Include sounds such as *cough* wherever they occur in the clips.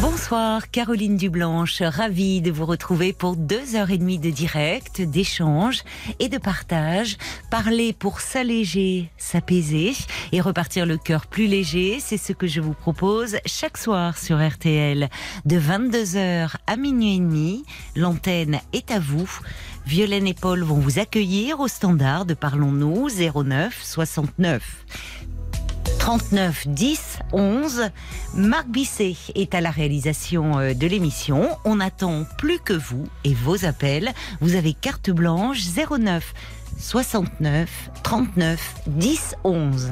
Bonsoir Caroline Dublanche, ravie de vous retrouver pour deux heures et demie de direct, d'échange et de partage. Parler pour s'alléger, s'apaiser et repartir le cœur plus léger, c'est ce que je vous propose chaque soir sur RTL. De 22h à minuit et demi, l'antenne est à vous. Violaine et Paul vont vous accueillir au standard de Parlons-nous 09 69 39 10 11. Marc Bisset est à la réalisation euh, de l'émission. On attend plus que vous et vos appels. Vous avez carte blanche 09 69 39 10 11.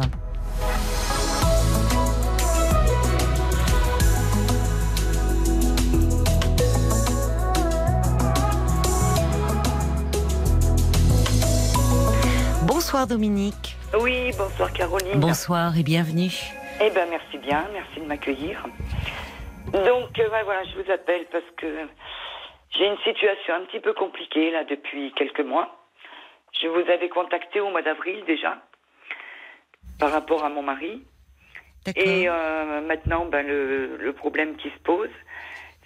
Bonsoir Dominique. Oui, bonsoir Caroline. Bonsoir et bienvenue. Eh ben merci bien, merci de m'accueillir. Donc euh, voilà, je vous appelle parce que j'ai une situation un petit peu compliquée là depuis quelques mois. Je vous avais contacté au mois d'avril déjà par rapport à mon mari. Et euh, maintenant, ben, le, le problème qui se pose,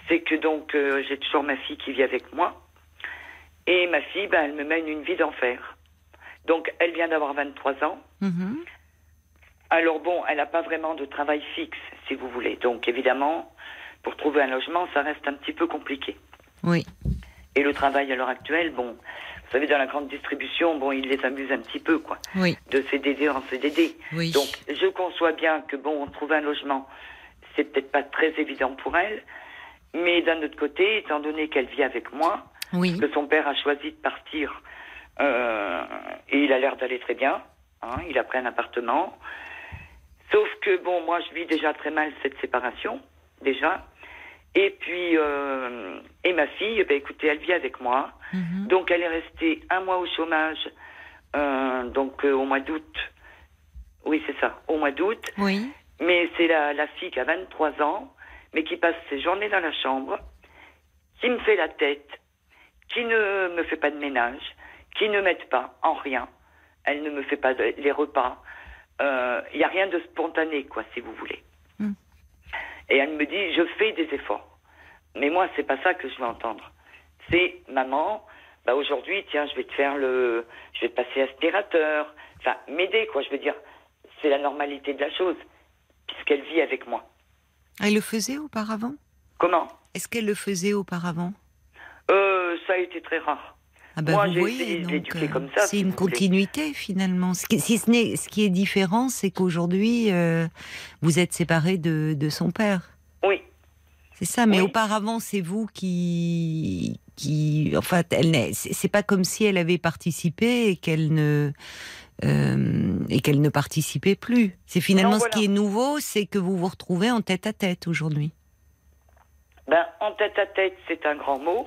c'est que donc euh, j'ai toujours ma fille qui vit avec moi. Et ma fille, ben, elle me mène une vie d'enfer. Donc, elle vient d'avoir 23 ans. Mhm. Alors bon, elle n'a pas vraiment de travail fixe, si vous voulez. Donc, évidemment, pour trouver un logement, ça reste un petit peu compliqué. Oui. Et le travail à l'heure actuelle, bon, vous savez, dans la grande distribution, bon, il les amuse un petit peu, quoi. Oui. De CDD en CDD. Oui. Donc, je conçois bien que, bon, trouver un logement, c'est peut-être pas très évident pour elle. Mais d'un autre côté, étant donné qu'elle vit avec moi, Oui. que son père a choisi de partir euh, et il a l'air d'aller très bien. Hein, il a pris un appartement. Sauf que bon, moi je vis déjà très mal cette séparation déjà. Et puis euh, et ma fille, ben écoutez, elle vit avec moi. Mhm. Donc elle est restée un mois au chômage. euh, donc euh, au mois d'août. Oui c'est ça, au mois d'août. Oui. Mais c'est la, la fille qui a 23 ans, mais qui passe ses journées dans la chambre, qui me fait la tête, qui ne me fait pas de ménage, qui ne m'aide pas en rien. Elle ne me fait pas les repas. Il n'y a rien de spontané, quoi, si vous voulez. Hmm. Et elle me dit, je fais des efforts. Mais moi, c'est pas ça que je veux entendre. C'est, maman, bah aujourd'hui, tiens, je vais te faire le... Je vais te passer aspirateur. Enfin, m'aider, quoi. Je veux dire, c'est la normalité de la chose, puisqu'elle vit avec moi. Elle le faisait auparavant? Comment? Est-ce qu'elle le faisait auparavant? Euh, Ça a été très rare. Ah Moi, vous j'ai voyez, essayé de donc, l'éduquer euh, comme ça, C'est une continuité finalement. Ce qui, si ce n'est, ce qui est différent, c'est qu'aujourd'hui, euh, vous êtes séparés de, de son père. Oui, C'est ça. Mais Oui. auparavant, c'est vous qui, qui, en fait, elle n'est. C'est pas comme si elle avait participé et qu'elle ne. euh, et qu'elle ne participait plus. C'est finalement Non, ce qui est nouveau, c'est que vous vous retrouvez en tête à tête aujourd'hui. Ben, en tête à tête, c'est un grand mot.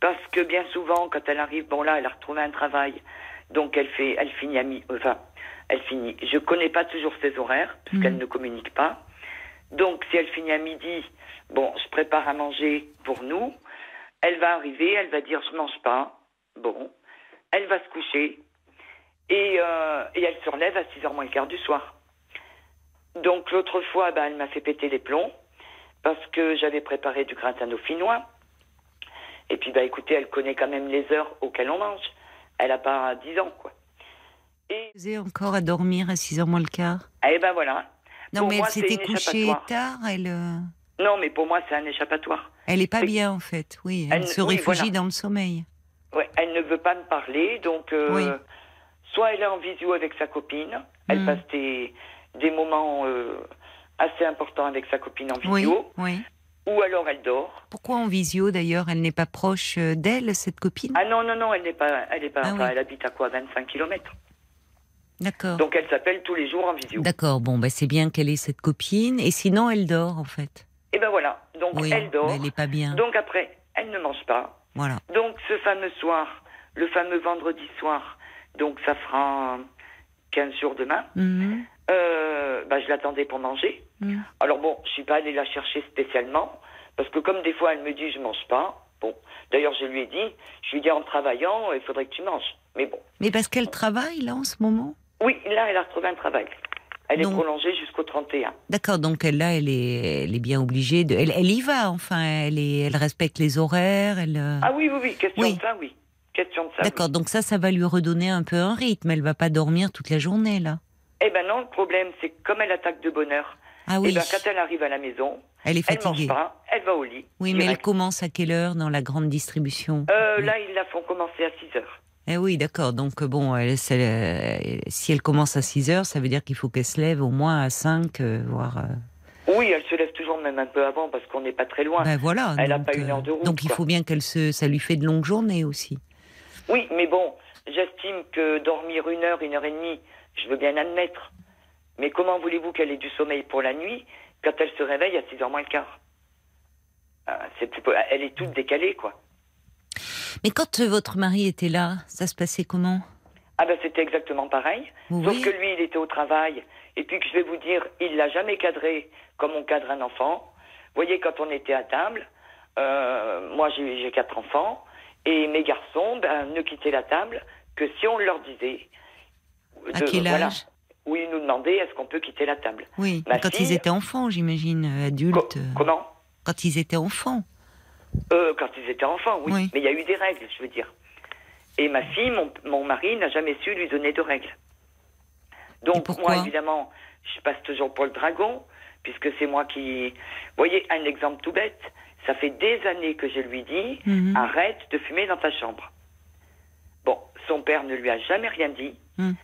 Parce que bien souvent, quand elle arrive, bon là, elle a retrouvé un travail. Donc elle fait, elle finit à mi, enfin, elle finit. Je connais pas toujours ses horaires, puisqu'elle Mhm. ne communique pas. Donc si elle finit à midi, bon, je prépare à manger pour nous. Elle va arriver, elle va dire je mange pas. Bon, elle va se coucher. Et, euh, et elle se relève à 6h moins le quart du soir. Donc l'autre fois, ben, elle m'a fait péter les plombs parce que j'avais préparé du gratin dauphinois. Et puis, bah, écoutez, elle connaît quand même les heures auxquelles on mange. Elle n'a pas 10 ans, quoi. Et, Vous êtes encore à dormir à 6h moins le quart? Et ben voilà. Non, Pour mais moi, elle s'était couchée tard, elle. euh, Non, mais pour moi, c'est un échappatoire. Elle est pas Oui. bien en fait, oui. Elle, Elle- se oui, réfugie voilà. dans le sommeil. Ouais, elle ne veut pas me parler, donc euh, Oui. soit elle est en visio avec sa copine, elle Mm. passe des, des moments euh, assez importants avec sa copine en Oui, visio, oui. Ou alors elle dort. Pourquoi en visio d'ailleurs Elle n'est pas proche euh, d'elle, cette copine? Ah non, non, non, elle n'est pas, elle est pas, Ah enfin, oui. elle habite à quoi, 25 km. D'accord. Donc elle s'appelle tous les jours en visio. D'accord, bon, bah, c'est bien qu'elle ait cette copine, et sinon elle dort en fait. Et ben voilà, donc Oui, elle dort. elle n'est pas bien. Donc après, elle ne mange pas. Voilà. Donc ce fameux soir, le fameux vendredi soir, donc ça fera 15 jours demain. Mhm. Euh, bah, je l'attendais pour manger. Mhm. Alors bon, je suis pas allée la chercher spécialement, parce que comme des fois elle me dit je mange pas, bon, d'ailleurs je lui ai dit, je lui ai dit en travaillant, il faudrait que tu manges. Mais bon, Mais parce qu'elle travaille là en ce moment? Oui, là elle a retrouvé un travail. Elle Donc- est prolongée jusqu'au 31. D'accord, donc elle, là, elle est, elle est bien obligée de. Elle, elle y va, enfin, elle, est, elle respecte les horaires. Elle, euh, Ah oui, oui, oui, question Oui. de ça, oui. Question de ça. D'accord, oui. donc ça, ça va lui redonner un peu un rythme. Elle va pas dormir toute la journée, là. Eh ben non, le problème, c'est que comme elle attaque de bonne heure, Ah eh oui, ben, quand elle arrive à la maison, elle est elle mange fatiguée. pas, elle va au lit. Oui, mais elle commence à quelle heure dans la grande distribution? Euh, Oui. Là, ils la font commencer à 6 heures. Eh oui, d'accord. Donc, bon, elle, euh, si elle commence à 6 heures, ça veut dire qu'il faut qu'elle se lève au moins à 5, euh, voire. Oui, elle se lève toujours même un peu avant parce qu'on n'est pas très loin. ben voilà. Elle a donc, pas une heure de route, Donc, il quoi. faut bien qu'elle se. Ça lui fait de longues journées aussi. Oui, mais bon, j'estime que dormir une heure, une heure et demie, je veux bien l'admettre. Mais comment voulez-vous qu'elle ait du sommeil pour la nuit quand elle se réveille à 6h moins le quart? Ah, Elle est toute décalée, quoi. Mais quand euh, votre mari était là, ça se passait comment? Ah ben c'était exactement pareil. Oui. Sauf que lui, il était au travail. Et puis que je vais vous dire, il l'a jamais cadré comme on cadre un enfant. Vous voyez, quand on était à table, euh, moi j'ai quatre enfants, et mes garçons ben, ne quittaient la table que si on leur disait. À de- quel voilà. âge? Oui, ils nous demandaient est-ce qu'on peut quitter la table? Oui, Ma quand fille- ils étaient enfants, j'imagine, euh, Co- adultes. euh, comment? Quand ils étaient enfants. Euh, Quand ils étaient enfants, oui. Oui. Mais il y a eu des règles, je veux dire. Et ma fille, mon, mon mari n'a jamais su lui donner de règles. Donc moi, évidemment, je passe toujours pour le dragon, puisque c'est moi qui... Vous voyez, un exemple tout bête. Ça fait des années que je lui dis, Mhm. arrête de fumer dans ta chambre. Bon, son père ne lui a jamais rien dit. Mhm.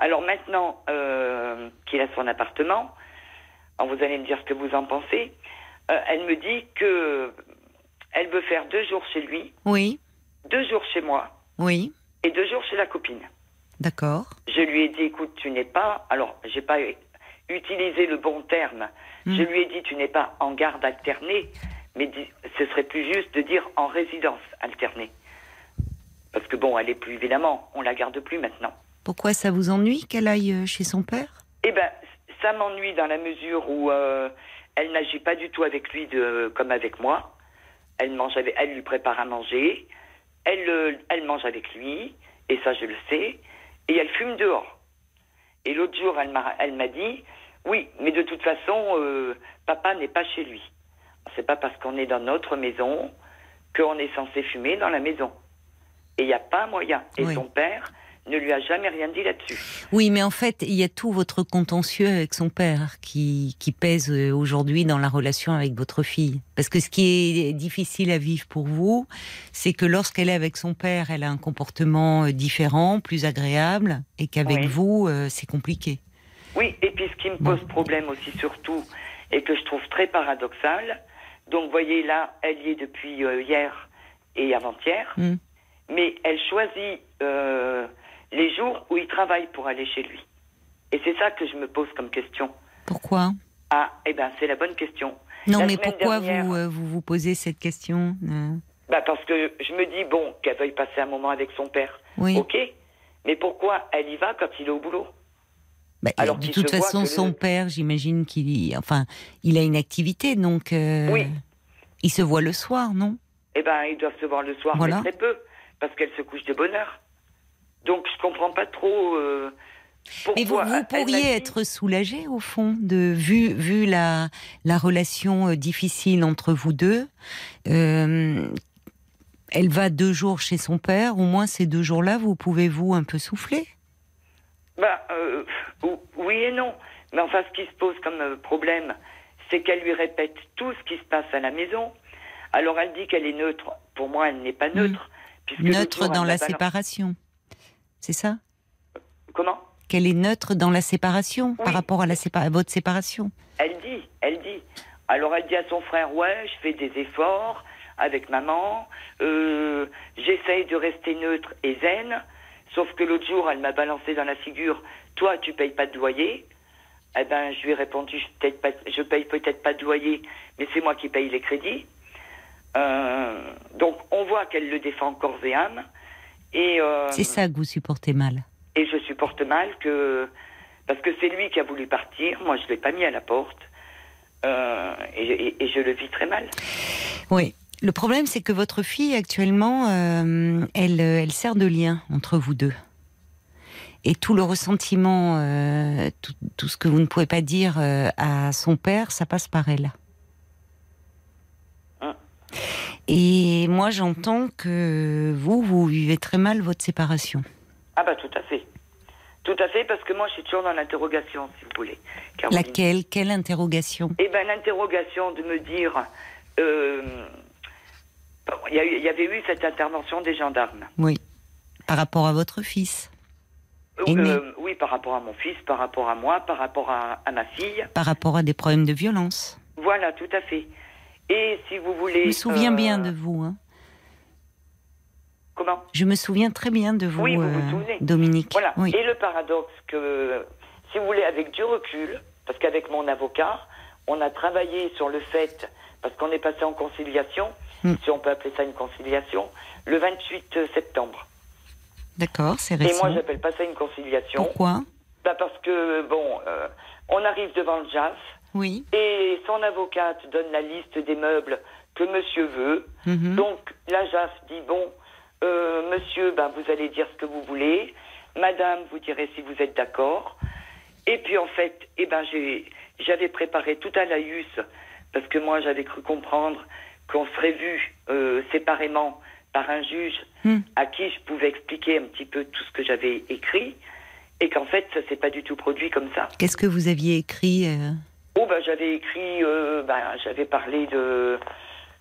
Alors maintenant euh, qu'il a son appartement, vous allez me dire ce que vous en pensez, euh, elle me dit que elle veut faire deux jours chez lui, Oui, deux jours chez moi oui, et deux jours chez la copine. d'accord. Je lui ai dit, écoute, tu n'es pas, alors j'ai pas utilisé le bon terme, Mm. je lui ai dit, tu n'es pas en garde alternée, mais ce serait plus juste de dire en résidence alternée. Parce que bon, elle est plus, évidemment, on la garde plus maintenant. Pourquoi ça vous ennuie qu'elle aille euh, chez son père? Eh ben, ça m'ennuie dans la mesure où euh, elle n'agit pas du tout avec lui de, comme avec moi. Elle mange avec, elle lui prépare à manger, elle, euh, elle mange avec lui, et ça je le sais, et elle fume dehors. Et l'autre jour, elle m'a, elle m'a dit, oui, mais de toute façon, euh, papa n'est pas chez lui. C'est pas parce qu'on est dans notre maison qu'on est censé fumer dans la maison. Et il n'y a pas moyen. Et Oui. son père ne lui a jamais rien dit là-dessus. Oui, mais en fait, il y a tout votre contentieux avec son père qui, qui pèse euh, aujourd'hui dans la relation avec votre fille. Parce que ce qui est difficile à vivre pour vous, c'est que lorsqu'elle est avec son père, elle a un comportement euh, différent, plus agréable, et qu'avec Oui. vous, euh, c'est compliqué. Oui, et puis ce qui me Bon. pose problème aussi surtout, et que je trouve très paradoxal, donc vous voyez là, elle y est depuis euh, hier et avant-hier, Hmm. mais elle choisit euh, les jours où il travaille pour aller chez lui. Et c'est ça que je me pose comme question. Pourquoi? Ah, eh ben c'est la bonne question. Non, La mais pourquoi dernière- vous, euh, vous vous posez cette question euh, Bah parce que je me dis, bon, qu'elle veuille passer un moment avec son père, Oui. ok, mais pourquoi elle y va quand il est au boulot? Bah, Alors de toute façon, son le- père, j'imagine qu'il, enfin, il a une activité, donc euh, Oui. il se voit le soir, non? Eh ben, ils doivent se voir le soir, Voilà. mais très peu, parce qu'elle se couche de bonne heure. Donc, je comprends pas trop. euh, Mais vous, pourriez dit- être soulagé au fond de vu vu la la relation euh, difficile entre vous deux. euh, elle va deux jours chez son père. Au moins ces deux jours-là, vous pouvez vous un peu souffler? Bah, euh, ou- oui et non. Mais enfin, ce qui se pose comme euh, problème, c'est qu'elle lui répète tout ce qui se passe à la maison. Alors, elle dit qu'elle est neutre. Pour moi, elle n'est pas neutre. Mm. Neutre jour, dans elle la séparation. C'est ça? Comment? Qu'elle est neutre dans la séparation par rapport à la sépa- à votre séparation. Elle dit, elle dit. Alors elle dit à son frère, ouais, je fais des efforts avec maman, euh, j'essaye de rester neutre et zen, sauf que l'autre jour, elle m'a balancé dans la figure, toi, tu payes pas de loyer? Eh ben, je lui ai répondu, je, peut-être pas, je paye peut-être pas de loyer, mais c'est moi qui paye les crédits. Euh, donc, on voit qu'elle le défend corps et âme. Et euh, C'est ça que vous supportez mal. Et je supporte mal que. Parce que c'est lui qui a voulu partir, moi je ne l'ai pas mis à la porte. Euh, et, et- et je le vis très mal. Oui. Le problème, c'est que votre fille, actuellement, euh, elle, euh, elle sert de lien entre vous deux. Et tout le ressentiment, euh, tout, tout ce que vous ne pouvez pas dire euh, à son père, ça passe par elle. Hein. Et moi, j'entends que vous, vous vivez très mal votre séparation. Ah bah tout à fait. Tout à fait, parce que moi je suis toujours dans l'interrogation, si vous voulez. Caroline. Laquelle? Quelle interrogation? Eh ben l'interrogation de me dire... euh, Il y, avait eu cette intervention des gendarmes. Oui. Par rapport à votre fils, Euh, euh, oui, par rapport à mon fils, par rapport à moi, par rapport à, à ma fille. par rapport à des problèmes de violence. Voilà, tout à fait. Et si vous voulez... Je me souviens euh, bien de vous. hein. Comment? Je me souviens très bien de vous, Oui, vous vous souvenez. Dominique. Voilà. Oui. Et le paradoxe que, si vous voulez, avec du recul, parce qu'avec mon avocat, on a travaillé sur le fait, parce qu'on est passé en conciliation, Hmm. si on peut appeler ça une conciliation, le 28 septembre. D'accord, c'est Et récent. moi, j'appelle pas ça une conciliation. Pourquoi? Bah, parce que, bon, euh, on arrive devant le JAF, Oui. et son avocate donne la liste des meubles que monsieur veut. Mhm. Donc, la JAF dit, bon, euh, monsieur, ben, vous allez dire ce que vous voulez. Madame, vous direz si vous êtes d'accord. Et puis, en fait, eh ben, j'avais préparé tout à laïus, parce que moi, j'avais cru comprendre qu'on serait vu euh, séparément par un juge Hmm. à qui je pouvais expliquer un petit peu tout ce que j'avais écrit, et qu'en fait, ça s'est pas du tout produit comme ça. Qu'est-ce que vous aviez écrit euh, Oh ben j'avais écrit, euh, ben, j'avais parlé de,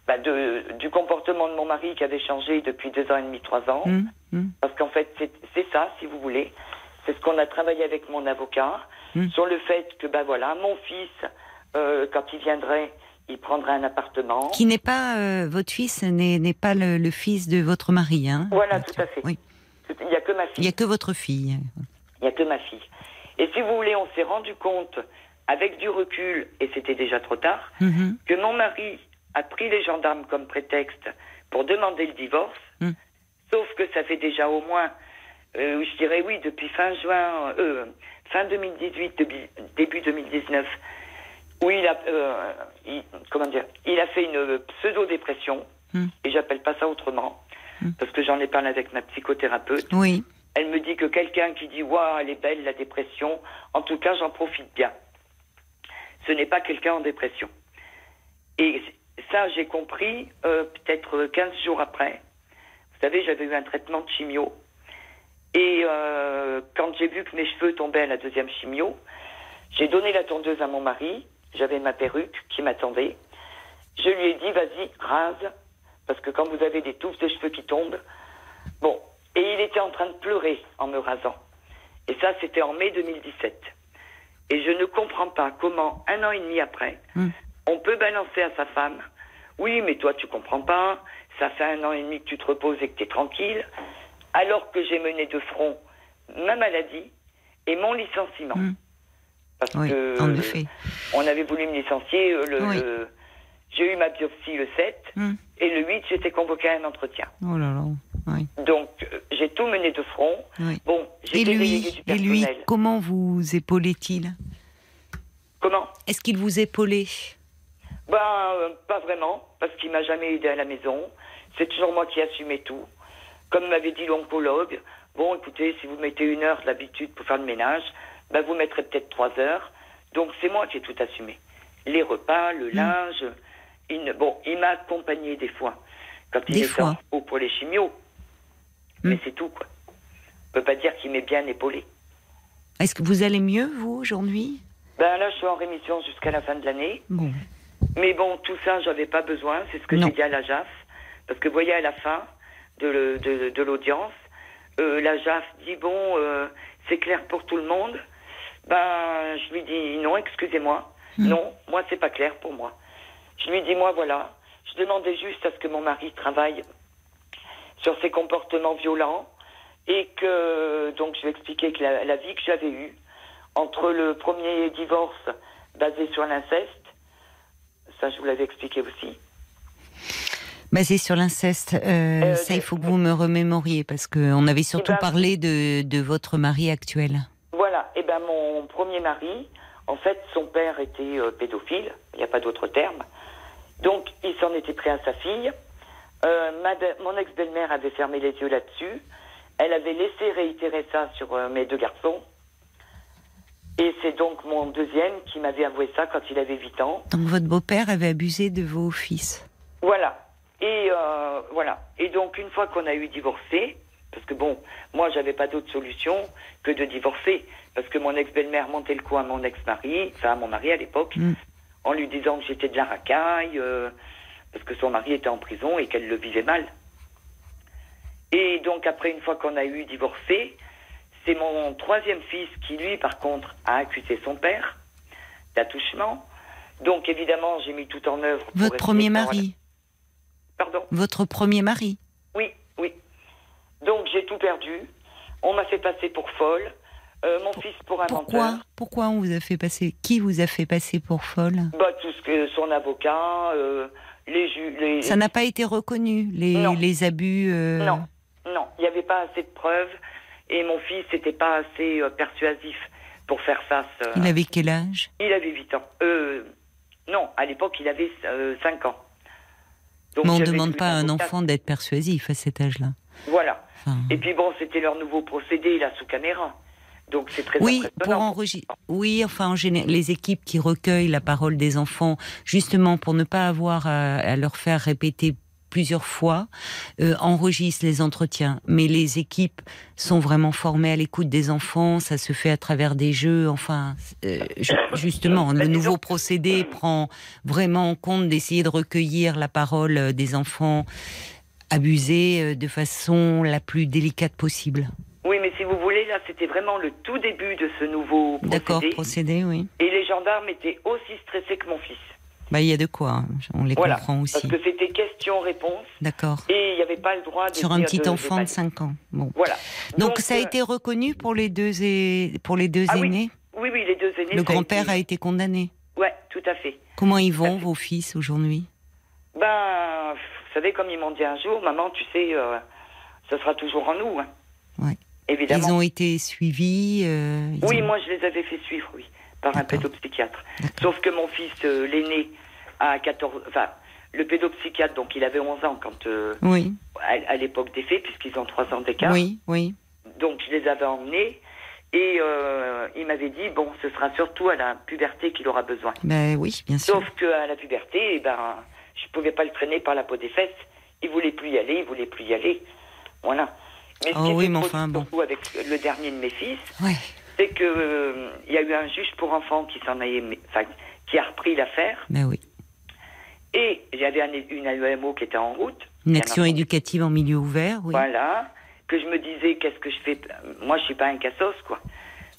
ben, de du comportement de mon mari qui avait changé depuis deux ans et demi, trois ans. hum, hum, Parce qu'en fait c'est ça, si vous voulez, c'est ce qu'on a travaillé avec mon avocat Hmm. sur le fait que ben voilà, mon fils quand il viendrait, il prendrait un appartement. Qui n'est pas euh, votre fils, n'est pas le, le fils de votre mari, hein Voilà, tout à fait. Oui. Il n'y a que ma Il n'y fille. a que votre fille. Il n'y a que ma fille. Et si vous voulez, on s'est rendu compte avec du recul, et c'était déjà trop tard, Mhm. que mon mari a pris les gendarmes comme prétexte pour demander le divorce, Hmm. sauf que ça fait déjà au moins, euh, je dirais oui, depuis fin juin, euh, fin 2018, début, début 2019, où il a, euh, il- comment dire, il a fait une pseudo-dépression, Hmm. et j'appelle pas ça autrement, Hmm. parce que j'en ai parlé avec ma psychothérapeute. Oui. Elle me dit que quelqu'un qui dit Waouh, elle est belle la dépression, en tout cas, j'en profite bien. Ce n'est pas quelqu'un en dépression. Et ça, j'ai compris euh, peut-être 15 jours après. Vous savez, j'avais eu un traitement de chimio. Et euh, quand j'ai vu que mes cheveux tombaient à la deuxième chimio, j'ai donné la tondeuse à mon mari. J'avais ma perruque qui m'attendait. Je lui ai dit Vas-y, rase. Parce que quand vous avez des touffes de cheveux qui tombent, bon. Et il était en train de pleurer en me rasant. Et ça, c'était en mai 2017. Et je ne comprends pas comment, un an et demi après, Hmm. on peut balancer à sa femme Oui, mais toi, tu comprends pas. Ça fait un an et demi que tu te reposes et que tu es tranquille. Alors que j'ai mené de front ma maladie et mon licenciement. Hmm. Parce Oui, que en effet. on avait voulu me licencier. euh, le, Oui. le- j'ai eu ma biopsie le 7 Hum. et le 8, j'étais convoquée à un entretien. Oh là là. Oui. Donc, euh, j'ai tout mené de front. Bon, j'ai Et lui, du et lui, comment vous épaulait-il? Comment? Est-ce qu'il vous épaulait? Ben, euh, pas vraiment, parce qu'il m'a jamais aidé à la maison. C'est toujours moi qui assumais tout. Comme m'avait dit l'oncologue, bon, écoutez, si vous mettez une heure d'habitude pour faire le ménage, ben, vous mettrez peut-être trois heures. Donc, c'est moi qui ai tout assumé. Les repas, le linge. Il bon, il m'a accompagné des fois, quand il Des était en pour les chimios. Hmm. Mais c'est tout, quoi. On peut pas dire qu'il m'est bien épaulé. Est-ce que vous allez mieux, vous, aujourd'hui? Ben là, je suis en rémission jusqu'à la fin de l'année. Bon. Mais bon, tout ça, j'avais pas besoin. C'est ce que j'ai dit à la JAF. Parce que vous voyez, à la fin de, de, de l'audience, euh, la JAF dit bon, euh, c'est clair pour tout le monde. Ben, je lui dis non, excusez-moi. Hmm. Non, moi, c'est pas clair pour moi. Je lui dis moi, voilà. Je demandais juste à ce que mon mari travaille sur ses comportements violents et que, donc, je lui ai expliqué que la, la vie que j'avais eue entre le premier divorce basé sur l'inceste, ça, je vous l'avais expliqué aussi. Basé sur l'inceste, euh, Euh, ça il faut que vous me remémoriez parce qu'on avait surtout ben, parlé de, de votre mari actuel. Ben mon premier mari, en fait, son père était euh, pédophile, il n'y a pas d'autre terme. Donc, il s'en était pris à sa fille. Euh, mon ex-belle-mère avait fermé les yeux là-dessus. Elle avait laissé réitérer ça sur euh, mes deux garçons. Et c'est donc mon deuxième qui m'avait avoué ça quand il avait 8 ans. Donc votre beau-père avait abusé de vos fils. Voilà. Et euh, voilà. Et donc une fois qu'on a eu divorcé, parce que bon, moi j'avais pas d'autre solution que de divorcer, parce que mon ex-belle-mère montait le coup à mon ex-mari, enfin à mon mari à l'époque, Mm. en lui disant que j'étais de la racaille, euh, parce que son mari était en prison et qu'elle le vivait mal. Et donc après une fois qu'on a eu divorcé, c'est mon troisième fils qui lui par contre a accusé son père d'attouchement. Donc évidemment j'ai mis tout en œuvre. pour Votre premier mari. Pardon? Votre premier mari. Oui, oui. Donc j'ai tout perdu. On m'a fait passer pour folle. Euh, mon fils pour un Pourquoi menteur. Pourquoi on vous a fait passer Qui vous a fait passer pour folle Bah, tout ce que son avocat, euh, les ju- les. Ça n'a pas été reconnu, les, les abus. euh, Non, non, il n'y avait pas assez de preuves et mon fils n'était pas assez persuasif pour faire face. Il avait quel âge? Il avait 8 ans. Euh, non, à l'époque, il avait 5 ans. Donc, Mais on ne demande pas à un enfant d'être persuasif à cet âge-là. Voilà. Enfin, Et puis bon, c'était leur nouveau procédé, là, sous caméra. Donc c'est très Oui, pour enregistrer. Oui, enfin, en général, les équipes qui recueillent la parole des enfants, justement pour ne pas avoir à, à leur faire répéter plusieurs fois, euh, enregistrent les entretiens. Mais les équipes sont vraiment formées à l'écoute des enfants. Ça se fait à travers des jeux. Enfin, euh, ju- justement, le nouveau procédé prend vraiment en compte d'essayer de recueillir la parole euh, des enfants abusés euh, de façon la plus délicate possible. Oui, mais si vous voulez, là, c'était vraiment le tout début de ce nouveau D'accord, procédé. procédé, oui. Et les gendarmes étaient aussi stressés que mon fils. Bah, il y a de quoi, hein. on les Voilà. comprend aussi. Parce que c'était question-réponse D'accord. et il n'y avait pas le droit de Sur un petit de- enfant de de- 5 ans. Bon. Voilà. Donc, ça a euh, été reconnu pour les deux, et... pour les deux Ah oui, aînés? Oui, oui, les deux aînés. Le grand-père a été... condamné? Ouais, tout à fait. Comment ils vont, vos fils, aujourd'hui? Ben, vous savez, comme ils m'ont dit un jour, maman, tu sais, euh, ce sera toujours en nous. hein. Ouais. Évidemment. Ils ont été suivis euh, Oui, ont- moi, je les avais fait suivre, oui, par un pédopsychiatre. Sauf que mon fils, euh, l'aîné, à 14... Enfin, le pédopsychiatre, donc il avait 11 ans quand... euh, Oui, à, à l'époque des faits, puisqu'ils ont 3 ans d'écart. oui, oui. Donc je les avais emmenés et euh, il m'avait dit bon, ce sera surtout à la puberté qu'il aura besoin. Ben oui, bien sûr. Sauf qu'à la puberté, eh ben, je pouvais pas le traîner par la peau des fesses. Il voulait plus y aller, il voulait plus y aller. Voilà. Mais ce Oh qui oui, mais enfin, bon. avec le dernier de mes fils, Ouais. c'est que euh, il y a eu un juge pour enfants qui s'en a aimé- qui a repris l'affaire Ben oui. et j'avais un- une AEMO qui était en route. Une action éducative en milieu ouvert, oui. Voilà. Que je me disais, qu'est-ce que je fais? Moi, je suis pas un cassos, quoi.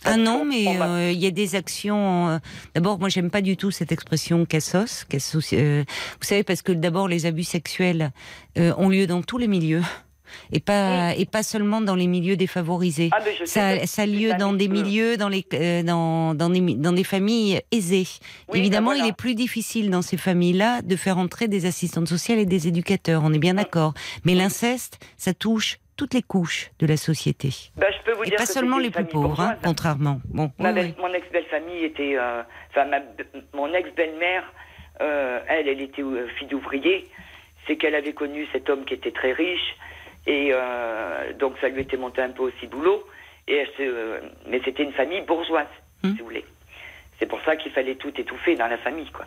Ah non, mais euh, il y a des actions. euh, d'abord, moi, j'aime pas du tout cette expression cassos. cassos euh, vous savez, parce que d'abord, les abus sexuels euh, ont lieu dans tous les milieux. Et pas, et pas seulement dans les milieux défavorisés. Ah, Ça, ça a lieu dans des milieux, dans, les, euh, dans, dans, des, dans des familles aisées. Oui, Évidemment, ben voilà. il est plus difficile dans ces familles-là de faire entrer des assistantes sociales et des éducateurs, on est bien d'accord. Mais l'inceste, ça touche toutes les couches de la société. Bah, je peux vous Et dire pas que seulement les plus pauvres, hein, contrairement. Bon, Ma oui, belle- oui. Mon ex-belle-famille était. euh, Enfin, mon ex-belle-mère, euh, elle, elle était euh, fille d'ouvrier. C'est qu'elle avait connu cet homme qui était très riche. Et euh, donc, ça lui était monté un peu aussi boulot. Et elle mais c'était une famille bourgeoise, Hmm. si vous voulez. C'est pour ça qu'il fallait tout étouffer dans la famille, quoi.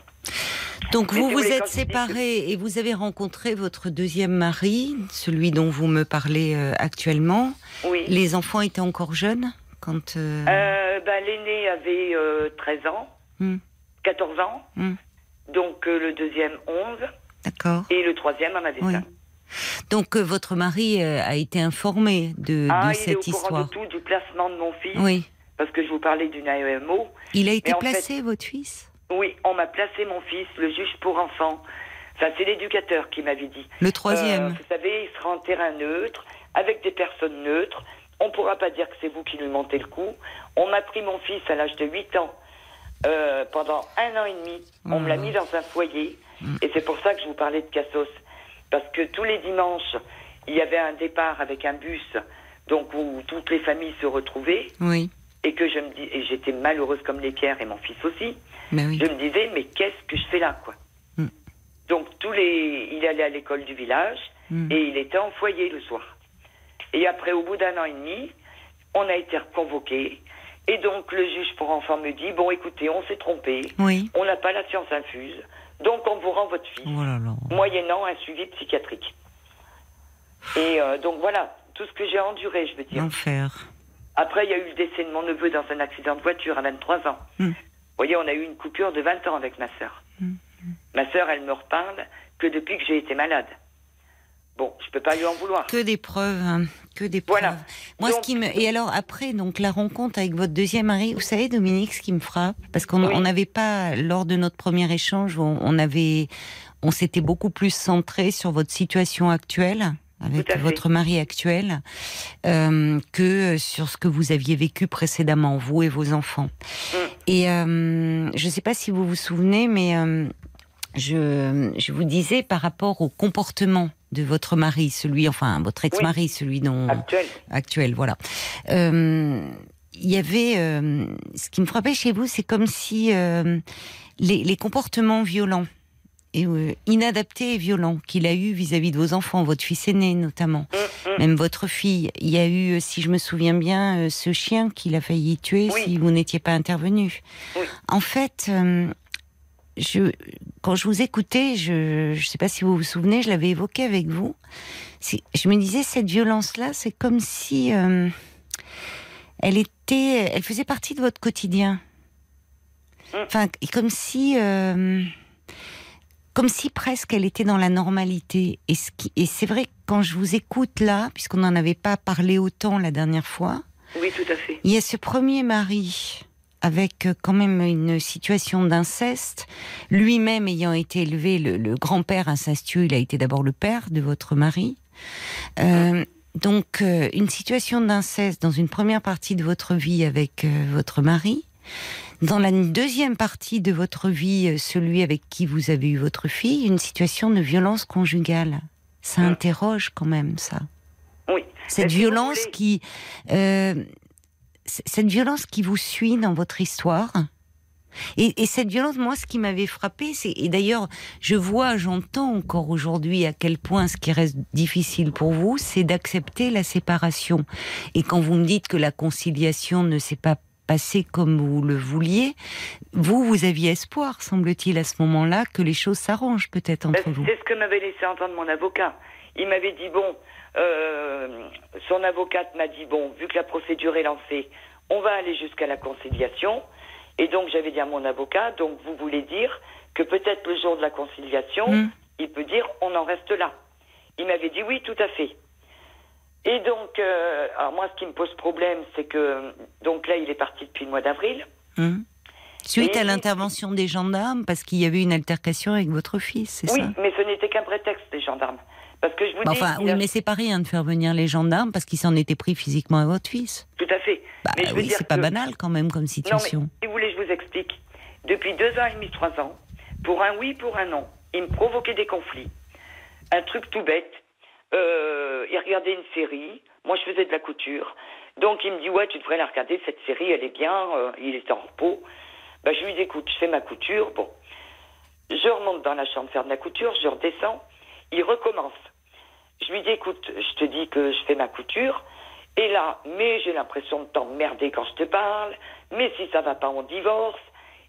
Donc vous vous êtes séparés et vous avez rencontré votre deuxième mari, celui dont vous me parlez euh, actuellement. Oui. Les enfants étaient encore jeunes quand. euh, Euh, ben, L'aîné avait euh, 13 ans, Hmm. 14 ans. Hmm. Donc, le deuxième, 11. D'accord. Et le troisième en avait Oui. 5. Donc votre mari a été informé de, Ah, de il est au cette courant histoire. de tout, du placement de mon fils. Oui. Parce que je vous parlais d'une AEMO. Il a été placé, votre fils? Oui, on m'a placé mon fils, le juge pour enfants. Enfin, c'est l'éducateur qui m'avait dit. Le Euh, troisième. vous savez, il sera en terrain neutre, avec des personnes neutres. On ne pourra pas dire que c'est vous qui lui montez le coup. On m'a pris mon fils à l'âge de 8 ans. euh, pendant un an et demi, on me l'a là mis dans un foyer. Mm. Et c'est pour ça que je vous parlais de Cassos. parce que tous les dimanches, il y avait un départ avec un bus, donc où toutes les familles se retrouvaient, Oui. Et que je me dis, et j'étais malheureuse comme les pierres et mon fils aussi. Oui. Je me disais, mais qu'est-ce que je fais là, quoi Mm. Donc tous les, il allait à l'école du village Mm. et il était en foyer le soir. Et après, au bout d'un an et demi, on a été convoqué. Et donc le juge pour enfants me dit, bon, écoutez, on s'est trompé, Oui. on n'a pas la science infuse, donc on vous rend votre fils Oh là là. moyennant un suivi psychiatrique. Et euh, donc voilà, tout ce que j'ai enduré, je veux dire. L'enfer. Après, il y a eu le décès de mon neveu dans un accident de voiture à 23 ans. Mm. Vous voyez, on a eu une coupure de 20 ans avec ma sœur. Mm. Ma sœur, elle me reparle que depuis que j'ai été malade. Bon, je peux pas lui en vouloir. Que des preuves, hein, que des preuves. Voilà. Moi, ce qui me et alors après donc la rencontre avec votre deuxième mari, vous savez Dominique, ce qui me frappe, parce qu'on Oui. n'avait pas lors de notre premier échange, on, on avait, on s'était beaucoup plus centré sur votre situation actuelle avec votre mari actuel euh, que sur ce que vous aviez vécu précédemment, vous et vos enfants. Mm. Et euh, je ne sais pas si vous vous souvenez, mais euh, je, je vous disais par rapport au comportement de votre mari, celui, enfin votre ex-mari, celui dont Actuel. actuel, voilà. Il y avait, ce qui me frappait chez vous, c'est comme si les, les comportements violents et euh, inadaptés et violents qu'il a eu vis-à-vis de vos enfants, votre fils aîné notamment, Mm, mm. même votre fille. Il y a eu, si je me souviens bien, euh, ce chien qu'il a failli tuer Oui. si vous n'étiez pas intervenu. Oui. En fait, euh, je, quand je vous écoutais, je ne sais pas si vous vous souvenez, je l'avais évoqué avec vous. Je me disais, cette violence-là, c'est comme si euh, elle était, elle faisait partie de votre quotidien. Mm. Enfin, comme si, euh, comme si presque elle était dans la normalité. Et, ce qui- et c'est vrai que quand je vous écoute là, puisqu'on n'en avait pas parlé autant la dernière fois, Oui, tout à fait. il y a ce premier mari avec euh, quand même une situation d'inceste, lui-même ayant été élevé, le, le grand-père incestueux, il a été d'abord le père de votre mari. Euh, donc euh, une situation d'inceste dans une première partie de votre vie avec euh, votre mari. Dans la deuxième partie de votre vie, euh, celui avec qui vous avez eu votre fille, une situation de violence conjugale. Ça Mm. interroge quand même ça Oui. cette si violence voulez- qui euh, cette violence qui vous suit dans votre histoire et, et cette violence moi ce qui m'avait frappé c'est et d'ailleurs je vois j'entends encore aujourd'hui à quel point ce qui reste difficile pour vous c'est d'accepter la séparation et quand vous me dites que la conciliation ne s'est pas passée comme vous le vouliez vous vous aviez espoir semble-t-il à ce moment-là que les choses s'arrangent peut-être Ben, entre vous C'est ce que m'avait laissé entendre mon avocat. Il m'avait dit bon, euh, son avocate m'a dit bon, vu que la procédure est lancée, on va aller jusqu'à la conciliation. Et donc j'avais dit à mon avocat, donc vous voulez dire que peut-être le jour de la conciliation, Mm. il peut dire on en reste là. Il m'avait dit oui, tout à fait. Et donc, euh, alors moi, ce qui me pose problème, c'est que donc là, il est parti depuis le mois d'avril. Hum. Suite Et- à l'intervention des gendarmes, parce qu'il y avait une altercation avec votre fils, c'est Oui, ça mais ce n'était qu'un prétexte des gendarmes, parce que je vous Bah, dis, Enfin, oui, a- mais c'est pas rien de faire venir les gendarmes parce qu'ils s'en étaient pris physiquement à votre fils. tout à fait. Bah Mais je veux oui, c'est pas banal quand même comme Non, situation. mais si vous voulez, je vous explique. Depuis deux ans et demi, trois ans, pour un oui, pour un non, il me provoquait des conflits. Un truc tout bête. Euh, il regardait une série. Moi, je faisais de la couture. Donc, il me dit, ouais, tu devrais la regarder, cette série, elle est bien. euh, il est en repos. Ben, je lui dis, écoute, je fais ma couture. Bon. Je remonte dans la chambre faire de la couture, je redescends. Il recommence. Je lui dis, écoute, je te dis que je fais ma couture. Et là, mais j'ai l'impression de t'emmerder quand je te parle. Mais si ça va pas, on divorce.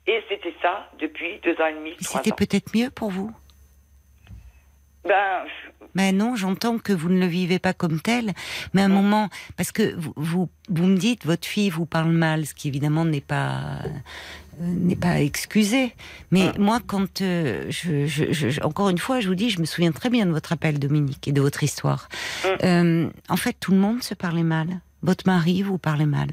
Et c'était ça depuis deux ans et demi, C'était peut-être mieux pour vous? Ben, Mais non, j'entends que vous ne le vivez pas comme tel, mais à un moment, parce que vous, vous, vous me dites, votre fille vous parle mal, ce qui évidemment n'est pas euh, n'est pas excusé. Mais moi, quand euh, je, je- je- encore une fois, je vous dis, je me souviens très bien de votre appel, Dominique, et de votre histoire. Euh, en fait, tout le monde se parlait mal. Votre mari vous parlait mal.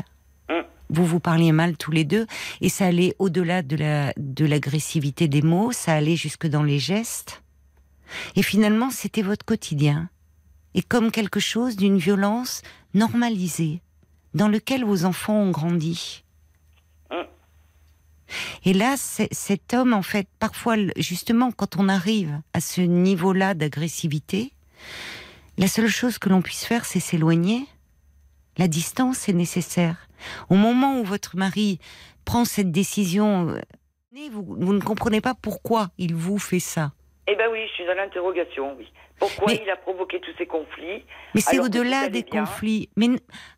Vous vous parliez mal tous les deux, et ça allait au-delà de la de l'agressivité des mots, ça allait jusque dans les gestes. Et finalement, c'était votre quotidien. Et comme quelque chose d'une violence normalisée, dans lequel vos enfants ont grandi. Mm. Et là, cet homme, en fait, parfois, justement, quand on arrive à ce niveau-là d'agressivité, la seule chose que l'on puisse faire, c'est s'éloigner. La distance est nécessaire. Au moment où votre mari prend cette décision, euh, vous, vous ne comprenez pas pourquoi il vous fait ça. Eh ben oui, je suis dans l'interrogation, oui. Pourquoi Mais- il a provoqué tous ces conflits Mais c'est au-delà des bien. conflits. Mais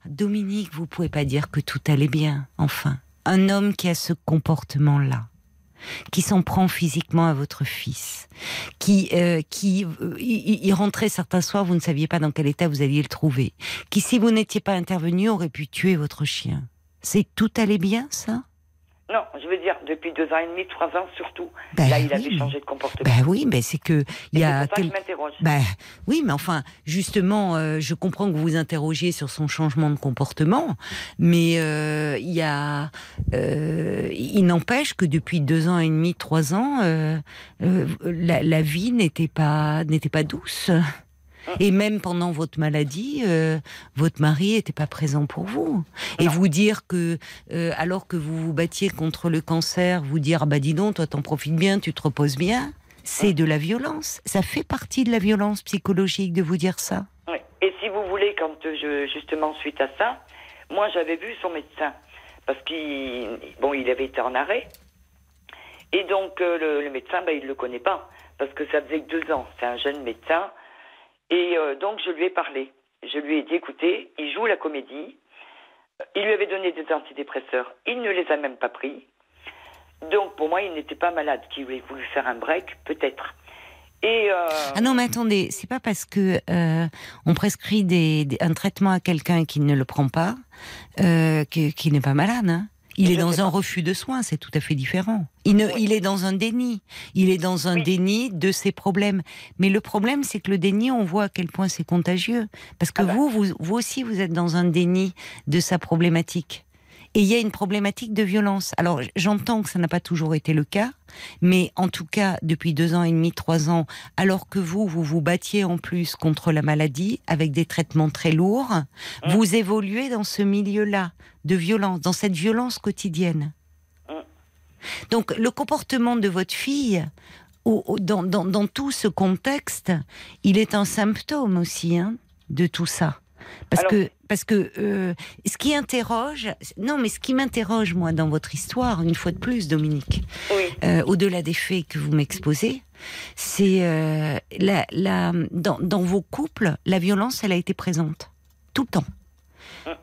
Dominique, vous pouvez pas dire que tout allait bien, enfin. Un homme qui a ce comportement-là, qui s'en prend physiquement à votre fils, qui, euh, qui, euh, il, il rentrait certains soirs, vous ne saviez pas dans quel état vous alliez le trouver, qui, si vous n'étiez pas intervenu, aurait pu tuer votre chien. C'est tout allait bien, ça? Non, je veux dire, depuis deux ans et demi, trois ans surtout. Ben Là, il oui, avait changé de comportement. Ben oui, mais c'est que il y a quel- je. Ben oui, mais enfin, justement, euh, je comprends que vous vous interrogiez sur son changement de comportement, mais euh, il y a, euh, il n'empêche que depuis deux ans et demi, trois ans, euh, euh, la, la vie n'était pas n'était pas douce. *laughs* Et même pendant votre maladie, euh, votre mari n'était pas présent pour vous. Et Non. vous dire que, euh, alors que vous vous battiez contre le cancer, vous dire, ah bah dis donc, toi t'en profites bien, tu te reposes bien, c'est de la violence. Ça fait partie de la violence psychologique de vous dire ça. Oui. Et si vous voulez, quand je, justement, suite à ça, moi, j'avais vu son médecin. Parce qu'il bon, il avait été en arrêt. Et donc, euh, le, le médecin, ben, il ne le connaît pas. Parce que ça faisait que deux ans. C'est un jeune médecin. Et euh, donc, je lui ai parlé. Je lui ai dit, écoutez, il joue la comédie. Il lui avait donné des antidépresseurs. Il ne les a même pas pris. Donc, pour moi, il n'était pas malade. Qu'il voulait voulu faire un break, peut-être. Et. euh, Ah non, mais attendez, c'est pas parce que euh, on prescrit des, des- un traitement à quelqu'un qui ne le prend pas euh, qu'il n'est pas malade. hein. Il est dans un refus de soins, c'est tout à fait différent. Il, ne, Oui. il est dans un déni. Il est dans un Oui. déni de ses problèmes. Mais le problème, c'est que le déni, on voit à quel point c'est contagieux. Parce que Ah bah. vous, vous, vous aussi, vous êtes dans un déni de sa problématique. Et il y a une problématique de violence. Alors, j'entends que ça n'a pas toujours été le cas, mais en tout cas, depuis deux ans et demi, trois ans, alors que vous, vous vous battiez en plus contre la maladie avec des traitements très lourds, Mm. vous évoluez dans ce milieu-là de violence, dans cette violence quotidienne. Mm. Donc, le comportement de votre fille, dans, dans- dans tout ce contexte, il est un symptôme aussi hein, de tout ça. Parce Alors- que, parce que euh, ce qui interroge, non, mais ce qui m'interroge, moi, dans votre histoire, une fois de plus, Dominique, Oui. euh, au-delà des faits que vous m'exposez, c'est euh, la, la, dans, dans vos couples, la violence, elle a été présente tout le temps.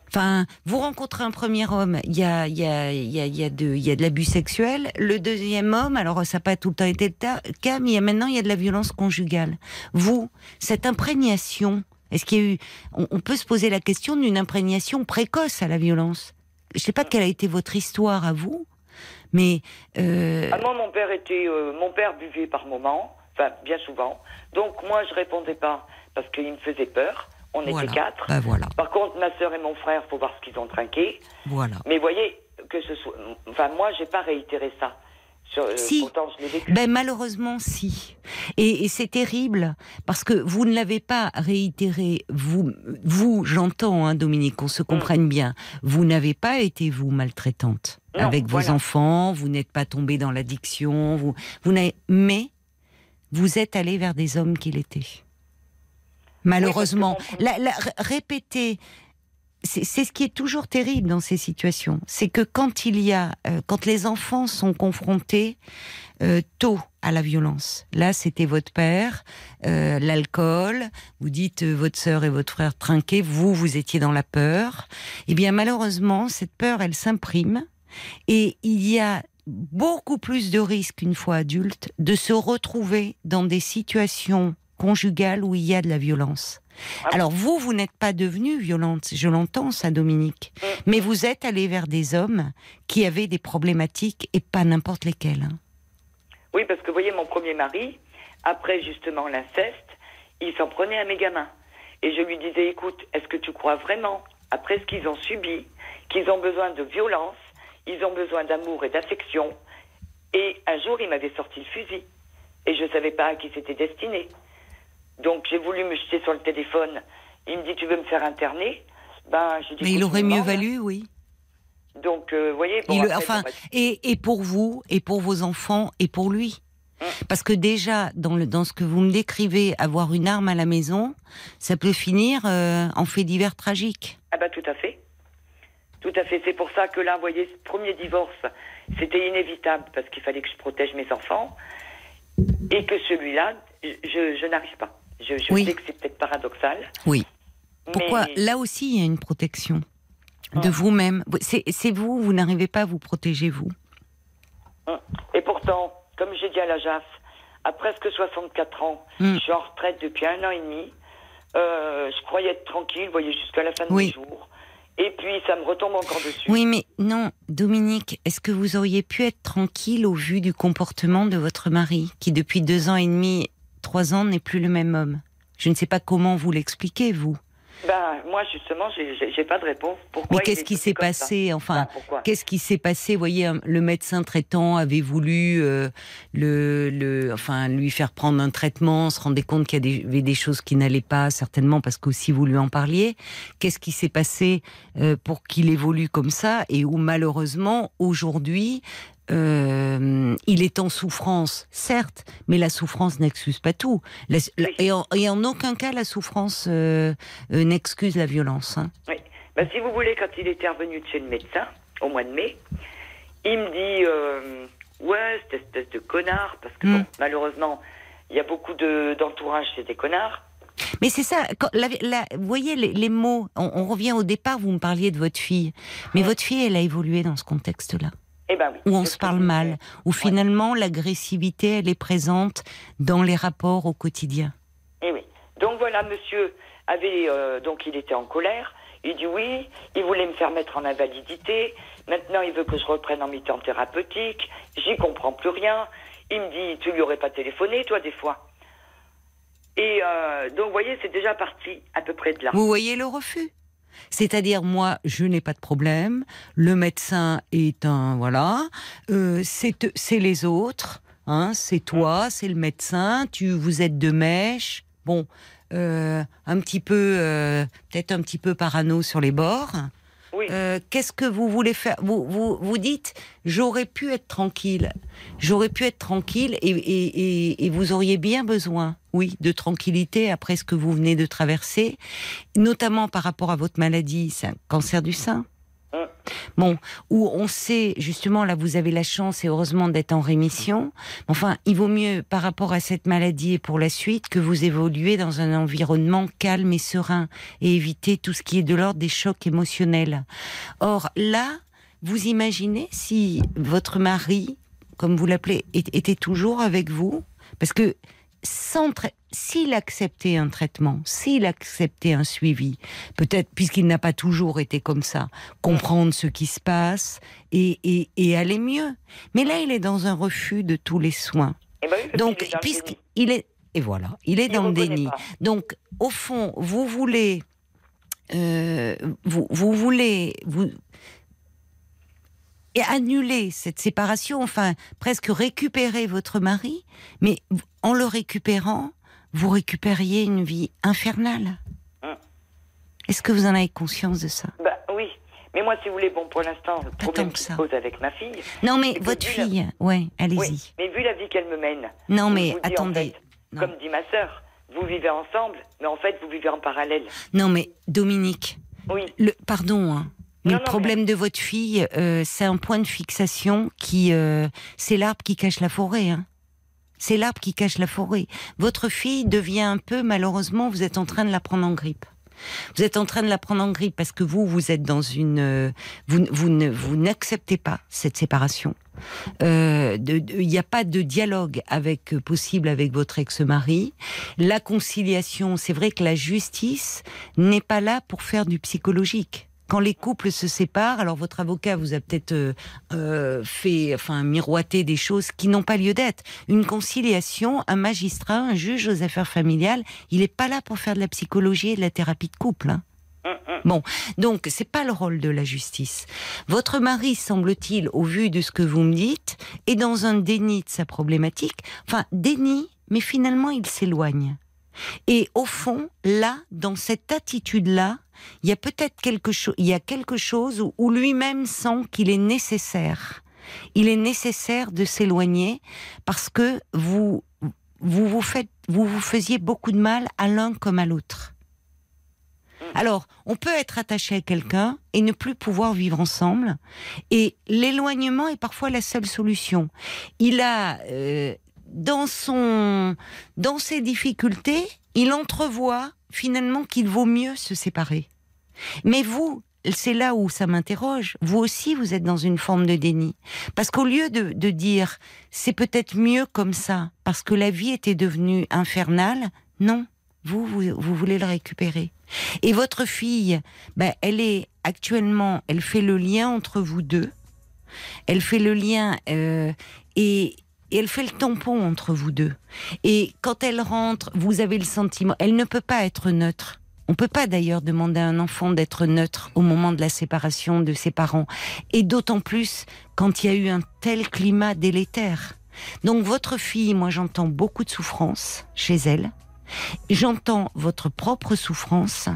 Enfin, vous rencontrez un premier homme, il y a, il y, a, il y, a, il y, a de, il y a de l'abus sexuel. Le deuxième homme, alors ça n'a pas tout le temps été le cas, mais il y a maintenant il y a de la violence conjugale. Vous, cette imprégnation, est-ce qu'il y a eu, on, on peut se poser la question d'une imprégnation précoce à la violence. Je ne sais pas quelle a été votre histoire à vous, mais euh, Ah, moi, mon père était, euh, mon père buvait par moment, enfin bien souvent. Donc moi, je répondais pas parce qu'il me faisait peur. On voilà. était quatre. Bah voilà, Par contre, ma sœur et mon frère, faut voir ce qu'ils ont trinqué. voilà. Mais voyez que ce soit, enfin moi, j'ai pas réitéré ça. Sur- euh, Si. Pourtant, je l'ai vécu. Ben malheureusement si. Et, et c'est terrible parce que vous ne l'avez pas réitéré. Vous, vous, j'entends, hein, Dominique, qu'on se comprenne bien. Vous n'avez pas été vous maltraitante Non, avec vos enfants. Vous n'êtes pas tombé dans l'addiction. Vous, vous n'avez. Mais vous êtes allé vers des hommes qu'il était. Malheureusement, Oui, la, la- répéter. C'est ce qui est toujours terrible dans ces situations, c'est que quand il y a, euh, quand les enfants sont confrontés euh, tôt à la violence. Là, c'était votre père, euh, l'alcool. Vous dites euh, votre sœur et votre frère trinquaient. Vous, vous étiez dans la peur. Eh bien, malheureusement, cette peur, elle s'imprime et il y a beaucoup plus de risques une fois adulte de se retrouver dans des situations conjugales où il y a de la violence. Ah Alors vous, vous n'êtes pas devenue violente, je l'entends ça, Dominique, Mm. mais vous êtes allé vers des hommes qui avaient des problématiques et pas n'importe lesquelles. Oui, parce que vous voyez, mon premier mari, après justement l'inceste, il s'en prenait à mes gamins. Et je lui disais, écoute, est-ce que tu crois vraiment, après ce qu'ils ont subi, qu'ils ont besoin de violence, ils ont besoin d'amour et d'affection? Et un jour, il m'avait sorti le fusil. Et je ne savais pas à qui c'était destiné. Donc j'ai voulu me jeter sur le téléphone. Il me dit, tu veux me faire interner? Ben, j'ai dit, Mais il aurait mieux valu, oui. Donc, euh, vous voyez. bon, Il- après, enfin, bon, bah, et, et pour vous, et pour vos enfants, et pour lui. Mm. Parce que déjà, dans, le, dans ce que vous me décrivez, avoir une arme à la maison, ça peut finir euh, en fait divers tragique. Ah bah tout à fait. Tout à fait. C'est pour ça que là, vous voyez, ce premier divorce, c'était inévitable parce qu'il fallait que je protège mes enfants. Et que celui-là, je- je n'arrive pas. Je, je Oui. sais que c'est peut-être paradoxal. Oui. Pourquoi mais- Là aussi, il y a une protection de Ah. vous-même. C'est vous, vous n'arrivez pas à vous protéger, vous. Et pourtant, comme j'ai dit à la JAF, à presque 64 ans, Mm. je suis en retraite depuis un an et demi. Euh, je croyais être tranquille, vous voyez, jusqu'à la fin de Oui. mes jours. Et puis, ça me retombe encore dessus. Oui, mais non, Dominique, est-ce que vous auriez pu être tranquille au vu du comportement de votre mari, qui depuis deux ans et demi, trois ans, n'est plus le même homme Je ne sais pas comment vous l'expliquez, vous. Ben, moi, justement, j'ai- pas de réponse. Pourquoi Mais il qu'est-ce est qui s'est passé Enfin, Qu'est-ce qui s'est passé? Vous voyez, le médecin traitant avait voulu euh, le, le, enfin, lui faire prendre un traitement, se rendait compte qu'il y avait des choses qui n'allaient pas, certainement parce qu'aussi vous lui en parliez. Qu'est-ce qui s'est passé euh, pour qu'il évolue comme ça? Et où malheureusement, aujourd'hui, euh, il est en souffrance, certes, mais la souffrance n'excuse pas tout. La- et, en, et en aucun cas, la souffrance euh, euh, n'excuse la violence. hein. Oui. Ben, si vous voulez, quand il était revenu de chez le médecin, au mois de mai, il me dit Ouais, cette espèce de connard, parce que Mm. bon, malheureusement, il y a beaucoup de- d'entourage, c'est des connards. Mais c'est ça, quand- la- la- vous voyez les, les mots, on, on revient au départ, vous me parliez de votre fille. Mais votre fille, elle a évolué dans ce contexte-là, Eh ben oui. où on se parle mal, où finalement l'agressivité, elle est présente dans les rapports au quotidien. Eh oui. Donc voilà, monsieur avait euh, donc il était en colère. Il dit oui, il voulait me faire mettre en invalidité. Maintenant, il veut que je reprenne en mi-temps thérapeutique. J'y comprends plus rien. Il me dit tu lui aurais pas téléphoné toi des fois. Et euh, donc vous voyez, c'est déjà parti à peu près de là. Vous voyez le refus? C'est-à-dire moi, je n'ai pas de problème. Le médecin est un voilà. Euh, c'est les autres. Hein, c'est toi, c'est le médecin. Tu vous êtes de mèche. Bon, euh, un petit peu, euh, peut-être un petit peu parano sur les bords. Euh, Qu'est-ce que vous voulez faire? Vous, vous, vous dites, j'aurais pu être tranquille. J'aurais pu être tranquille et, et, et, et vous auriez bien besoin, oui, de tranquillité après ce que vous venez de traverser, notamment par rapport à votre maladie, c'est un cancer du sein. Bon, où on sait, justement, là, vous avez la chance et heureusement d'être en rémission. Enfin, il vaut mieux, par rapport à cette maladie et pour la suite, que vous évoluez dans un environnement calme et serein et éviter tout ce qui est de l'ordre des chocs émotionnels. Or, là, vous imaginez si votre mari, comme vous l'appelez, était toujours avec vous? Parce que sans s'il acceptait un traitement, s'il acceptait un suivi, peut-être puisqu'il n'a pas toujours été comme ça, comprendre ce qui se passe et, et, et aller mieux. Mais là, il est dans un refus de tous les soins. Eh ben oui, Donc, puisqu'il est et voilà, il est Il dans le déni. pas. Donc, au fond, vous voulez, euh, vous, vous voulez, vous et annuler cette séparation, enfin presque récupérer votre mari, mais en le récupérant, vous récupériez une vie infernale. Hum. Est-ce que vous en avez conscience de ça? Bah oui. Mais moi, si vous voulez, bon, pour l'instant, le problème que se pose avec ma fille. Non, mais votre vu la- fille, ouais, allez-y. Oui, mais vu la vie qu'elle me mène. Non, je mais en attendez. fait, Non. Comme dit ma sœur, vous vivez ensemble, mais en fait, vous vivez en parallèle. Non, mais Dominique, Oui. Le, pardon, hein, mais Non, le non, problème de votre fille, euh, c'est un point de fixation qui, euh, c'est l'arbre qui cache la forêt. Hein. C'est l'arbre qui cache la forêt. Votre fille devient un peu, malheureusement, vous êtes en train de la prendre en grippe. Vous êtes en train de la prendre en grippe parce que vous, vous êtes dans une, euh, vous, vous ne, vous n'acceptez pas cette séparation. Euh, Il n'y a pas de dialogue avec euh, possible avec votre ex-mari. La conciliation, c'est vrai que la justice n'est pas là pour faire du psychologique. Quand les couples se séparent, alors votre avocat vous a peut-être euh, euh, fait, enfin, miroiter des choses qui n'ont pas lieu d'être. Une conciliation, un magistrat, un juge aux affaires familiales, il n'est pas là pour faire de la psychologie et de la thérapie de couple. hein. Bon, donc c'est pas le rôle de la justice. Votre mari, semble-t-il, au vu de ce que vous me dites, est dans un déni de sa problématique. Enfin, déni, mais finalement il s'éloigne. Et au fond, là, dans cette attitude-là, il y a peut-être quelque chose, il y a quelque chose où, lui-même sent qu'il est nécessaire. Il est nécessaire de s'éloigner parce que vous, vous faisiez beaucoup de mal à l'un comme à l'autre. Alors, on peut être attaché à quelqu'un et ne plus pouvoir vivre ensemble. Et l'éloignement est parfois la seule solution. Il a, euh, dans ses difficultés, il entrevoit finalement qu'il vaut mieux se séparer. Mais vous, c'est là où ça m'interroge. Vous aussi, vous êtes dans une forme de déni. Parce qu'au lieu de, dire c'est peut-être mieux comme ça, parce que la vie était devenue infernale, non, vous, vous, vous voulez le récupérer. Et votre fille, ben, elle est actuellement, elle fait le lien entre vous deux. Elle fait le lien euh, et, et elle fait le tampon entre vous deux. Et quand elle rentre, vous avez le sentiment, elle ne peut pas être neutre. On peut pas d'ailleurs demander à un enfant d'être neutre au moment de la séparation de ses parents. Et d'autant plus quand il y a eu un tel climat délétère. Donc votre fille, moi j'entends beaucoup de souffrance chez elle. J'entends votre propre souffrance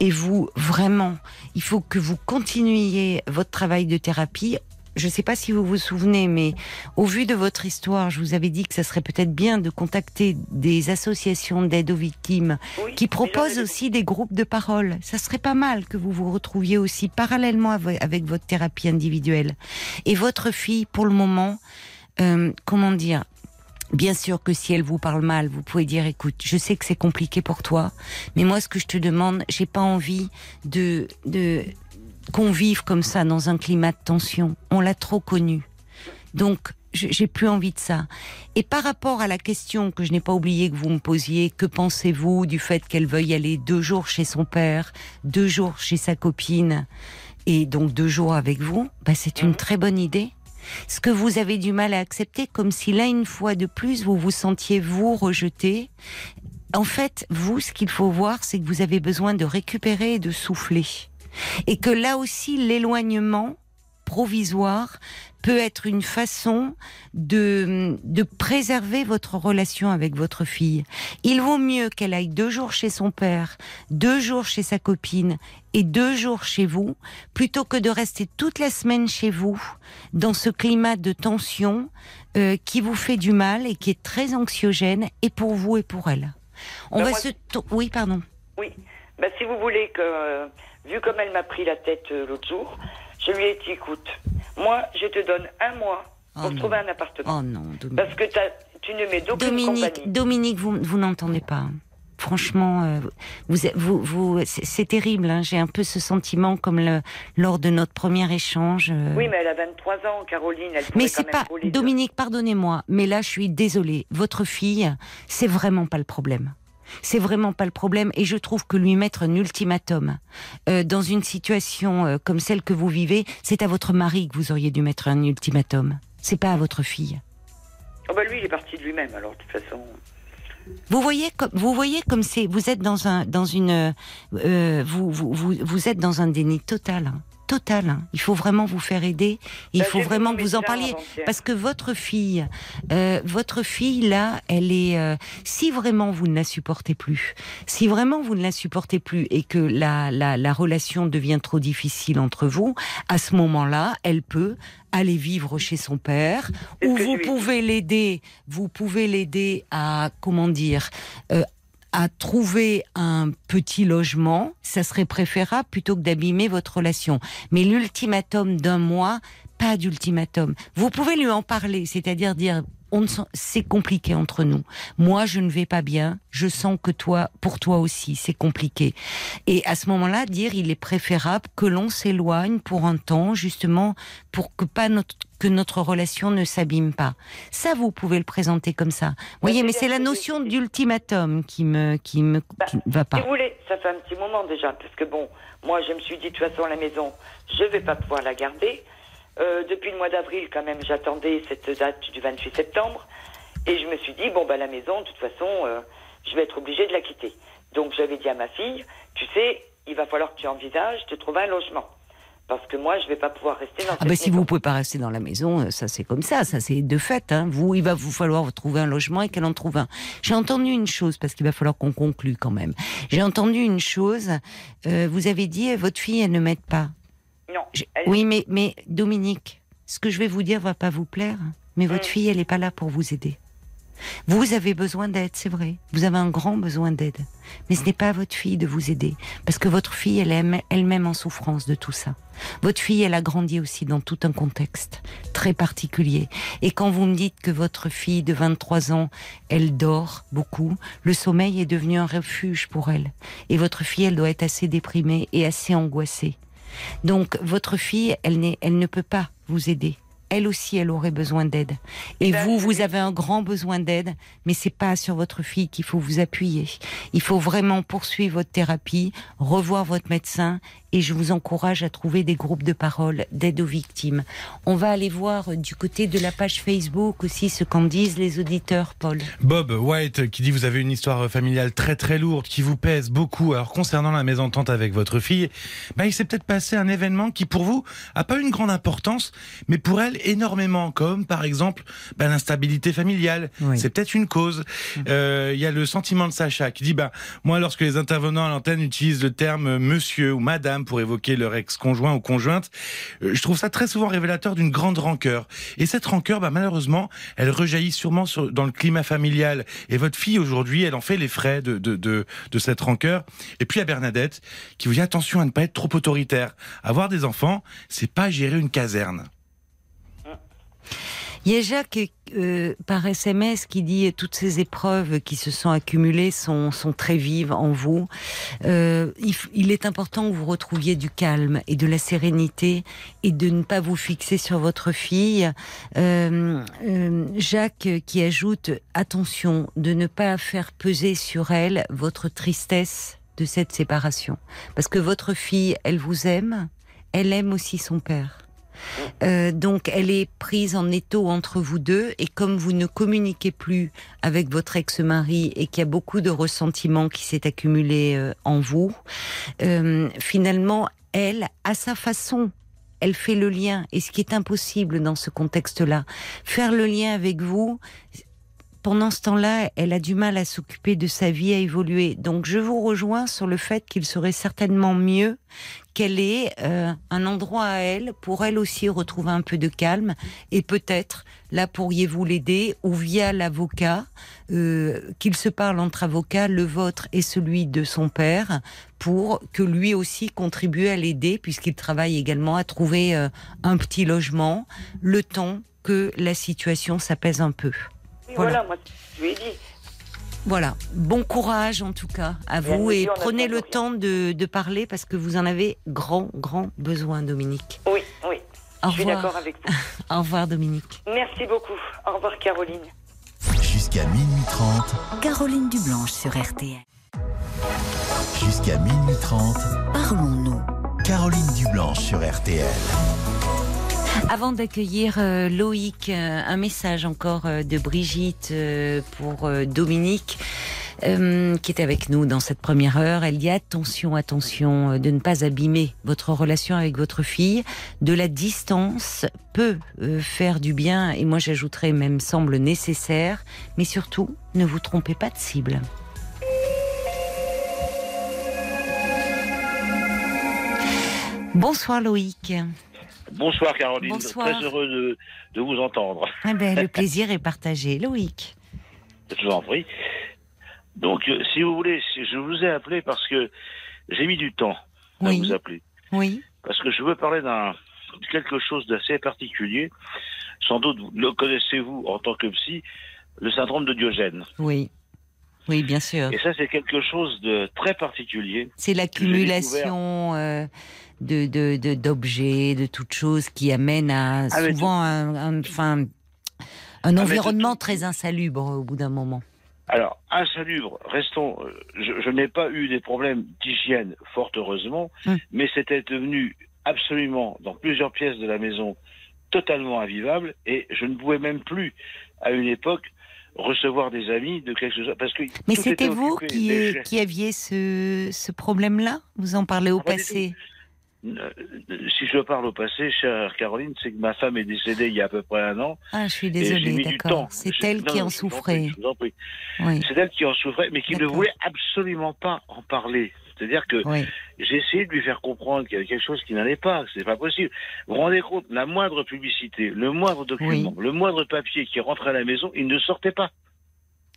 et vous, vraiment, il faut que vous continuiez votre travail de thérapie je ne sais pas si vous vous souvenez, mais au vu de votre histoire, je vous avais dit que ça serait peut-être bien de contacter des associations d'aide aux victimes Oui, qui proposent aussi des groupes de parole. Ça serait pas mal que vous vous retrouviez aussi parallèlement avec votre thérapie individuelle. Et votre fille, pour le moment, euh, comment dire? Bien sûr que si elle vous parle mal, vous pouvez dire écoute, je sais que c'est compliqué pour toi, mais moi ce que je te demande, j'ai pas envie de de qu'on vive comme ça dans un climat de tension. On l'a trop connu. Donc j'ai plus envie de ça. Et par rapport à la question que je n'ai pas oublié que vous me posiez, que pensez-vous du fait qu'elle veuille aller deux jours chez son père, deux jours chez sa copine, et donc deux jours avec vous bah, C'est une très bonne idée. Ce que vous avez du mal à accepter, comme si là, une fois de plus, vous vous sentiez vous rejeté. En fait, vous, ce qu'il faut voir, c'est que vous avez besoin de récupérer et de souffler. Et que là aussi, l'éloignement provisoire peut être une façon de, de préserver votre relation avec votre fille. Il vaut mieux qu'elle aille deux jours chez son père, deux jours chez sa copine et deux jours chez vous, plutôt que de rester toute la semaine chez vous dans ce climat de tension euh, qui vous fait du mal et qui est très anxiogène et pour vous et pour elle. On Ben va moi- se... Oui, pardon. Oui. Bah, si vous voulez que, euh, vu comme elle m'a pris la tête euh, l'autre jour, je lui ai dit, écoute, moi, je te donne un mois pour Oh non. trouver un appartement. Oh non, Dominique. Parce que tu ne mets d'aucune Dominique, compagnie. Dominique, vous, vous n'entendez pas. Franchement, euh, vous, vous, vous, c'est terrible. hein. J'ai un peu ce sentiment comme le, lors de notre premier échange. euh. Oui, mais elle a 23 ans, Caroline. Elle Mais c'est pas Dominique, pardonnez-moi, mais là je suis désolée. Votre fille, c'est vraiment pas le problème. C'est vraiment pas le problème et je trouve que lui mettre un ultimatum euh, dans une situation euh, comme celle que vous vivez, c'est à votre mari que vous auriez dû mettre un ultimatum. C'est pas à votre fille. Oh, bah, lui, il est parti de lui-même, alors, de toute façon. Vous voyez comme vous voyez comme c'est vous êtes dans un dans une euh, vous, vous vous vous êtes dans un déni total hein. Total. Il faut vraiment vous faire aider. Il Bah, faut vraiment que vous en parliez parce que votre fille euh, votre fille là elle est euh, si vraiment vous ne la supportez plus si vraiment vous ne la supportez plus et que la la, la relation devient trop difficile entre vous à ce moment-là elle peut aller vivre chez son père ou vous pouvez l'aider vous pouvez l'aider à comment dire euh, à trouver un petit logement, ça serait préférable plutôt que d'abîmer votre relation. Mais l'ultimatum d'un mois, pas d'ultimatum. Vous pouvez lui en parler, c'est-à-dire dire on c'est compliqué entre nous. Moi, je ne vais pas bien. Je sens que toi, pour toi aussi, c'est compliqué. Et à ce moment-là, dire il est préférable que l'on s'éloigne pour un temps, justement, pour que pas notre que notre relation ne s'abîme pas. Ça, vous pouvez le présenter comme ça. Vous voyez, c'est mais c'est la notion d'ultimatum qui me qui me Bah, qui ne va Si pas. vous voulez, ça fait un petit moment déjà, parce que bon, moi je me suis dit de toute façon la maison, je vais pas pouvoir la garder. Euh, depuis le mois d'avril, quand même, j'attendais cette date du 28 septembre, et je me suis dit bon bah la maison, de toute façon, euh, je vais être obligée de la quitter. Donc j'avais dit à ma fille, tu sais, il va falloir que tu envisages de trouver un logement, Parce que moi, je vais pas pouvoir rester dans Ah cette bah si maison. vous pouvez pas rester dans la maison, euh, ça c'est comme ça, ça c'est de fait. Hein. Vous, il va vous falloir trouver un logement et qu'elle en trouve un. J'ai entendu une chose parce qu'il va falloir qu'on conclue quand même. J'ai entendu une chose. euh, vous avez dit votre fille, elle ne m'aide pas. Non. Oui, mais mais Dominique, ce que je vais vous dire va pas vous plaire, mais votre Mm. fille, elle est pas là pour vous aider. Vous avez besoin d'aide, c'est vrai. Vous avez un grand besoin d'aide. Mais ce n'est pas à votre fille de vous aider. Parce que votre fille, elle est elle-même en souffrance de tout ça. Votre fille, elle a grandi aussi dans tout un contexte très particulier. Et quand vous me dites que votre fille de 23 ans, elle dort beaucoup, le sommeil est devenu un refuge pour elle. Et votre fille, elle doit être assez déprimée et assez angoissée. Donc, votre fille, elle, elle ne peut pas vous aider. Elle aussi, elle aurait besoin d'aide. Et Ben, vous, vous avez un grand besoin d'aide, mais c'est pas sur votre fille qu'il faut vous appuyer. Il faut vraiment poursuivre votre thérapie, revoir votre médecin, et je vous encourage à trouver des groupes de parole d'aide aux victimes. On va aller voir du côté de la page Facebook aussi ce qu'en disent les auditeurs, Paul. Bob White qui dit vous avez une histoire familiale très très lourde qui vous pèse beaucoup. Alors concernant la mésentente avec votre fille, bah, il s'est peut-être passé un événement qui pour vous a pas une grande importance, mais pour elle énormément, comme par exemple bah, l'instabilité familiale. Oui. C'est peut-être une cause. Euh, Il y a le sentiment de Sacha qui dit bah moi lorsque les intervenants à l'antenne utilisent le terme monsieur ou madame pour évoquer leur ex-conjoint ou conjointe, euh, je trouve ça très souvent révélateur d'une grande rancœur. Et cette rancœur, bah, malheureusement, elle rejaillit sûrement sur, dans le climat familial. Et votre fille, aujourd'hui, elle en fait les frais de, de, de, de cette rancœur. Et puis à Bernadette, qui vous dit attention à ne pas être trop autoritaire. Avoir des enfants, c'est pas gérer une caserne. Il y a Jacques euh, par SMS qui dit euh, toutes ces épreuves qui se sont accumulées sont, sont très vives en vous. Euh, il, il est important que vous retrouviez du calme et de la sérénité et de ne pas vous fixer sur votre fille. Euh, euh, Jacques qui ajoute attention de ne pas faire peser sur elle votre tristesse de cette séparation. Parce que votre fille, elle vous aime, elle aime aussi son père. Euh, donc elle est prise en étau entre vous deux et comme vous ne communiquez plus avec votre ex-mari et qu'il y a beaucoup de ressentiment qui s'est accumulé euh, en vous, euh, finalement elle, à sa façon, elle fait le lien et ce qui est impossible dans ce contexte-là, faire le lien avec vous. Pendant ce temps-là, elle a du mal à s'occuper de sa vie, à évoluer. Donc, je vous rejoins sur le fait qu'il serait certainement mieux qu'elle ait euh, un endroit à elle pour elle aussi retrouver un peu de calme et peut-être là pourriez-vous l'aider ou via l'avocat euh, qu'il se parle entre avocats le vôtre et celui de son père pour que lui aussi contribue à l'aider puisqu'il travaille également à trouver euh, un petit logement le temps que la situation s'apaise un peu. Oui, Voilà. voilà. moi, je lui ai dit. Voilà, bon courage en tout cas à vous et prenez le temps de, de parler parce que vous en avez grand, grand besoin Dominique. Oui, oui. Au je suis revoir. d'accord avec vous. *laughs* Au revoir Dominique. Merci beaucoup. Au revoir, Caroline. Jusqu'à minuit 30, Caroline Dublanche sur RTL. jusqu'à minuit 30, Parlons-nous. Caroline Dublanche sur RTL. Avant d'accueillir euh, Loïc, euh, un message encore euh, de Brigitte pour Dominique. qui est avec nous dans cette première heure. Elle dit attention, attention de ne pas abîmer votre relation avec votre fille. De la distance peut faire du bien et moi j'ajouterais même semble nécessaire. Mais surtout, ne vous trompez pas de cible. Bonsoir Loïc. Bonsoir Caroline, Bonsoir. très heureux de, de vous entendre. Eh ben, le *laughs* plaisir est partagé. Loïc. Je vous en prie. Donc, euh, si vous voulez, je vous ai appelé parce que j'ai mis du temps à Oui. vous appeler. Oui. Parce que je veux parler d'un de quelque chose d'assez particulier. Sans doute vous- le connaissez-vous en tant que psy, le syndrome de Diogène. Oui. Oui, bien sûr. Et ça, c'est quelque chose de très particulier. C'est l'accumulation euh, de de- de- d'objets, de, toutes choses qui amène à Ah, souvent un, un- enfin, un de environnement très insalubre au bout d'un moment. Alors, insalubre, restons. euh, Je, je n'ai pas eu des problèmes d'hygiène, fort heureusement, Hum. mais c'était devenu absolument, dans plusieurs pièces de la maison, totalement invivable, et je ne pouvais même plus, à une époque, recevoir des amis de quelque chose. Parce que Mais c'était était vous qui, qui aviez ce, ce problème-là? Vous en parlez au Ah, passé? Si je parle au passé, chère Caroline, c'est que ma femme est décédée il y a à peu près un an. Ah, je suis désolée, d'accord. C'est elle non, qui non, en souffrait. Oui, C'est elle qui en souffrait, mais qui ne voulait absolument pas en parler. C'est-à-dire que oui, j'ai essayé de lui faire comprendre qu'il y avait quelque chose qui n'allait pas, que c'est pas possible. Vous vous rendez compte, la moindre publicité, le moindre document, le moindre papier qui rentrait à la maison, il ne sortait pas.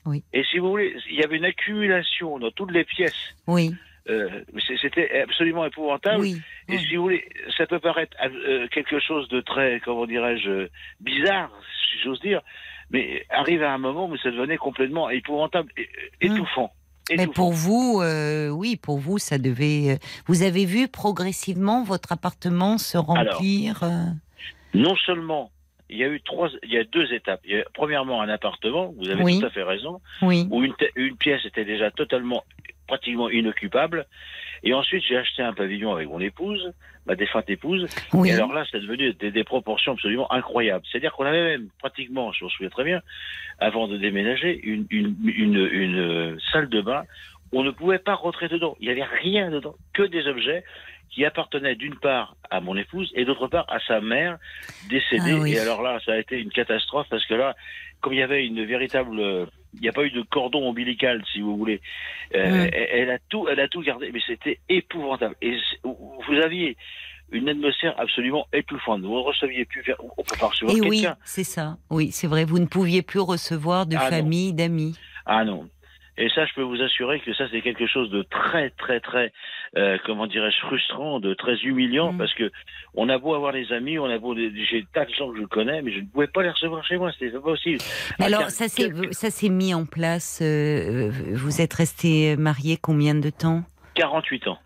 Oui. Et si vous voulez, il y avait une accumulation dans toutes les pièces. oui, Euh, C'était absolument épouvantable. oui. Et oui. si vous voulez, ça peut paraître euh, quelque chose de très, comment dirais-je, euh, bizarre, si j'ose dire, mais arrive à un moment où ça devenait complètement épouvantable, et- Hum. étouffant. Mais pour vous, euh, oui, pour vous, ça devait. euh, Vous avez vu progressivement votre appartement se remplir. euh, Non seulement, il y a eu trois, il y a deux étapes. Il y a, premièrement, un appartement, vous avez Oui. tout à fait raison, Oui, où une pièce était déjà totalement, pratiquement inoccupable. Et ensuite, j'ai acheté un pavillon avec mon épouse, ma défunte épouse. oui. Et alors là, c'est devenu des, des proportions absolument incroyables. C'est-à-dire qu'on avait même pratiquement, je me souviens très bien, avant de déménager, une, une, une, une, salle de bain. On ne pouvait pas rentrer dedans. Il n'y avait rien dedans, que des objets qui appartenaient d'une part à mon épouse et d'autre part à sa mère décédée. Ah oui. Et alors là, ça a été une catastrophe parce que là, comme il y avait une véritable, il n'y a pas eu de cordon ombilical, si vous voulez. Euh, elle, a tout, elle a tout gardé, mais c'était épouvantable. Et vous aviez une atmosphère absolument étouffante. Vous ne receviez plus, on peut pas recevoir oui, quelqu'un. c'est ça. Oui, c'est vrai. Vous ne pouviez plus recevoir de Ah famille, d'amis. Ah non. Et ça, je peux vous assurer que ça, c'est quelque chose de très, très, très, euh, comment dirais-je, frustrant, de très humiliant, Mm. parce que on a beau avoir des amis, on a beau, j'ai tas de gens que je connais, mais je ne pouvais pas les recevoir chez moi, c'était pas possible. Alors, quel- ça s'est quel- ça s'est mis en place. euh, vous êtes resté marié combien de temps? 48 ans.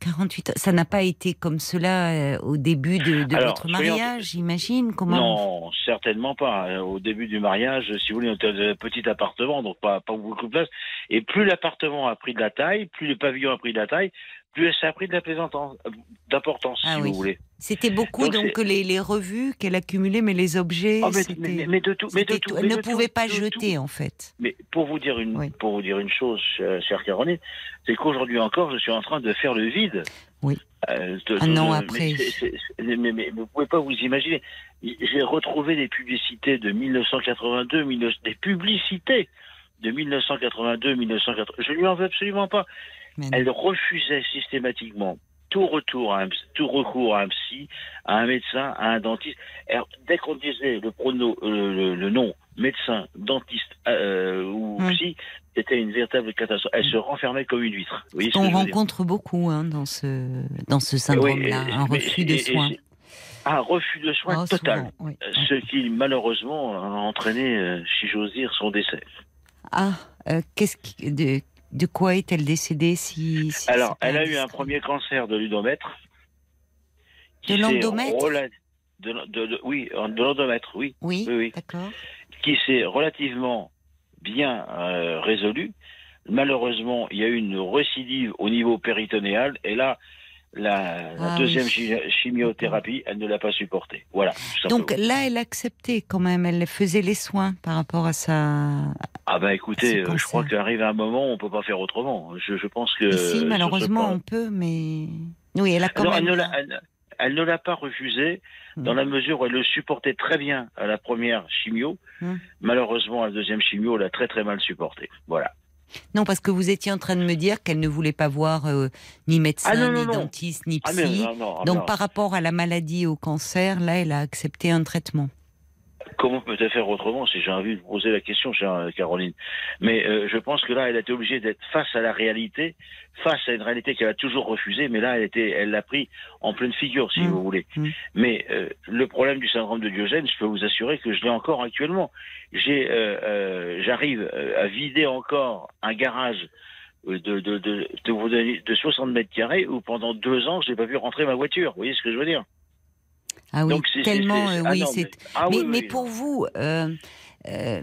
48 ans. Ça n'a pas été comme cela euh, au début de, de Alors, votre mariage, j'imagine. Comment Non, certainement pas. Euh, Au début du mariage, si vous voulez, on était dans un petit appartement, donc pas, pas beaucoup de place. Et plus l'appartement a pris de la taille, plus le pavillon a pris de la taille, plus ça a pris de la plaisantance, euh, d'importance, Ah si oui. vous voulez. C'était beaucoup Donc, donc, les, les revues qu'elle accumulait, mais les objets, Ah, mais, c'était- mais- mais de tout, mais de tout. Elle ne tout, pouvait pas jeter, en fait. Mais pour vous dire une, Oui. pour vous dire une chose, chère chère Caroline, c'est qu'aujourd'hui encore, je suis en train de faire le vide. Oui. Euh, de- Un de- an après. Mais vous pouvez pas vous imaginer. J'ai retrouvé des publicités de 1982, 19 des publicités de 1982, 1980. Je lui en veux absolument pas. Elle refusait systématiquement tout retour à un, tout recours à un psy, à un médecin, à un dentiste. Alors, dès qu'on disait le prono, euh, le, le nom médecin, dentiste euh, ou Hmm. psy, c'était une véritable catastrophe. Elle se renfermait comme une vitre. Vous On rencontre beaucoup hein, dans ce, dans ce syndrome-là, Oui, un refus de soins. Un refus de soins Oh, total. souvent, oui. Euh, Ce qui, malheureusement, a entraîné, euh, si j'ose dire, son décès. Ah, euh, qu'est-ce qui, de, de quoi est-elle décédée si, si Alors, elle a eu un premier cancer de l'endomètre rela- de, de- de- Oui, de l'endomètre, oui. Oui, Oui, oui. d'accord. qui s'est relativement bien euh, résolu. Malheureusement, il y a eu une récidive au niveau péritonéal et là, la, la Ah deuxième oui. chimiothérapie, elle ne l'a pas supporté. Voilà. Donc là, elle acceptait quand même, elle faisait les soins par rapport à sa. ah ben ce écoutez, euh, je crois qu'arrive un moment où on peut pas faire autrement. Je, je pense que. Et si, malheureusement, on peut, mais. Oui, elle a quand elle même. ne l'a- elle- elle ne l'a pas refusé dans Hmm. la mesure où elle le supportait très bien à la première chimio. Hmm. Malheureusement, la deuxième chimio, elle l'a très très mal supporté. Voilà. Non, parce que vous étiez en train de me dire qu'elle ne voulait pas voir euh, ni médecin, Ah, non, non, ni non. dentiste, ni Ah psy. mais non, non, ah, Donc par rapport à la maladie et au cancer, là, elle a accepté un traitement. Comment peut-elle faire autrement si j'ai envie de vous poser la question, chère Caroline Mais euh, je pense que là, elle a été obligée d'être face à la réalité, face à une réalité qu'elle a toujours refusée, mais là, elle était, elle l'a pris en pleine figure, si Mm. vous voulez. Mm. Mais euh, le problème du syndrome de Diogène, je peux vous assurer que je l'ai encore actuellement. J'ai, euh, euh, j'arrive euh, à vider encore un garage euh, de, de, de, de, vous donner- de 60 mètres carrés où pendant deux ans, je n'ai pas vu rentrer ma voiture. Vous voyez ce que je veux dire? Ah oui, Donc, tellement, euh, ah oui, c'est. mais- ah mais, oui, mais oui, pour vous, euh, euh,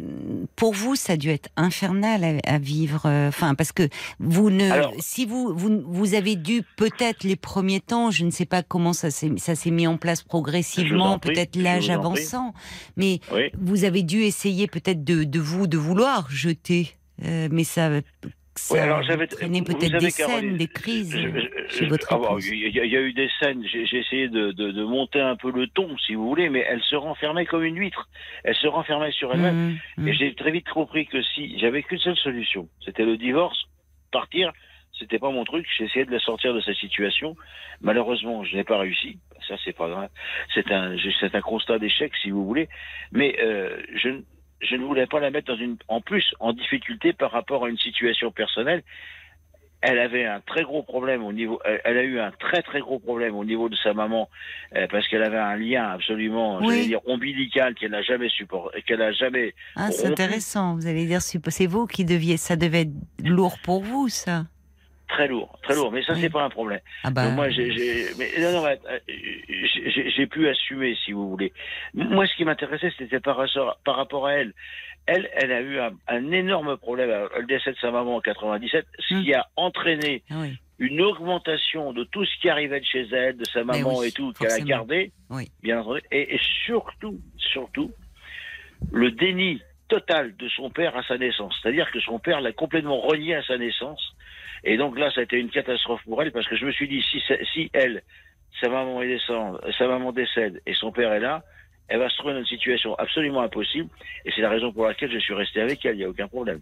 pour vous, ça a dû être infernal à, à vivre. euh, Enfin, parce que vous ne, Alors- si vous, vous, vous avez dû peut-être les premiers temps, je ne sais pas comment ça s'est, ça s'est mis en place progressivement, peut-être l'âge avançant, mais Oui. vous avez dû essayer peut-être de, de vous de vouloir jeter, euh, mais ça, ça Ouais, alors, j'avais- vous peut-être des Caroline, scènes, des crises Je- je- chez votre ah. Il y, a- il y a eu des scènes, j'ai j'ai essayé de, de- de monter un peu le ton, si vous voulez, mais elle se renfermait comme une huître. Elle se renfermait sur elle-même. Mmh, mmh. Et j'ai très vite compris que si j'avais qu'une seule solution, c'était le divorce, partir, c'était pas mon truc. J'ai essayé de la sortir de cette situation. Malheureusement, je n'ai pas réussi. Ça, c'est pas grave. C'est un, c'est un constat d'échec, si vous voulez. Mais euh, je, ne- je ne voulais pas la mettre dans une, en plus, en difficulté par rapport à une situation personnelle. Elle avait un très gros problème au niveau. Elle, a eu un très très gros problème au niveau de sa maman euh, parce qu'elle avait un lien absolument, Oui. j'allais dire ombilical qu'elle n'a jamais supporté, qu'elle a jamais Ah, c'est intéressant. Vous allez dire, c'est vous qui deviez, ça devait être lourd pour vous, ça. Très lourd, très lourd. Mais ça, c'est pas un problème. Ah bah. Moi, j'ai, j'ai, mais non, non, mais, euh, j'ai, j'ai- pu assumer, si vous voulez. Moi, ce qui m'intéressait, c'était par, rapport- par rapport à elle. Elle, elle a eu un, un énorme problème. Le décès de sa maman en 97, ce Hum. qui a entraîné Ah oui. une augmentation de tout ce qui arrivait de chez elle, de sa maman oui, et tout, qu'elle a gardé, Oui. bien entendu. Et, et surtout, surtout, le déni total de son père à sa naissance. C'est-à-dire que son père l'a complètement renié à sa naissance. Et donc là, ça a été une catastrophe pour elle parce que je me suis dit, si, elle, sa maman est descend, sa maman décède et son père est là, elle va se trouver dans une situation absolument impossible. Et c'est la raison pour laquelle je suis resté avec elle. Il n'y a aucun problème.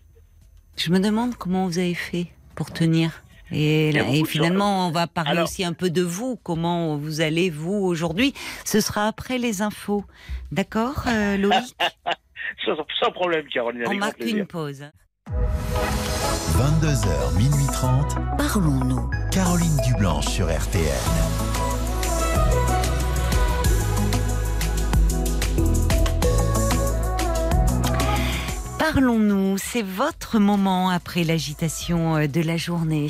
Je me demande comment vous avez fait pour tenir. Et, là- finalement, on va parler Alors- aussi un peu de vous. Comment vous allez, vous, aujourd'hui? Ce sera après les infos. D'accord, euh, Loïc? *laughs* Sans, sans problème, Caroline. On marque une pause. 22h, minuit 30. Parlons-nous. Caroline Dublanche sur RTN. Parlons-nous, c'est votre moment après l'agitation euh, de la journée.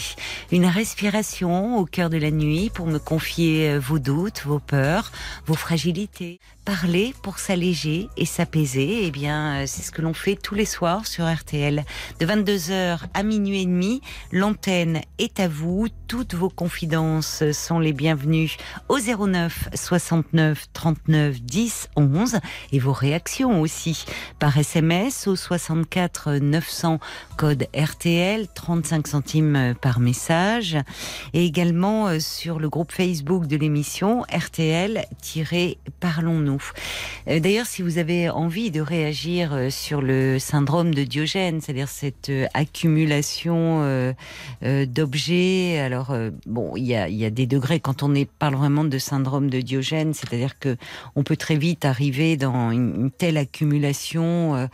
Une respiration au cœur de la nuit pour me confier euh, vos doutes, vos peurs, vos fragilités. Parler pour s'alléger et s'apaiser, eh bien, euh, c'est ce que l'on fait tous les soirs sur RTL. De 22h à minuit et demi, l'antenne est à vous. Toutes vos confidences sont les bienvenues au 09 69 39 10 11 et vos réactions aussi par SMS au 64 900 code RTL 35 centimes par message et également euh, sur le groupe Facebook de l'émission RTL-Parlons-nous. Euh, D'ailleurs, si vous avez envie de réagir euh, sur le syndrome de Diogène, c'est-à-dire cette euh, accumulation d'objets, alors bon, il y a, des degrés. Quand on est, parle vraiment de syndrome de Diogène, c'est-à-dire que on peut très vite arriver dans une, telle accumulation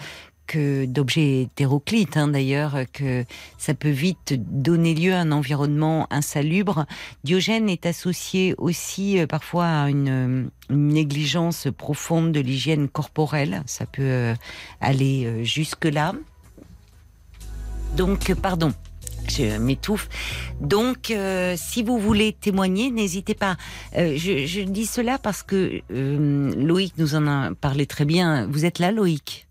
que d'objets hétéroclites hein, d'ailleurs que ça peut vite donner lieu à un environnement insalubre. Diogène est associé aussi euh, parfois à une, euh, une négligence profonde de l'hygiène corporelle. Ça peut euh, aller euh, jusque là. Donc, pardon. Je m'étouffe. Donc, si vous voulez témoigner, n'hésitez pas. Je, dis cela parce que Loïc nous en a parlé très bien. Vous êtes là, Loïc?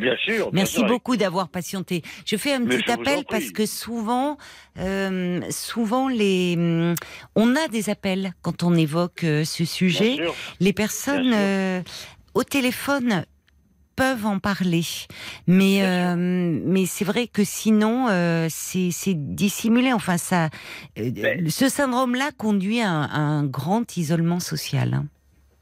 Bien sûr. bien Merci sûr, beaucoup d'avoir patienté. Je fais un Mais petit appel parce que souvent, euh, souvent les, hum, on a des appels quand on évoque euh, ce sujet. Les personnes euh, au téléphone peuvent en parler, mais euh, mais c'est vrai que sinon euh, c'est c'est dissimulé. Enfin ça, euh, Mais- ce syndrome-là conduit à un, à un grand isolement social. hein.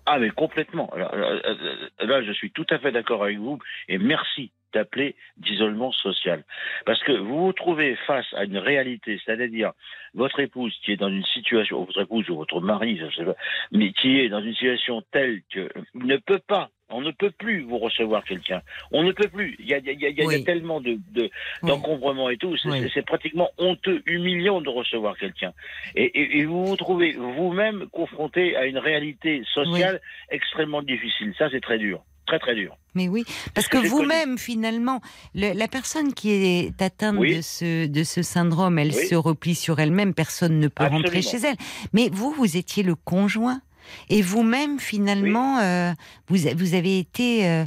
Ah, mais complètement. Euh, euh, Là, je suis tout à fait d'accord avec vous et merci d'appeler d'isolement social. Parce que vous vous trouvez face à une réalité, c'est-à-dire votre épouse qui est dans une situation, votre épouse ou votre mari, je sais pas, mais qui est dans une situation telle que ne peut pas, on ne peut plus vous recevoir quelqu'un. On ne peut plus. Il y a, il y a- il y a- Oui. tellement de, de, Oui. d'encombrement et tout. C'est, Oui. pratiquement honteux, humiliant de recevoir quelqu'un. Et, et- et vous vous trouvez vous-même confronté à une réalité sociale extrêmement difficile. Ça, c'est très dur. Très, très dur. Mais oui, parce que vous-même, finalement, le- la personne qui est atteinte Oui. de, ce, de ce syndrome, elle Oui. se replie sur elle-même, personne ne peut rentrer chez elle. Mais vous, vous étiez le conjoint. Et vous-même, finalement, euh, vous, avez été, euh,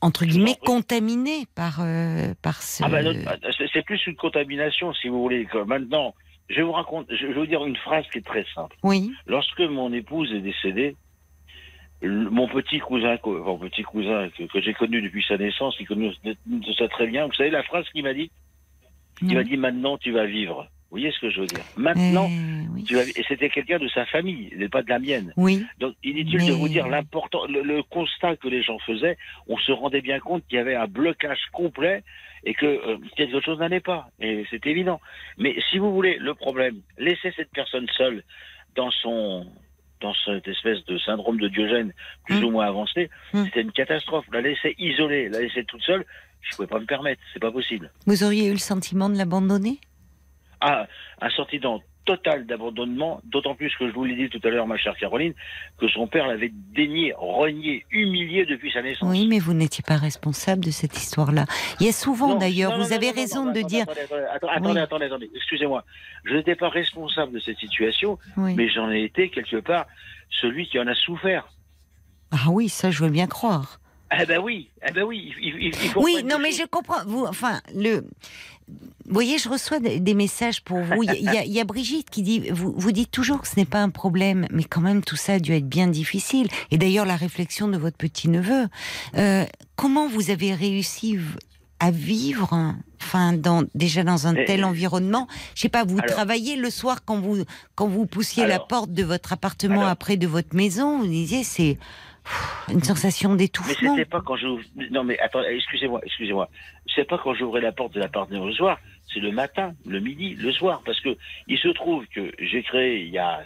entre guillemets, contaminé par, euh, par ce... Ah ben, non, c'est, plus une contamination, si vous voulez. maintenant, je vous raconte, je vais vous dire une phrase qui est très simple. Oui, Lorsque mon épouse est décédée, mon petit cousin, co- mon petit cousin que, que j'ai connu depuis sa naissance, qui connaît ça très bien, vous savez la phrase qu'il m'a dit Il m'a dit maintenant tu vas vivre. Vous voyez ce que je veux dire Maintenant, Eh, oui. tu vas... et c'était quelqu'un de sa famille, pas de la mienne. Oui, Donc inutile Mais- de vous dire l'important, le, le constat que les gens faisaient, on se rendait bien compte qu'il y avait un blocage complet et que euh, quelque chose n'allait pas. Et c'est évident. Mais si vous voulez, le problème, laisser cette personne seule dans son dans cette espèce de syndrome de Diogène plus Mm. ou moins avancé, Mm. c'était une catastrophe. La laisser isolée, la laisser toute seule, je pouvais pas me permettre. C'est pas possible. vous auriez eu le sentiment de l'abandonner? Un sentiment total d'abandonnement, d'autant plus que je vous l'ai dit tout à l'heure, ma chère Caroline, que son père l'avait dénié, renié, humilié depuis sa naissance. Oui, mais vous n'étiez pas responsable de cette histoire-là. Il y a souvent d'ailleurs, vous non, avez non, raison non, de attendez, dire. Attendez, attendez, attendez, Oui. attendez, attendez, excusez-moi. Je n'étais pas responsable de cette situation, Oui. mais j'en ai été quelque part celui qui en a souffert. Ah oui, ça je veux bien croire. Eh ben oui, eh ben oui, il, il- il Oui, non, mais choses. je comprends. Vous, enfin, le. Vous voyez, je reçois des messages pour vous. Il y, a- il y Brigitte qui dit, vous, vous dites toujours que ce n'est pas un problème, mais quand même tout ça a dû être bien difficile. Et d'ailleurs, la réflexion de votre petit neveu, euh, comment vous avez réussi à vivre, enfin, dans, déjà dans un tel environnement? Je sais pas, vous Alors- travaillez le soir quand vous quand vous poussiez la porte de votre appartement Alors- après de votre maison, vous disiez c'est une sensation Mais d'étouffement. c'était pas quand je. Non, mais attendez, excusez-moi, excusez-moi. C'est pas quand j'ouvrais la porte de l'appartement le soir, c'est le matin, le midi, le soir. Parce que il se trouve que j'ai créé il y a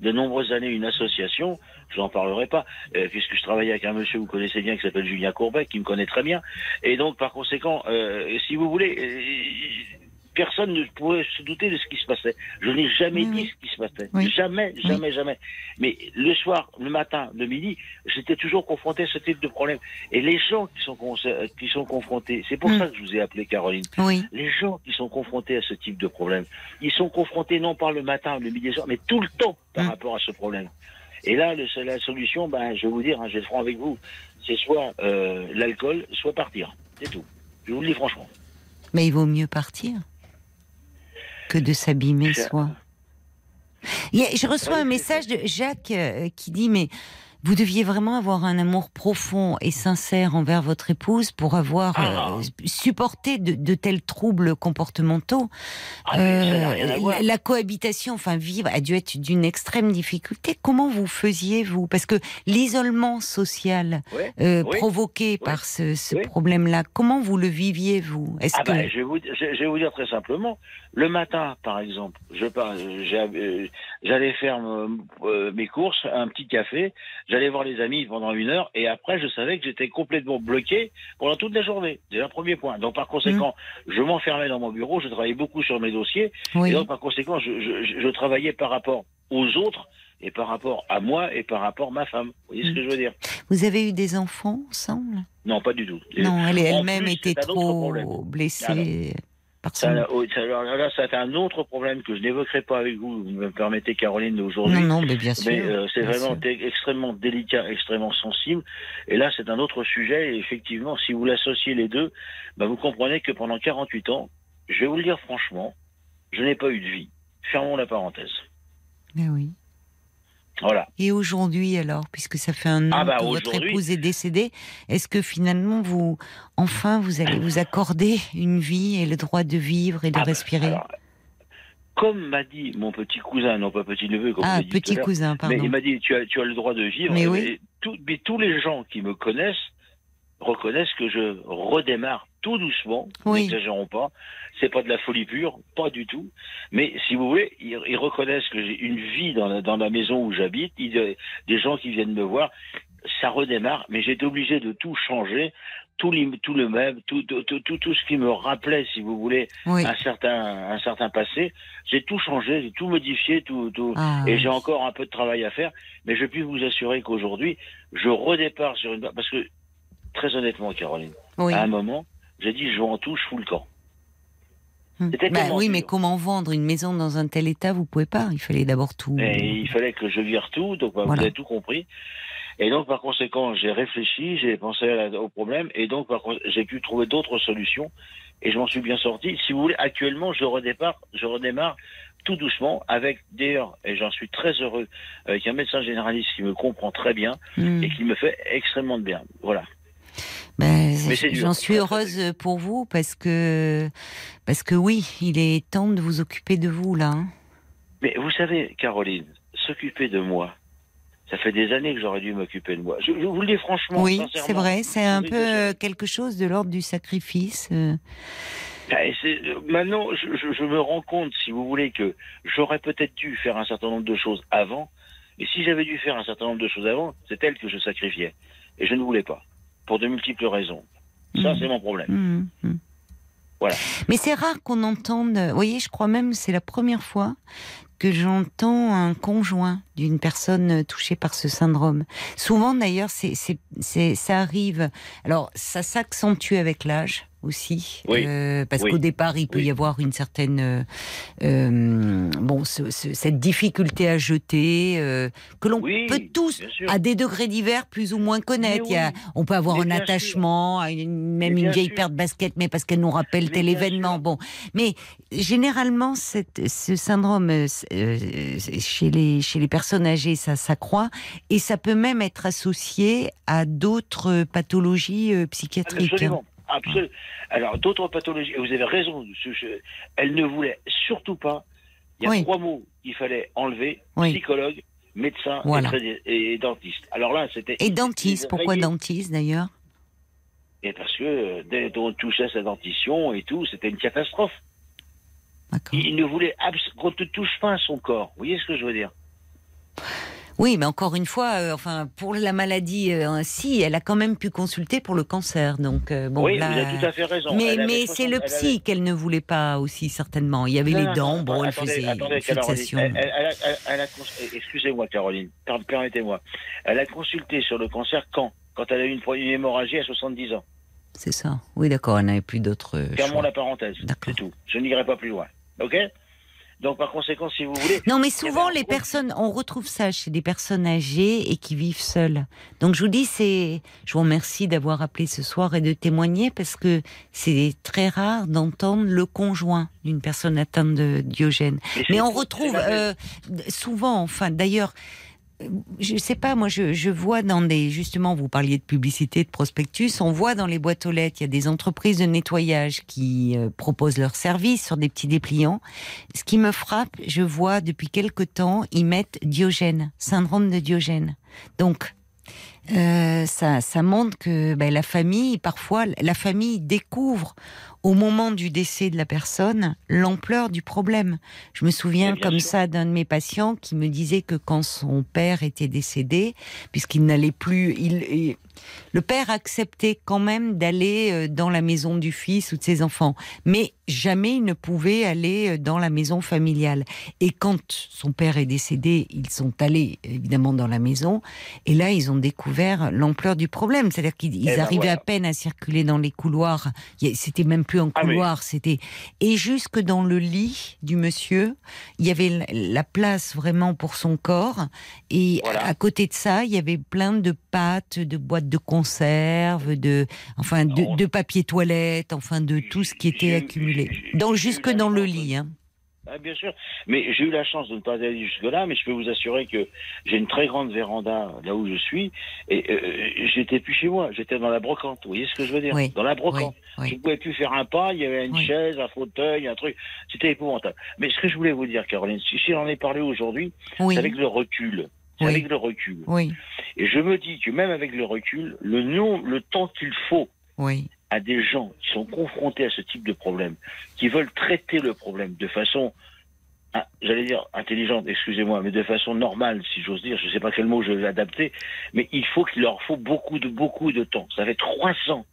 de nombreuses années une association, je n'en parlerai pas, euh, puisque je travaillais avec un monsieur que vous connaissez bien qui s'appelle Julien Courbet, qui me connaît très bien. Et donc, par conséquent, euh, si vous voulez, euh, personne ne pouvait se douter de ce qui se passait. Je n'ai jamais Oui, dit ce qui se passait. Oui. Jamais, jamais, jamais. Mais le soir, le matin, le midi, j'étais toujours confronté à ce type de problème. Et les gens qui sont, qui sont confrontés, c'est pour Mm. ça que je vous ai appelé Caroline, les gens qui sont confrontés à ce type de problème, ils sont confrontés non pas le matin, le midi et le soir, mais tout le temps par Mm. rapport à ce problème. Et là, le- la solution, ben, je vais vous dire, hein, je vais être franc avec vous, c'est soit euh, l'alcool, soit partir. C'est tout. Je vous le dis franchement. Mais il vaut mieux partir que de s'abîmer soi. Je reçois un message de Jacques euh, qui dit mais vous deviez vraiment avoir un amour profond et sincère envers votre épouse pour avoir Ah. euh, supporté de, de tels troubles comportementaux. Ah, Euh, la, la cohabitation, enfin vivre, a dû être d'une extrême difficulté. Comment vous faisiez vous? Parce que l'isolement social euh, Oui. provoqué par ce, problème-là, comment vous le viviez vous? Est-ce Ah que je, vais vous, je, je vais vous dire très simplement. Le matin, par exemple, je pars, euh, j'allais faire euh, euh, mes courses, un petit café, j'allais voir les amis pendant une heure, et après, je savais que j'étais complètement bloqué pendant toute la journée. C'est un premier point. Donc, par conséquent, je m'enfermais dans mon bureau, je travaillais beaucoup sur mes dossiers, oui. et donc, par conséquent, je, je, je- travaillais par rapport aux autres, et par rapport à moi, et par rapport à ma femme. Vous voyez ce Mm. que je veux dire? Vous avez eu des enfants ensemble? Non, pas du tout. Non, elle elle-même était trop blessée Ça, là, oh, ça, alors là, c'est un autre problème que je n'évoquerai pas avec vous. Vous me permettez, Caroline, aujourd'hui. Non, non, mais bien sûr. Mais euh, c'est vraiment sûr. extrêmement délicat, extrêmement sensible. Et là, c'est un autre sujet. Et effectivement, si vous l'associez les deux, bah, vous comprenez que pendant 48 ans, je vais vous le dire franchement, je n'ai pas eu de vie. Fermons la parenthèse. Mais oui. Voilà. Et aujourd'hui, alors, puisque ça fait un an Ah bah, que votre épouse est décédée, est-ce que finalement, vous, enfin, vous allez vous accorder une vie et le droit de vivre et de Ah bah, respirer alors, comme m'a dit mon petit cousin, non pas petit neveu, comme Ah, dit petit cousin, Mais pardon. il m'a dit, tu as, tu as le droit de vivre. Tout- mais tous les gens qui me connaissent reconnaissent que je redémarre tout doucement. Oui. N'exagérons pas. C'est pas de la folie pure, pas du tout. Mais si vous voulez, ils, ils reconnaissent que j'ai une vie dans la, dans la maison où j'habite. Des gens qui viennent me voir, ça redémarre. Mais j'étais obligé de tout changer, tout, le même, tout, tout, tout, tout, ce qui me rappelait, si vous voulez, Oui. un certain, un certain passé. J'ai tout changé, j'ai tout modifié, tout, tout, Ah, et j'ai encore un peu de travail à faire, mais je puis vous assurer qu'aujourd'hui, je redépart sur une base- parce que très honnêtement, Caroline, oui. à un moment, j'ai dit je en touche fous le camp. Hum. c'était Bah oui, mais comment vendre une maison dans un tel état? Vous pouvez pas. Il fallait d'abord tout. Et il fallait que je vire tout, donc bah, Voilà. vous avez tout compris. Et donc par conséquent, j'ai réfléchi, j'ai pensé la- au problème, et donc j'ai pu trouver d'autres solutions, et je m'en suis bien sorti. Si vous voulez, actuellement, je redépart, je redémarre tout doucement avec d'ailleurs, et j'en suis très heureux, avec un médecin généraliste qui me comprend très bien Hum. et qui me fait extrêmement de bien. Voilà. Ben. J'en suis heureuse pour vous parce que parce que oui, il est temps de vous occuper de vous là. hein. Mais vous savez, Caroline, s'occuper de moi, ça fait des années que j'aurais dû m'occuper de moi. Je, je vous le dis franchement. Oui, c'est vrai, c'est un peu quelque chose de l'ordre du sacrifice. euh. Ben, euh, maintenant, je, je- je me rends compte, si vous voulez, que j'aurais peut-être dû faire un certain nombre de choses avant. Et si j'avais dû faire un certain nombre de choses avant, c'est elle que je sacrifiais. Et je ne voulais pas. Pour de multiples raisons. Ça, Mhm. c'est mon problème. Mhm, mhm. Voilà. Mais c'est rare qu'on entende. Vous voyez, je crois même que c'est la première fois que j'entends un conjoint d'une personne touchée par ce syndrome. Souvent, d'ailleurs, c'est, ça arrive. Alors, ça s'accentue avec l'âge aussi, Oui. euh, parce Oui. qu'au départ, il peut Oui. y avoir une certaine, euh, euh, bon, ce- ce- cette difficulté à jeter euh, que l'on peut tous, à des degrés divers, plus ou moins connaître. Mais Il y a- oui. on peut avoir Mais un sûr. attachement, à une- même une vieille sûr. paire de baskets, mais parce qu'elle nous rappelle Mais tel événement. sûr. Bon, mais généralement, cette, ce syndrome chez les chez les personnes âgées, ça s'accroît et ça peut même être associé à d'autres pathologies euh, psychiatriques. hein. Absolument. Absolument. Alors, d'autres pathologies, et vous avez raison, elle ne voulait surtout pas. Il y a Oui. trois mots qu'il fallait enlever Oui. psychologue, médecin et Voilà. tradi- et, dentiste. Alors là, c'était. Et dentiste, pourquoi dentiste d'ailleurs? Et parce que euh, dès qu'on touchait sa dentition et tout, c'était une catastrophe. Il ne voulait qu'on ne touche pas à son corps. Vous voyez ce que je veux dire? Oui, mais encore une fois, euh, enfin, pour la maladie, euh, si, elle a quand même pu consulter pour le cancer. Donc, euh, bon, Oui, là- vous avez tout à fait raison. Mais, Elle avait mais 60 c'est le psy avait- qu'elle ne voulait pas aussi, certainement. Il y avait Non, les dents, non, bon, elle faisait attendez, fixation. Cons- excusez-moi, Caroline, per- permettez-moi. Elle a consulté sur le cancer quand? Quand elle a eu une, une hémorragie à 70 ans. C'est ça. Oui, d'accord, elle n'avait plus d'autres euh, Fermons la parenthèse. D'accord. C'est tout. Je n'irai pas plus loin. OK Donc, par conséquent, si vous voulez. Non, mais souvent, les personnes, on retrouve ça chez des personnes âgées et qui vivent seules. Donc, je vous dis, c'est, je vous remercie d'avoir appelé ce soir et de témoigner parce que c'est très rare d'entendre le conjoint d'une personne atteinte de Diogène. c'est- Mais on retrouve euh, souvent, enfin, d'ailleurs, je sais pas, moi, je, je vois dans des, justement, vous parliez de publicité, de prospectus, on voit dans les boîtes aux lettres, il y a des entreprises de nettoyage qui euh, proposent leurs services sur des petits dépliants. Ce qui me frappe, je vois depuis quelque temps, ils mettent Diogène, syndrome de Diogène. Donc, euh, ça, ça montre que ben, la famille, parfois, la famille découvre au moment du décès de la personne l'ampleur du problème. Je me souviens comme sûr. ça d'un de mes patients qui me disait que quand son père était décédé, puisqu'il n'allait plus, il, il- le père acceptait quand même d'aller euh, dans la maison du fils ou de ses enfants, mais jamais il ne pouvait aller euh, dans la maison familiale. Et quand son père est décédé, ils sont allés évidemment dans la maison, et là ils ont découvert l'ampleur du problème. C'est-à-dire qu'ils ils ben arrivaient voilà. à peine à circuler dans les couloirs. C'était même plus un Ah, couloir, c'était et jusque dans le lit du monsieur, il y avait la- la place vraiment pour son corps. Et Voilà. à côté de ça, il y avait plein de pâtes, de boîtes de conserve, de enfin de, de papier toilette, enfin de tout ce qui était accumulé. jusque dans le lit. Hein. Ah, bien sûr. Mais j'ai eu la chance de ne pas aller jusque-là, mais je peux vous assurer que j'ai une très grande véranda là où je suis, et euh, j'étais plus chez moi, j'étais dans la brocante. Vous voyez ce que je veux dire? Oui, Dans la Oui, brocante. Je ne pouvais plus faire un pas, il y avait une chaise, un fauteuil, un truc. C'était épouvantable. Mais ce que je voulais vous dire, Caroline, si j'en ai parlé aujourd'hui, c'est avec le recul. Oui. avec le recul. oui, Et je me dis que même avec le recul, le, nom, le temps qu'il faut oui, à des gens qui sont confrontés à ce type de problème, qui veulent traiter le problème de façon, ah, j'allais dire intelligente, excusez-moi, mais de façon normale, si j'ose dire, je ne sais pas quel mot je vais adapter, mais il faut qu'il leur faut beaucoup de beaucoup de temps. Ça fait trois ans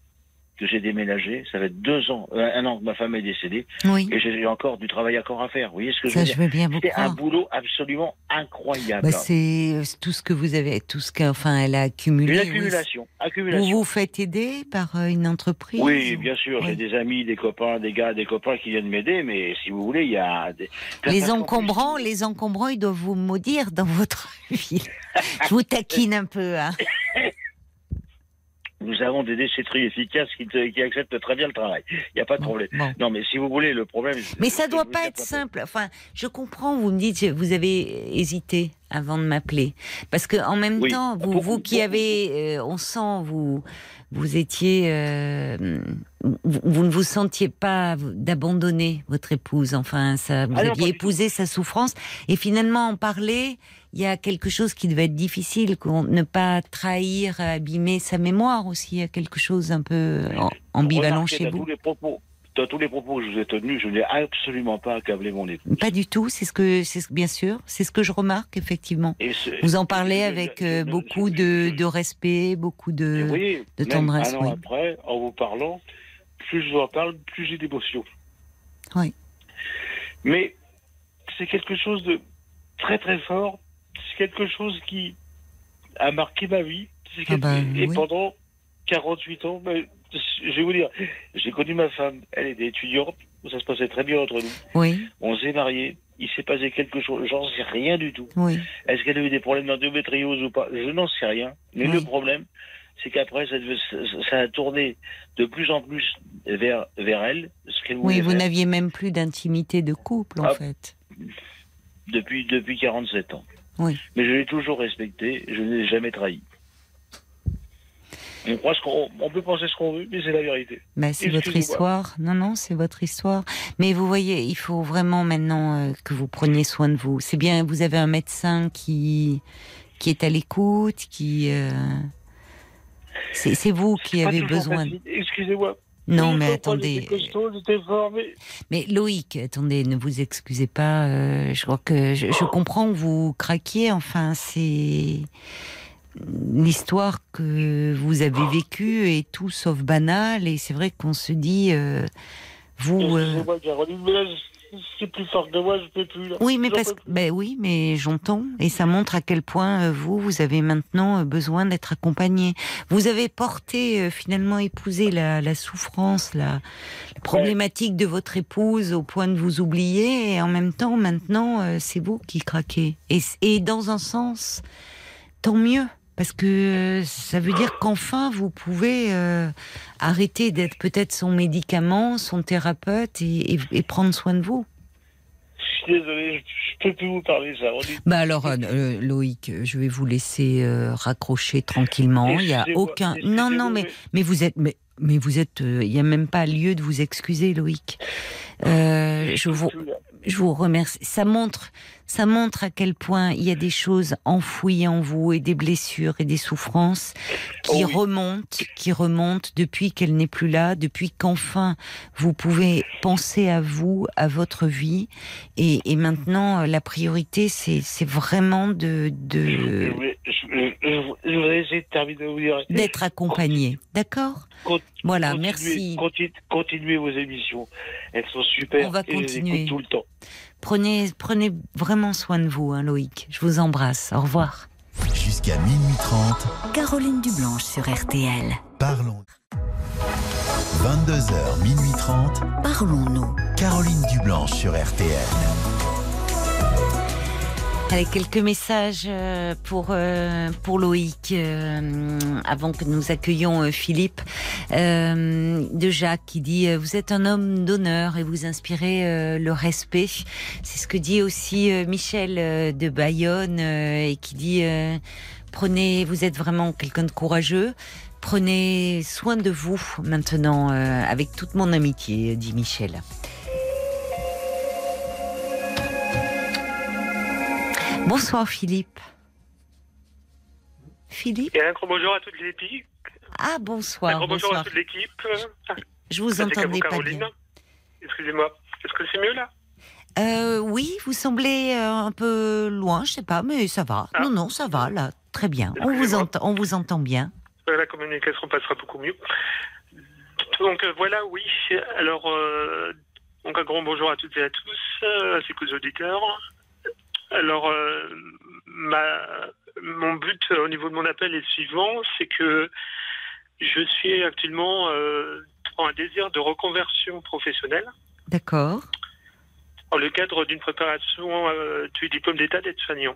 que j'ai déménagé, ça fait deux ans, euh, un an que ma femme est décédée, oui. et j'ai encore du travail encore à faire. Vous voyez ce que je Ça, je dire veux bien vous C'était un boulot absolument incroyable. Bah, c'est euh, tout ce que vous avez, tout ce qu'enfin elle a accumulé. Une oui. accumulation, Vous vous faites aider par euh, une entreprise Oui, ou- bien sûr, Oui. j'ai des amis, des copains, des gars, des copains qui viennent m'aider, mais si vous voulez, il y a des... Les encombrants, plus, les encombrants, ils doivent vous maudire dans votre *laughs* ville. Je vous taquine un peu. Hein. *laughs* Nous avons des déchetteries efficaces qui, te- qui acceptent très bien le travail. Il n'y a pas de Bon, problème. bon. Non, mais si vous voulez, le problème. Mais ça doit pas être simple. Enfin, je comprends. Vous me dites, vous avez hésité avant de m'appeler, parce que en même Oui, temps, vous, vous qui avez, euh, on sent, vous, vous étiez, euh, vous, vous ne vous sentiez pas d'abandonner votre épouse. Enfin, ça, vous Ah aviez épousé sa souffrance, et finalement en parler. Il y a quelque chose qui devait être difficile, ne pas trahir, abîmer sa mémoire aussi. Il y a quelque chose un peu en- ambivalent chez vous. Tous les propos, dans tous les propos que je vous ai tenus, je n'ai absolument pas accablé mon épouse. Pas du tout, c'est ce que, c'est ce- bien sûr, c'est ce que je remarque effectivement. Vous en parlez avec je- euh, je- beaucoup je- de, respect, beaucoup de. oui, de même tendresse, Un an oui. après, en vous parlant, plus je vous en parle, plus j'ai d'émotion. Oui. Mais c'est quelque chose de très très fort. C'est quelque chose qui a marqué ma vie. Ah bah, et oui. pendant 48 ans, ben, je vais vous dire, j'ai connu ma femme. Elle était étudiante. Ça se passait très bien entre nous. Oui, On s'est mariés. Il s'est passé quelque chose. J'en sais rien du tout. oui, Est-ce qu'elle a eu des problèmes d'endométriose ou pas? Je n'en sais rien. Mais le problème, c'est qu'après, ça, ça- a tourné de plus en plus vers, vers elle, ce qu'elle oui. Vous n'aviez même plus d'intimité de couple en Ah. fait. depuis, depuis 47 ans. Oui. Mais je l'ai toujours respecté, je ne l'ai jamais trahi. On, croit ce qu'on, on peut penser ce qu'on veut, mais c'est la vérité. Bah, c'est votre histoire. Non, non, c'est votre histoire. Mais vous voyez, il faut vraiment maintenant euh, que vous preniez soin de vous. C'est bien, vous avez un médecin qui qui est à l'écoute, qui. euh, C'est c'est vous qui avez besoin. facile. Excusez-moi. Non, mais attendez. Mais Mais Loïc, attendez, ne vous excusez pas. euh, je crois que je, je comprends que vous craquiez. Enfin, c'est l'histoire que vous avez vécue est tout sauf banale. Et c'est vrai qu'on se dit, euh, vous. euh, c'est plus fort que moi, je peux plus. Là. oui, mais parce plus. ben oui, mais j'entends et ça montre à quel point euh, vous, vous avez maintenant euh, besoin d'être accompagné. Vous avez porté euh, finalement épousé la, la souffrance, la, la problématique de votre épouse au point de vous oublier et en même temps, maintenant, euh, c'est vous qui craquez. Et, et dans un sens, tant mieux. Parce que euh, ça veut dire qu'enfin vous pouvez euh, arrêter d'être peut-être son médicament, son thérapeute et- et- et prendre soin de vous. Je suis désolé, je, je peux plus vous parler, ça. Bah alors, euh, Loïc, je vais vous laisser euh, raccrocher tranquillement. Il y a aucun. Non, non, mais mais vous êtes, mais mais vous êtes. Il y a même pas lieu de vous excuser, Loïc. Euh, je vous. Je vous remercie. Ça montre, ça montre à quel point il y a des choses enfouies en vous et des blessures et des souffrances qui Oh oui. remontent, qui remontent depuis qu'elle n'est plus là, depuis qu'enfin vous pouvez penser à vous, à votre vie. Et, et maintenant, euh, la priorité, c'est, vraiment de, de, je- je- je- je d'être accompagné. D'accord? Voilà, continuez- merci. conti- Continuez vos émissions. Elles sont super. On va et les continuer. tout le temps. Prenez, prenez vraiment soin de vous, hein, Loïc. Je vous embrasse. Au revoir. Jusqu'à minuit 30, Caroline Dublanche sur RTL. parlons. 22h, minuit 30, Parlons-nous. Caroline Dublanche sur RTL. Quelques messages euh, pour euh, pour Loïc euh, avant que nous accueillions Philippe de Jacques qui dit vous êtes un homme d'honneur et vous inspirez le respect. C'est ce que dit aussi Michel de Bayonne et qui dit prenez vous êtes vraiment quelqu'un de courageux. Prenez soin de vous maintenant avec toute mon amitié, dit Michel. Bonsoir Philippe. Philippe Et un gros bonjour à toute l'équipe. Ah un bonsoir, gros bonjour bonsoir. à toute l'équipe. Je vous entendais pas Caroline. bien. Excusez-moi. Est-ce que c'est mieux là? Euh, oui, vous semblez euh, un peu loin, je sais pas, mais ça va. Ah. Non, non, ça va là, très bien. On vous entend, on vous entend bien. Euh, La communication passera beaucoup mieux. Donc euh, voilà, oui. Alors, euh, donc un grand bonjour à toutes et à tous, ainsi qu'aux auditeurs. Alors, euh, ma, mon but euh, au niveau de mon appel est le suivant, c'est que je suis actuellement euh, dans un désir de reconversion professionnelle. D'accord. dans le cadre d'une préparation euh, du diplôme d'état d'aide-soignant.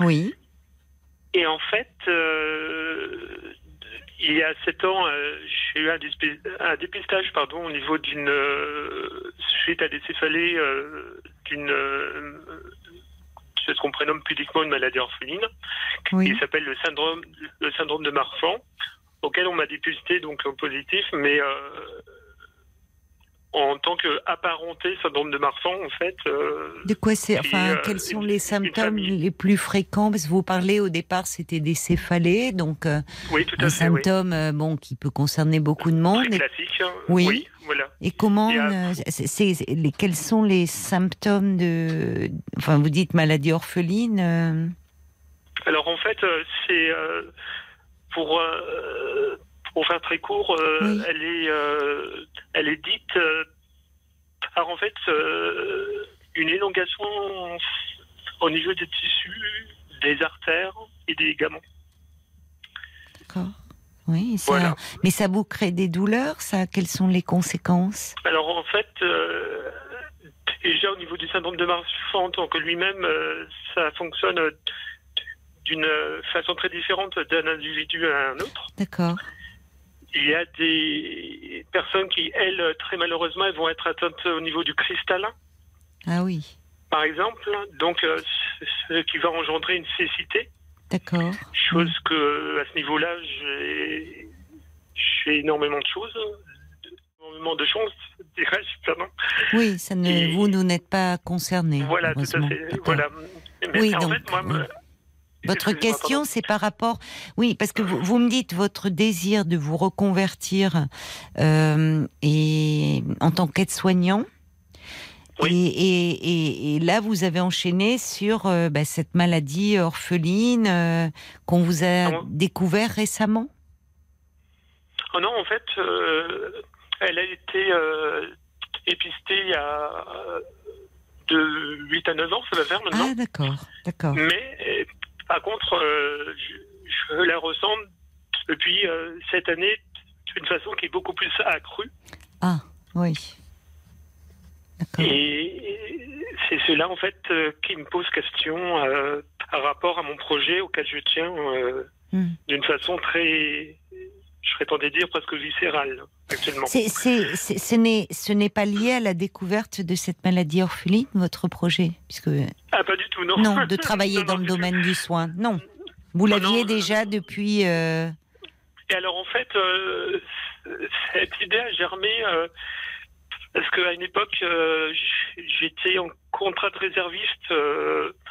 Oui. Et en fait, euh, il y a sept ans, euh, j'ai eu un, un dépistage pardon, au niveau d'une. euh, suite à des céphalées euh, d'une. C'est ce qu'on prénomme pudiquement une maladie orpheline, Oui. qui s'appelle le syndrome, le syndrome de Marfan, auquel on m'a dépisté donc en positif, mais euh, en tant qu'apparenté syndrome de Marfan, en fait. euh, De quoi c'est Enfin, euh, quels sont les symptômes les plus fréquents? Parce que vous parlez au départ, c'était des céphalées, donc euh, oui, tout un à fait. oui. symptôme euh, bon qui peut concerner beaucoup de monde. Très classique. hein. Oui. voilà. et comment Et, les, Quels sont les symptômes de Enfin, vous dites maladie orpheline. Alors en fait, c'est pour pour faire très court, euh, Oui. elle est euh, elle est dite euh, par en fait euh, une élongation au niveau des tissus, des artères et des ligaments. D'accord. Oui, ça, Voilà. mais ça vous crée des douleurs, ça? Quelles sont les conséquences? Alors en fait, déjà au niveau du syndrome de Marfan en tant que lui-même, ça fonctionne d'une façon très différente d'un individu à un autre. D'accord. Il y a des personnes qui, elles, très malheureusement, elles vont être atteintes au niveau du cristallin, Ah oui. par exemple, donc euh, ce qui va engendrer une cécité, D'accord. chose que à ce niveau-là, j'ai énormément de choses, énormément de chance, *laughs* dirais-je, pardon. Oui, ça ne, Et- vous, nous n'êtes pas concerné. Voilà, tout à fait. Voilà. Mais Oui, en donc, fait, moi, Votre question, c'est par rapport, oui, parce que vous, vous me dites votre désir de vous reconvertir euh, et en tant qu'aide-soignant. Oui. Et, et, et, et là, vous avez enchaîné sur euh, bah, cette maladie orpheline euh, qu'on vous a Non. découvert récemment? Oh non, en fait, elle a été épistée il y a de 8 à 9 ans, ça va faire maintenant. Ah, d'accord, d'accord. Mais par contre, euh, je, je la ressens depuis euh, cette année d'une façon qui est beaucoup plus accrue. Ah, oui. Et c'est cela, en fait, euh, qui me pose question euh, par rapport à mon projet auquel je tiens euh, Hmm. d'une façon très, je serais tenté de dire presque viscérale actuellement. C'est, c'est, c'est- ce, n'est, ce n'est pas lié à la découverte de cette maladie orpheline, votre projet puisque, Ah, pas du tout, non. Non, de *laughs* travailler Non, dans non, le domaine du soin. Non. Vous l'aviez non, déjà depuis. euh, Et alors, en fait, euh, cette idée a germé euh, parce qu'à une époque, j'étais en contrat de réserviste,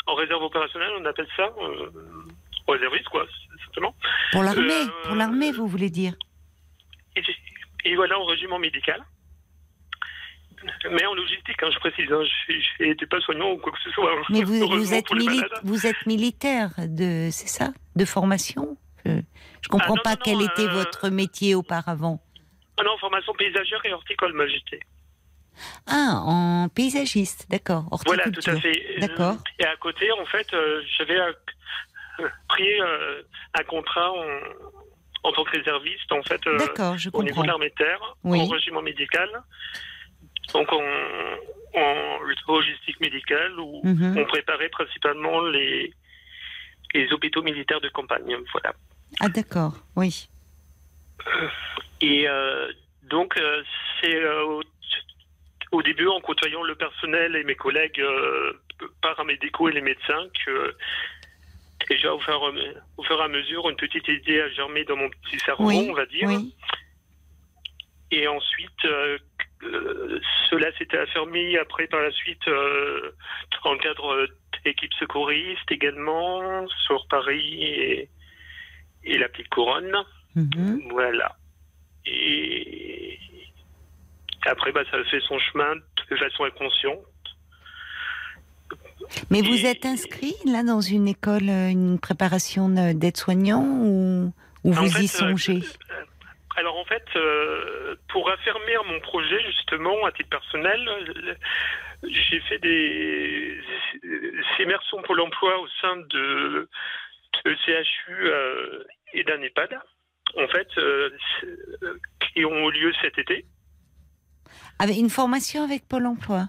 en réserve opérationnelle, on appelle ça, réserviste, quoi, simplement. pour l'armée. Pour l'armée, vous voulez dire? Et, et voilà, en régiment médical. Mais en logistique, hein, je précise, hein, je n'étais pas soignant ou quoi que ce soit. hein. Mais vous, vous, êtes mili- vous êtes militaire, de, c'est ça De formation? Je je comprends Ah, non, pas non, quel non, était euh, votre métier auparavant. Ah non, formation paysagère et horticole, moi j'étais. Ah, en paysagiste, d'accord. Voilà, tout à fait. D'accord. Et à côté, en fait, euh, j'avais euh, pris un contrat en, en tant que réserviste, en fait, euh, je au niveau de l'armée de terre, Oui. en régiment médical, donc en, en logistique médicale, où Mhm. on préparait principalement les, les hôpitaux militaires de campagne. Voilà. Ah, d'accord, oui. Et euh, donc, euh, c'est au, au début, en côtoyant le personnel et mes collègues paramédicaux et les médecins, que déjà, au fur, au fur et à mesure, une petite idée a germé dans mon petit cerveau, Oui, on va dire. oui. Et ensuite, euh, euh, cela s'était affermi après, par la suite, euh, dans le cadre d'équipes secouristes également, sur Paris et, et la petite couronne. Mhm. Voilà. Et après, bah, ça a fait son chemin de façon inconsciente. Mais vous êtes inscrit là dans une école, euh, une préparation de- d'aide-soignant ou, vous fait, y euh, songez euh, Alors en fait, euh, pour affermir mon projet, justement, à titre personnel, euh, j'ai fait des immersions pour l'emploi au sein de, de CHU euh, et d'un EHPAD, en fait, euh, qui ont eu lieu cet été. Avec une formation avec Pôle emploi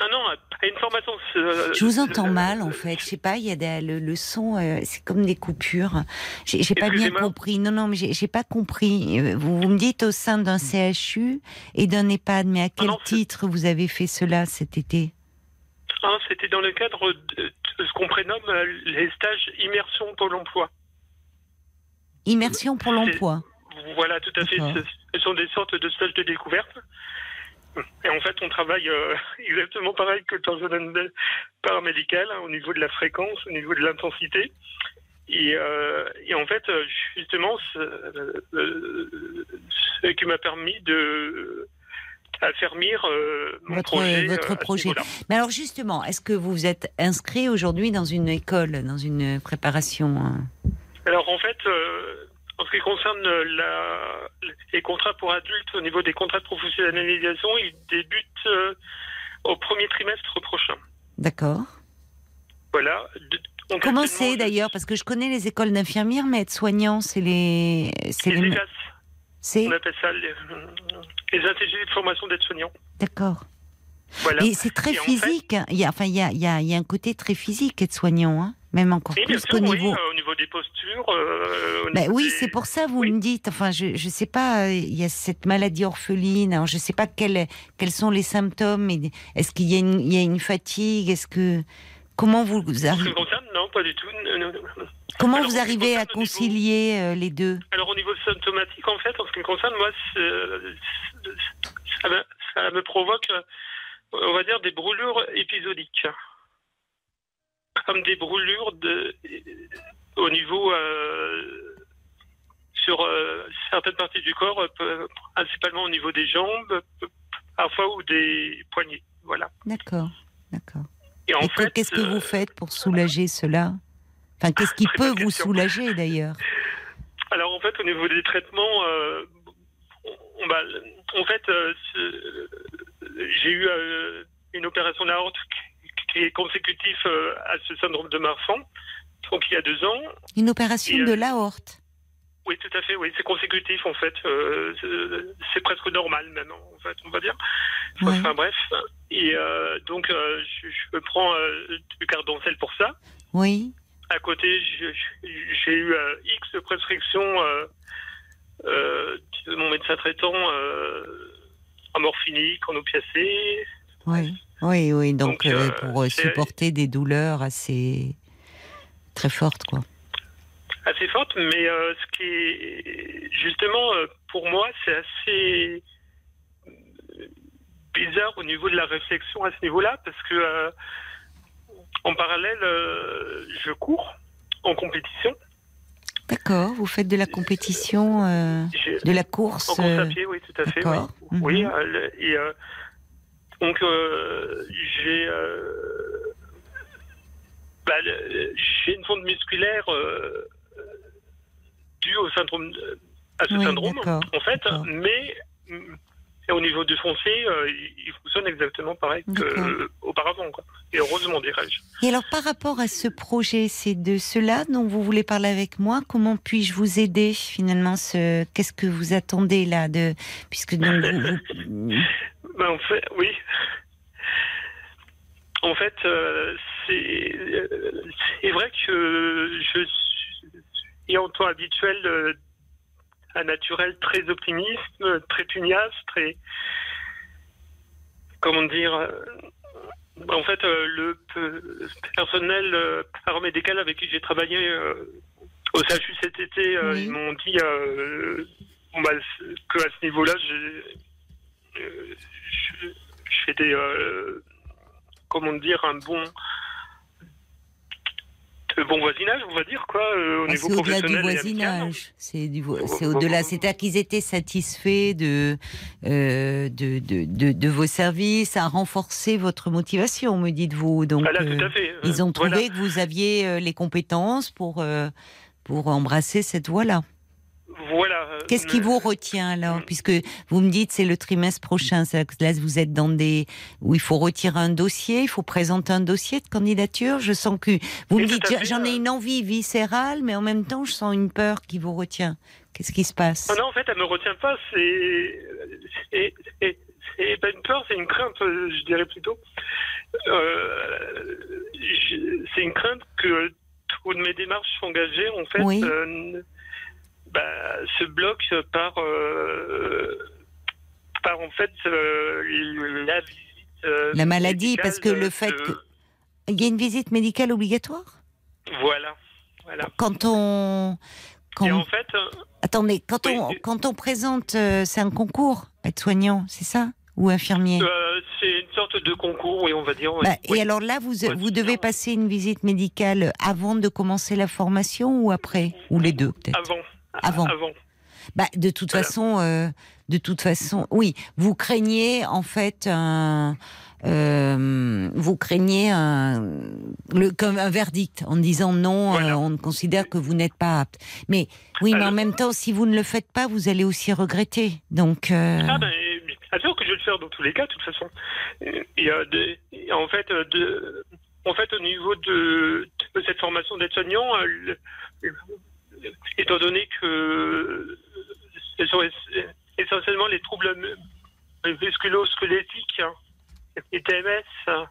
Non, non, une formation. euh, Je vous entends euh, mal en fait. Je sais pas, il y a des- le, le son, euh, c'est comme des coupures. J'ai j'ai pas bien compris. Non, non, mais j'ai j'ai pas compris. Euh, Vous, vous me dites au sein d'un CHU et d'un EHPAD, mais à quel non, c'est- titre vous avez fait cela cet été? Un, C'était dans le cadre de, ce qu'on prénomme euh, les stages immersion Pôle emploi. Immersion pour l'emploi. Voilà, tout à fait. D'accord. Ce sont des sortes de stages de découverte. Et en fait, on travaille euh, *laughs* exactement pareil que le personnel paramédical, hein, au niveau de la fréquence, au niveau de l'intensité. Et, euh, et en fait, euh, justement, ce, euh, ce qui m'a permis de affermir mon Votre- projet. votre projet. Mais alors justement, est-ce que vous vous êtes inscrit aujourd'hui dans une école, dans une préparation hein? Alors en fait, en ce qui concerne la, les contrats pour adultes, au niveau des contrats de professionnalisation, ils débutent euh, au premier trimestre prochain. D'accord. Voilà. Donc, Comment c'est d'ailleurs? Parce que je connais les écoles d'infirmières, mais aides-soignants, c'est les, c'est Les les, ECAS, c'est? On appelle ça les, les intégés de formation d'aide-soignants. d'accord. Voilà. Et c'est très Et en physique. Il y a, enfin, il y a, il y a, il y a un côté très physique être soignant, hein. Même encore bien plus qu'au oui, niveau. euh, au niveau des postures. euh, Ben niveau oui, des- c'est pour ça vous Oui. me dites. Enfin, je je sais pas. Il y a cette maladie orpheline. Alors je sais pas quels quels sont les symptômes. Est-ce qu'il y a une il y a une fatigue Est-ce que comment vous arrivez non, pas du tout. Non, non, non. comment Alors, vous arrivez à niveau- concilier euh, les deux? Alors au niveau symptomatique, en fait, en ce qui me concerne, moi, ça me, ça me provoque, on va dire, des brûlures épisodiques. Comme des brûlures de, au niveau, euh, sur euh, certaines parties du corps, euh, principalement au niveau des jambes, parfois ou des poignets. Voilà. D'accord, d'accord. Et en Et fait, qu'est-ce que vous faites pour soulager cela? Enfin, qu'est-ce qui peut vous soulager d'ailleurs? Alors en fait, au niveau des traitements, euh, on, bah, en fait, euh, j'ai eu euh, une opération de la horte qui- est consécutif euh, à ce syndrome de Marfan, donc il y a deux ans. Une opération Et, euh, de l'aorte. Oui, tout à fait, oui, c'est consécutif en fait. Euh, c'est- presque normal même, en fait, on va dire. Ouais. Enfin bref. Et euh, donc, euh, je, je prends du cardoncel pour ça. Oui. À côté, j'ai eu X prescriptions de mon médecin traitant en morphinique, en opiacé. Oui, oui, oui. Donc, Donc, euh, euh, pour euh, supporter des douleurs assez très fortes, quoi. assez forte, mais euh, ce qui est justement pour moi, c'est assez bizarre au niveau de la réflexion à ce niveau-là, parce que euh, en parallèle, je cours en compétition. D'accord. Vous faites de la compétition, de la En course. course euh, à pied, oui, tout à fait. Oui. Oui, le- et donc euh, j'ai euh, bah, j'ai une fonte musculaire euh, due au syndrome à ce Oui, syndrome, en fait, mais mm, au niveau du foncier, euh, il fonctionne exactement pareil qu'auparavant. quoi. Et heureusement, dirais-je. Et alors, par rapport à ce projet, c'est de cela dont vous voulez parler avec moi. Comment puis-je vous aider finalement ce... Qu'est-ce que vous attendez là de puisque donc vous, *laughs* Ben, en fait, oui. En fait, euh, c'est euh, c'est vrai que je suis en temps habituel euh, un naturel très optimiste, très pugnace, très comment dire. euh, en fait, euh, le pe- personnel euh, paramédical avec qui j'ai travaillé euh, au CHU cet été, euh, Oui. ils m'ont dit euh, bah, que à ce niveau-là, j'ai euh, je, je fais des euh, comment dire un bon de bon voisinage on va dire quoi euh, au Ah, niveau c'est au-delà du professionnel voisinage. C'est vo- au-delà. au- C'est-à-dire qu'ils étaient satisfaits de, euh, de, de, de, de vos services, à renforcer votre motivation, me dites-vous. Donc, Voilà, euh, tout à fait. ils ont trouvé Voilà. que vous aviez euh, les compétences pour, euh, pour embrasser cette voie-là. Voilà. euh, Qu'est-ce qui vous retient alors Mm. Puisque vous me dites c'est le trimestre prochain, là vous êtes dans des où il faut retirer un dossier, il faut présenter un dossier de candidature. Je sens que vous me dites j'en ai euh. une envie viscérale, mais en même temps je sens une peur qui vous retient. Qu'est-ce qui se passe? Ah non, en fait, elle me retient pas. C'est c'est pas une peur, c'est une crainte, je dirais plutôt. Euh, c'est une crainte que toutes mes démarches engagées, en fait, Oui. euh, bah, se bloquent par, euh, par en fait euh, la visite. euh, La maladie, parce que le fait de- que. Il y a une visite médicale obligatoire? Voilà, voilà. Quand on. Quand... Et en fait, Attendez, quand, Oui, on, quand on présente, c'est un concours, être soignant, c'est ça? Ou infirmier? Euh, c'est une sorte de concours, oui, on va dire. Bah, Oui. Et alors là, vous, vous devez passer une visite médicale avant de commencer la formation ou après? Ou les deux, peut-être? Avant. *laughs* Avant. Avant. Bah, de toute Voilà. façon, euh, de toute façon, oui, vous craignez en fait un, euh, vous craignez un, le, comme un verdict en disant non, Voilà. euh, on considère que vous n'êtes pas apte. Mais oui, mais en même temps, si vous ne le faites pas, vous allez aussi regretter. Donc, euh, Ah ben, que je vais le faire dans tous les cas, de toute façon. En fait, euh, de, en fait, au niveau de, de cette formation d'aide-soignant, euh, le- le- étant donné que ce sont es- essentiellement les troubles mu- musculo-squelettiques, hein, les TMS, hein,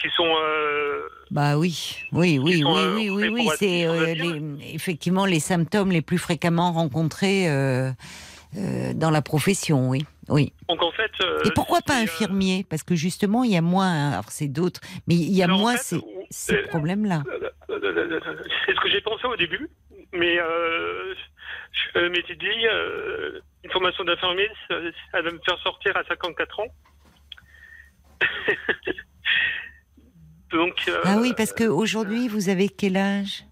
qui sont euh, bah oui, oui, oui, oui, euh, oui, oui, oui, réparatifs, c'est euh, effectivement les symptômes les plus fréquemment rencontrés euh, euh, dans la profession, oui, oui. donc en fait. euh, Et pourquoi pas euh, infirmier? Parce que justement, il y a moins, alors c'est d'autres, mais il y a alors, en moins fait, ces, ces euh, problèmes-là. C'est ce que j'ai pensé au début, mais euh, je m'étais dit, euh, une formation d'infirmier, ça, va me faire sortir à 54 ans. *laughs* Donc, euh, Ah oui, parce qu'aujourd'hui, vous avez quel âge?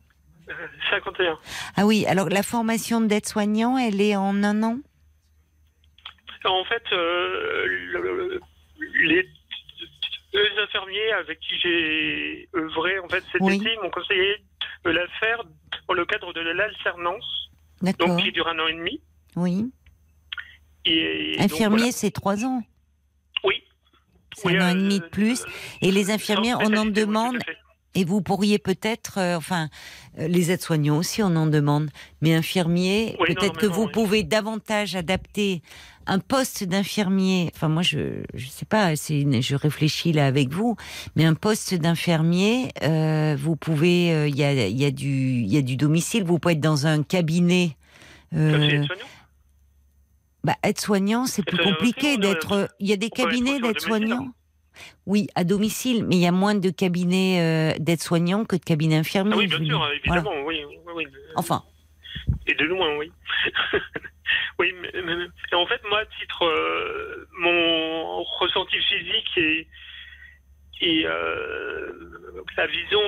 51. Ah oui, alors la formation d'aide-soignant, elle est en un an? En fait, euh, le- les deux infirmiers avec qui j'ai œuvré en fait, cet Oui. été m'ont conseillé de la faire dans le cadre de l'alternance, donc qui dure un an et demi. oui. Et, Infirmier, voilà. c'est trois ans. Oui. C'est Oui, un an et euh, demi de plus. Et les infirmiers, on en demande. Et vous pourriez peut-être, euh, enfin, euh, les aides-soignants aussi, on en demande, mais infirmier, Oui, peut-être que vous oui. pouvez davantage adapter un poste d'infirmier. Enfin, moi, je, je sais pas, une- je réfléchis là avec vous, mais un poste d'infirmier, euh, vous pouvez, euh, il y a, il y a du, il y a du domicile, vous pouvez être dans un cabinet. Euh, bah, être-soignant, c'est plus compliqué d'être. Il y a des être cabinets aussi en d'aide-soignants. Oui, à domicile, mais il y a moins de cabinets euh, d'aide-soignants que de cabinets infirmiers. Ah oui, bien sûr, évidemment, oui, oui, oui. Enfin, Et de loin, oui. *laughs* oui, mais, mais- mais- et en fait, moi, à titre, euh, mon ressenti physique et, et euh, la vision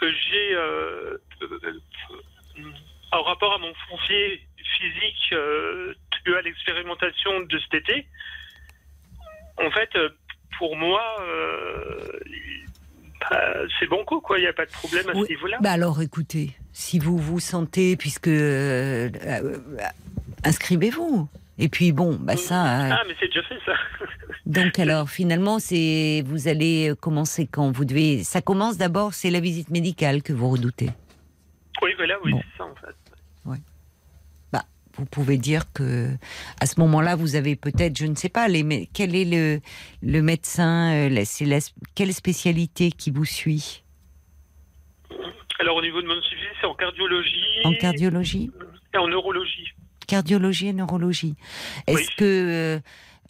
que j'ai euh, en rapport à mon foncier physique euh, dû à l'expérimentation de cet été, en fait, pour moi, euh, bah, c'est bon coup, quoi. Il n'y a pas de problème à Oui. ce niveau-là. bah alors écoutez, si vous vous sentez, puisque euh, euh, inscrivez-vous. Et puis bon, bah ça. Ah, mais c'est déjà fait, ça. *laughs* donc alors finalement, c'est vous allez commencer quand vous devez. Ça commence d'abord, c'est la visite médicale que vous redoutez. Oui, voilà, oui, Bon. c'est ça, en fait. Vous pouvez dire que à ce moment-là, vous avez peut-être, je ne sais pas, les, quel est le, le médecin, euh, la- c'est la, quelle spécialité qui vous suit? Alors, au niveau de mon suivi, c'est en cardiologie en cardiologie, et en neurologie. cardiologie et neurologie. Est-ce Oui. que euh,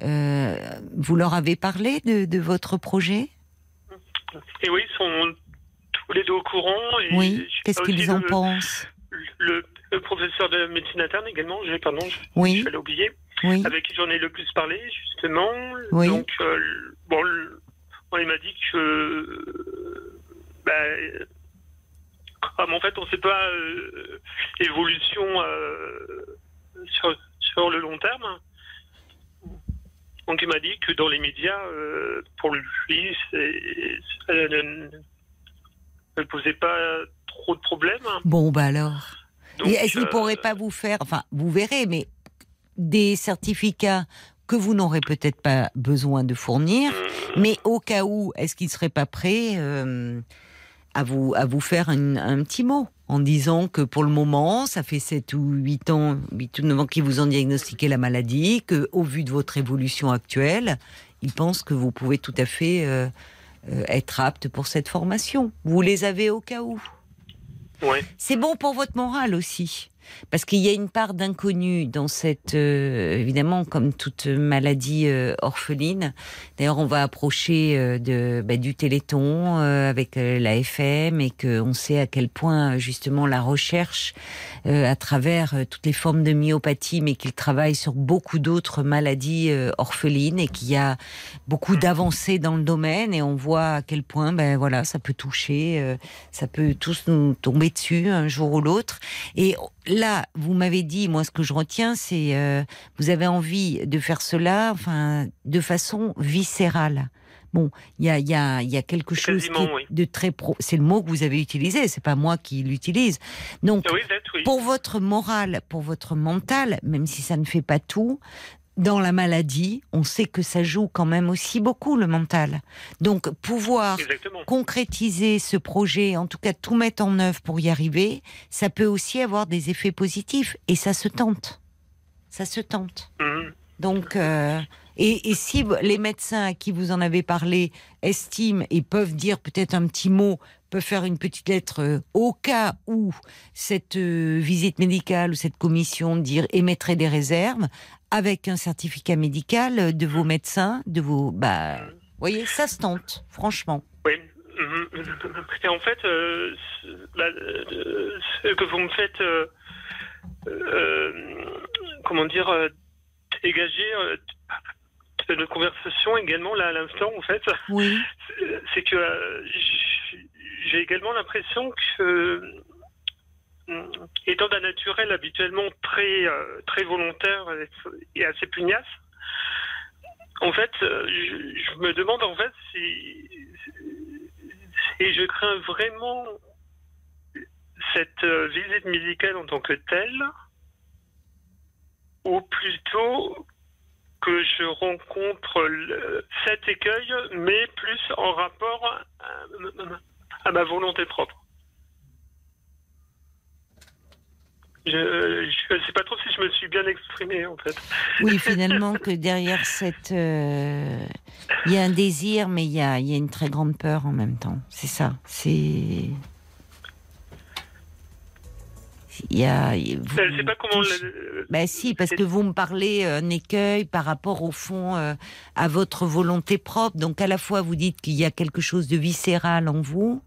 euh, vous leur avez parlé de, de votre projet? Et oui, ils sont tous les deux au courant. Et Oui. Qu'est-ce qu'ils en le- pensent? le, le professeur de médecine interne également, j'ai pardon, je, Oui. je l'ai oublié, Oui. avec qui j'en ai le plus parlé justement. Oui. Donc euh, bon, il m'a dit que euh, bah, comme en fait on ne sait pas euh, l'évolution euh, sur, sur le long terme. Donc il m'a dit que dans les médias, pour lui, ça ne, ne posait pas trop de problèmes. Bon, bah alors. Est-ce qu'ils euh, pourraient pas vous faire, enfin, vous verrez, mais des certificats que vous n'aurez peut-être pas besoin de fournir, mais au cas où, est-ce qu'ils seraient pas prêts euh, à vous à vous faire une- un petit mot en disant que pour le moment, ça fait 7 ou 8 ans, 8 ou 9 ans qu'ils vous ont diagnostiqué la maladie, que au vu de votre évolution actuelle, ils pensent que vous pouvez tout à fait euh, euh, être apte pour cette formation. Vous les avez au cas où. C'est bon pour votre morale aussi. Parce qu'il y a une part d'inconnu dans cette, euh, évidemment, comme toute maladie euh, orpheline. D'ailleurs, on va approcher euh, bah, du Téléthon avec la FM et qu'on sait à quel point, justement, la recherche, à travers toutes les formes de myopathie, mais qu'il travaille sur beaucoup d'autres maladies orphelines et qu'il y a beaucoup d'avancées dans le domaine et on voit à quel point, ben voilà, ça peut toucher, ça peut tous nous tomber dessus un jour ou l'autre. Et là, vous m'avez dit, moi, ce que je retiens, c'est euh, vous avez envie de faire cela, enfin, de façon viscérale. Bon, il y a, il y, a, il y a quelque chose qui oui. de très pro. C'est le mot que vous avez utilisé, c'est pas moi qui l'utilise. Donc, Oui, peut-être, oui. pour votre morale, pour votre mental, même si ça ne fait pas tout, dans la maladie, on sait que ça joue quand même aussi beaucoup le mental. Donc, pouvoir Exactement. concrétiser ce projet, en tout cas tout mettre en œuvre pour y arriver, ça peut aussi avoir des effets positifs et ça se tente. Ça se tente. Mhm. Donc, euh, et, et si les médecins à qui vous en avez parlé estiment et peuvent dire peut-être un petit mot, peuvent faire une petite lettre euh, au cas où cette euh, visite médicale ou cette commission dire émettrait des réserves avec un certificat médical de vos médecins, de vos, bah, vous voyez, ça se tente, franchement. Oui. Et en fait, euh, là, euh, ce que vous me faites, euh, comment dire, dégager de notre conversation également là à l'instant, en fait, Oui. c'est- que j'ai également l'impression que, euh, étant d'un naturel habituellement très, euh, très volontaire et- assez pugnace, en fait, euh, je, me demande en fait si, et je crains vraiment cette visite médicale en tant que telle, ou plutôt que je rencontre cet écueil, mais plus en rapport à, ma volonté propre. Je ne sais pas trop si je me suis bien exprimé en fait. Oui, finalement, que derrière cette. euh, Il y a un désir, mais il y a, il y a une très grande peur en même temps. C'est ça. C'est. Il y a. vous- Je ne sais pas comment. le- Ben si, parce que vous me parlez euh, un écueil par rapport au fond euh, à votre volonté propre. Donc à la fois vous dites qu'il y a quelque chose de viscéral en vous,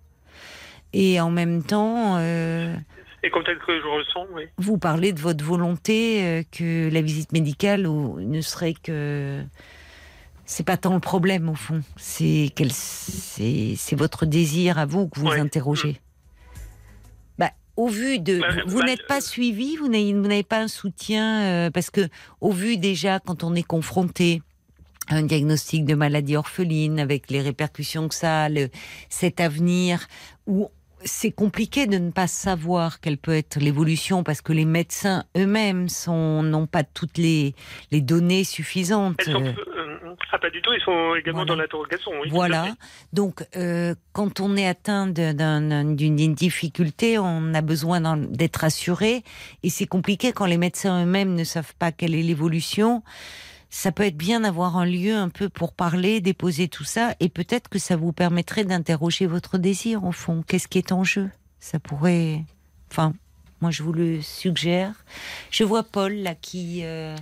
et en même temps euh, Et comme tel que je ressens, oui. vous parlez de votre volonté euh, que la visite médicale ou, ne serait que c'est pas tant le problème au fond, c'est quel c'est votre désir à vous que vous Ouais. interrogez. Bah, au vu de Bah, vous, bah, n'êtes pas suivi, vous n'avez vous n'avez pas un soutien euh, parce que au vu déjà quand on est confronté à un diagnostic de maladie orpheline avec les répercussions que ça a, le, cet avenir où c'est compliqué de ne pas savoir quelle peut être l'évolution parce que les médecins eux-mêmes sont n'ont pas toutes les les données suffisantes. Sont, Euh, euh, ah, pas du tout, ils sont également Voilà. dans l'interrogation. Oui, voilà. Donc, euh, quand on est atteint d'une difficulté, on a besoin d'être assuré. Et c'est compliqué quand les médecins eux-mêmes ne savent pas quelle est l'évolution. Ça peut être bien d'avoir un lieu un peu pour parler, déposer tout ça. Et peut-être que ça vous permettrait d'interroger votre désir, au fond. Qu'est-ce qui est en jeu? Ça pourrait. Enfin. Moi, je vous le suggère. Je vois Paul là qui euh,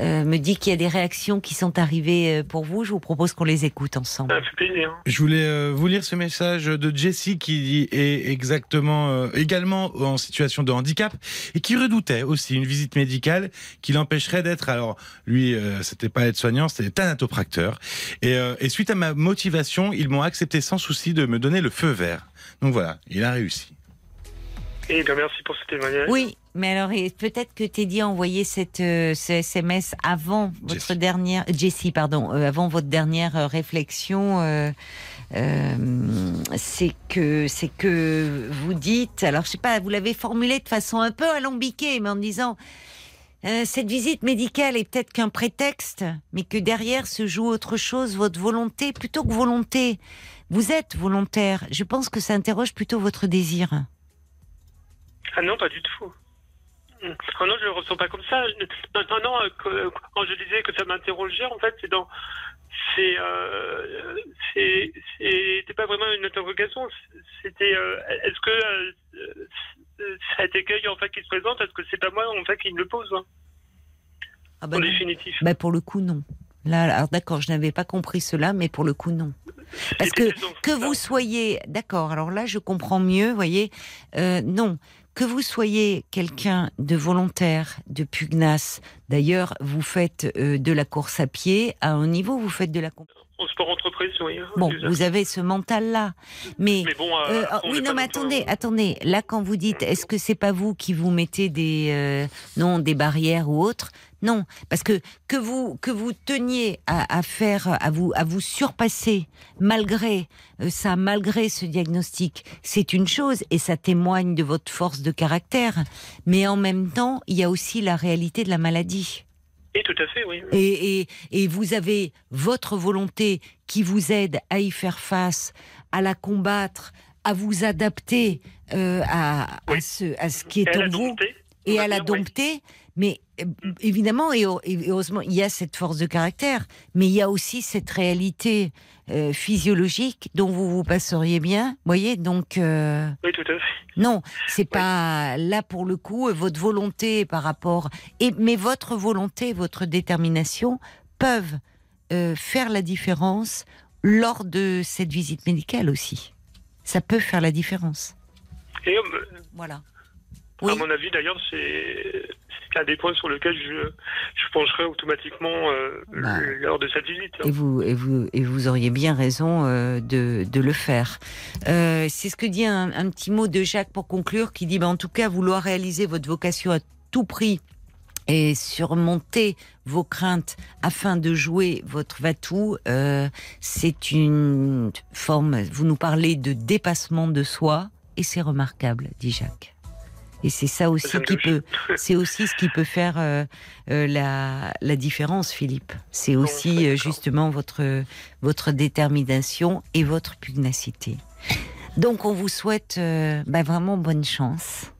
euh, me dit qu'il y a des réactions qui sont arrivées euh, pour vous. Je vous propose qu'on les écoute ensemble. Ça me fait plaisir. Je voulais euh, vous lire ce message de Jessie qui est exactement euh, également en situation de handicap et qui redoutait aussi une visite médicale qui l'empêcherait d'être alors lui euh, c'était pas aide-soignant c'était thanatopracteur et, euh, et suite à ma motivation ils m'ont accepté sans souci de me donner le feu vert donc voilà il a réussi Et bien, merci pour ce témoignage. Oui, mais alors peut-être que Teddy a envoyé cette, euh, ce SMS avant votre Jessie. dernière, Jessie, pardon, euh, avant votre dernière euh, réflexion. euh, euh, c'est que c'est que vous dites, alors je sais pas, vous l'avez formulé de façon un peu alambiquée, mais en disant euh, cette visite médicale est peut-être qu'un prétexte, mais que derrière se joue autre chose, votre volonté plutôt que volonté. Vous êtes volontaire. Je pense que ça interroge plutôt votre désir. Ah non, pas du tout. Oh non, je le ressens pas comme ça. Non, non, non, euh, que- quand je disais que ça m'interrogeait, en fait, c'est dans. C'est. Euh, C'était pas vraiment une interrogation. C'était. euh, Est-ce que. euh, euh, cet écueil, en fait, qui se présente, est-ce que c'est pas moi, en fait, qui me le pose hein, Ah bah En non. définitif. Bah, pour le coup, non. Là, alors d'accord, je n'avais pas compris cela, mais pour le coup, non. Parce que que vous soyez, d'accord, alors là, je comprends mieux, voyez, euh, non, que vous soyez quelqu'un de volontaire, de pugnace, d'ailleurs, vous faites euh, de la course à pied, à un niveau, vous faites de la... En sport entreprise, oui. Bon, exact. vous avez ce mental-là, mais... Mais bon, Euh, euh, oui, non, mais attendez, attendez. Là, quand vous dites, est-ce que c'est pas vous qui vous mettez des, euh, non, des barrières ou autres Non, parce que que vous que vous teniez à, à faire, à vous à vous surpasser malgré euh, ça, malgré ce diagnostic, c'est une chose et ça témoigne de votre force de caractère. Mais en même temps, il y a aussi la réalité de la maladie. Oui, tout à fait, oui. Et, et, et vous avez votre volonté qui vous aide à y faire face, à la combattre, à vous adapter euh, à, ce, à ce qui est Elle en vous dompté, et à la oui. dompter. Mais euh, évidemment, et, heu- et heureusement, il y a cette force de caractère, mais il y a aussi cette réalité euh, physiologique dont vous vous passeriez bien. voyez, donc. euh, Oui, tout à fait. non, c'est pas là pour le coup votre volonté par rapport et mais votre volonté, votre détermination peuvent euh, faire la différence lors de cette visite médicale aussi. Ça peut faire la différence. Et Voilà. Oui. À mon avis, d'ailleurs, c'est un des points sur lesquels je, je pencherai automatiquement euh, Bah. lors de cette visite. Et vous, et vous, et vous auriez bien raison euh, de, de le faire. Euh, c'est ce que dit un, un petit mot de Jacques pour conclure, qui dit, bah, en tout cas, vouloir réaliser votre vocation à tout prix et surmonter vos craintes afin de jouer votre vatou, c'est une forme. Vous nous parlez de dépassement de soi et c'est remarquable, dit Jacques. Et c'est ça aussi Ça qui peut, c'est aussi ce qui peut faire euh, euh, la, la différence, Philippe. C'est aussi euh, justement votre votre détermination et votre pugnacité. Donc on vous souhaite bah, vraiment bonne chance.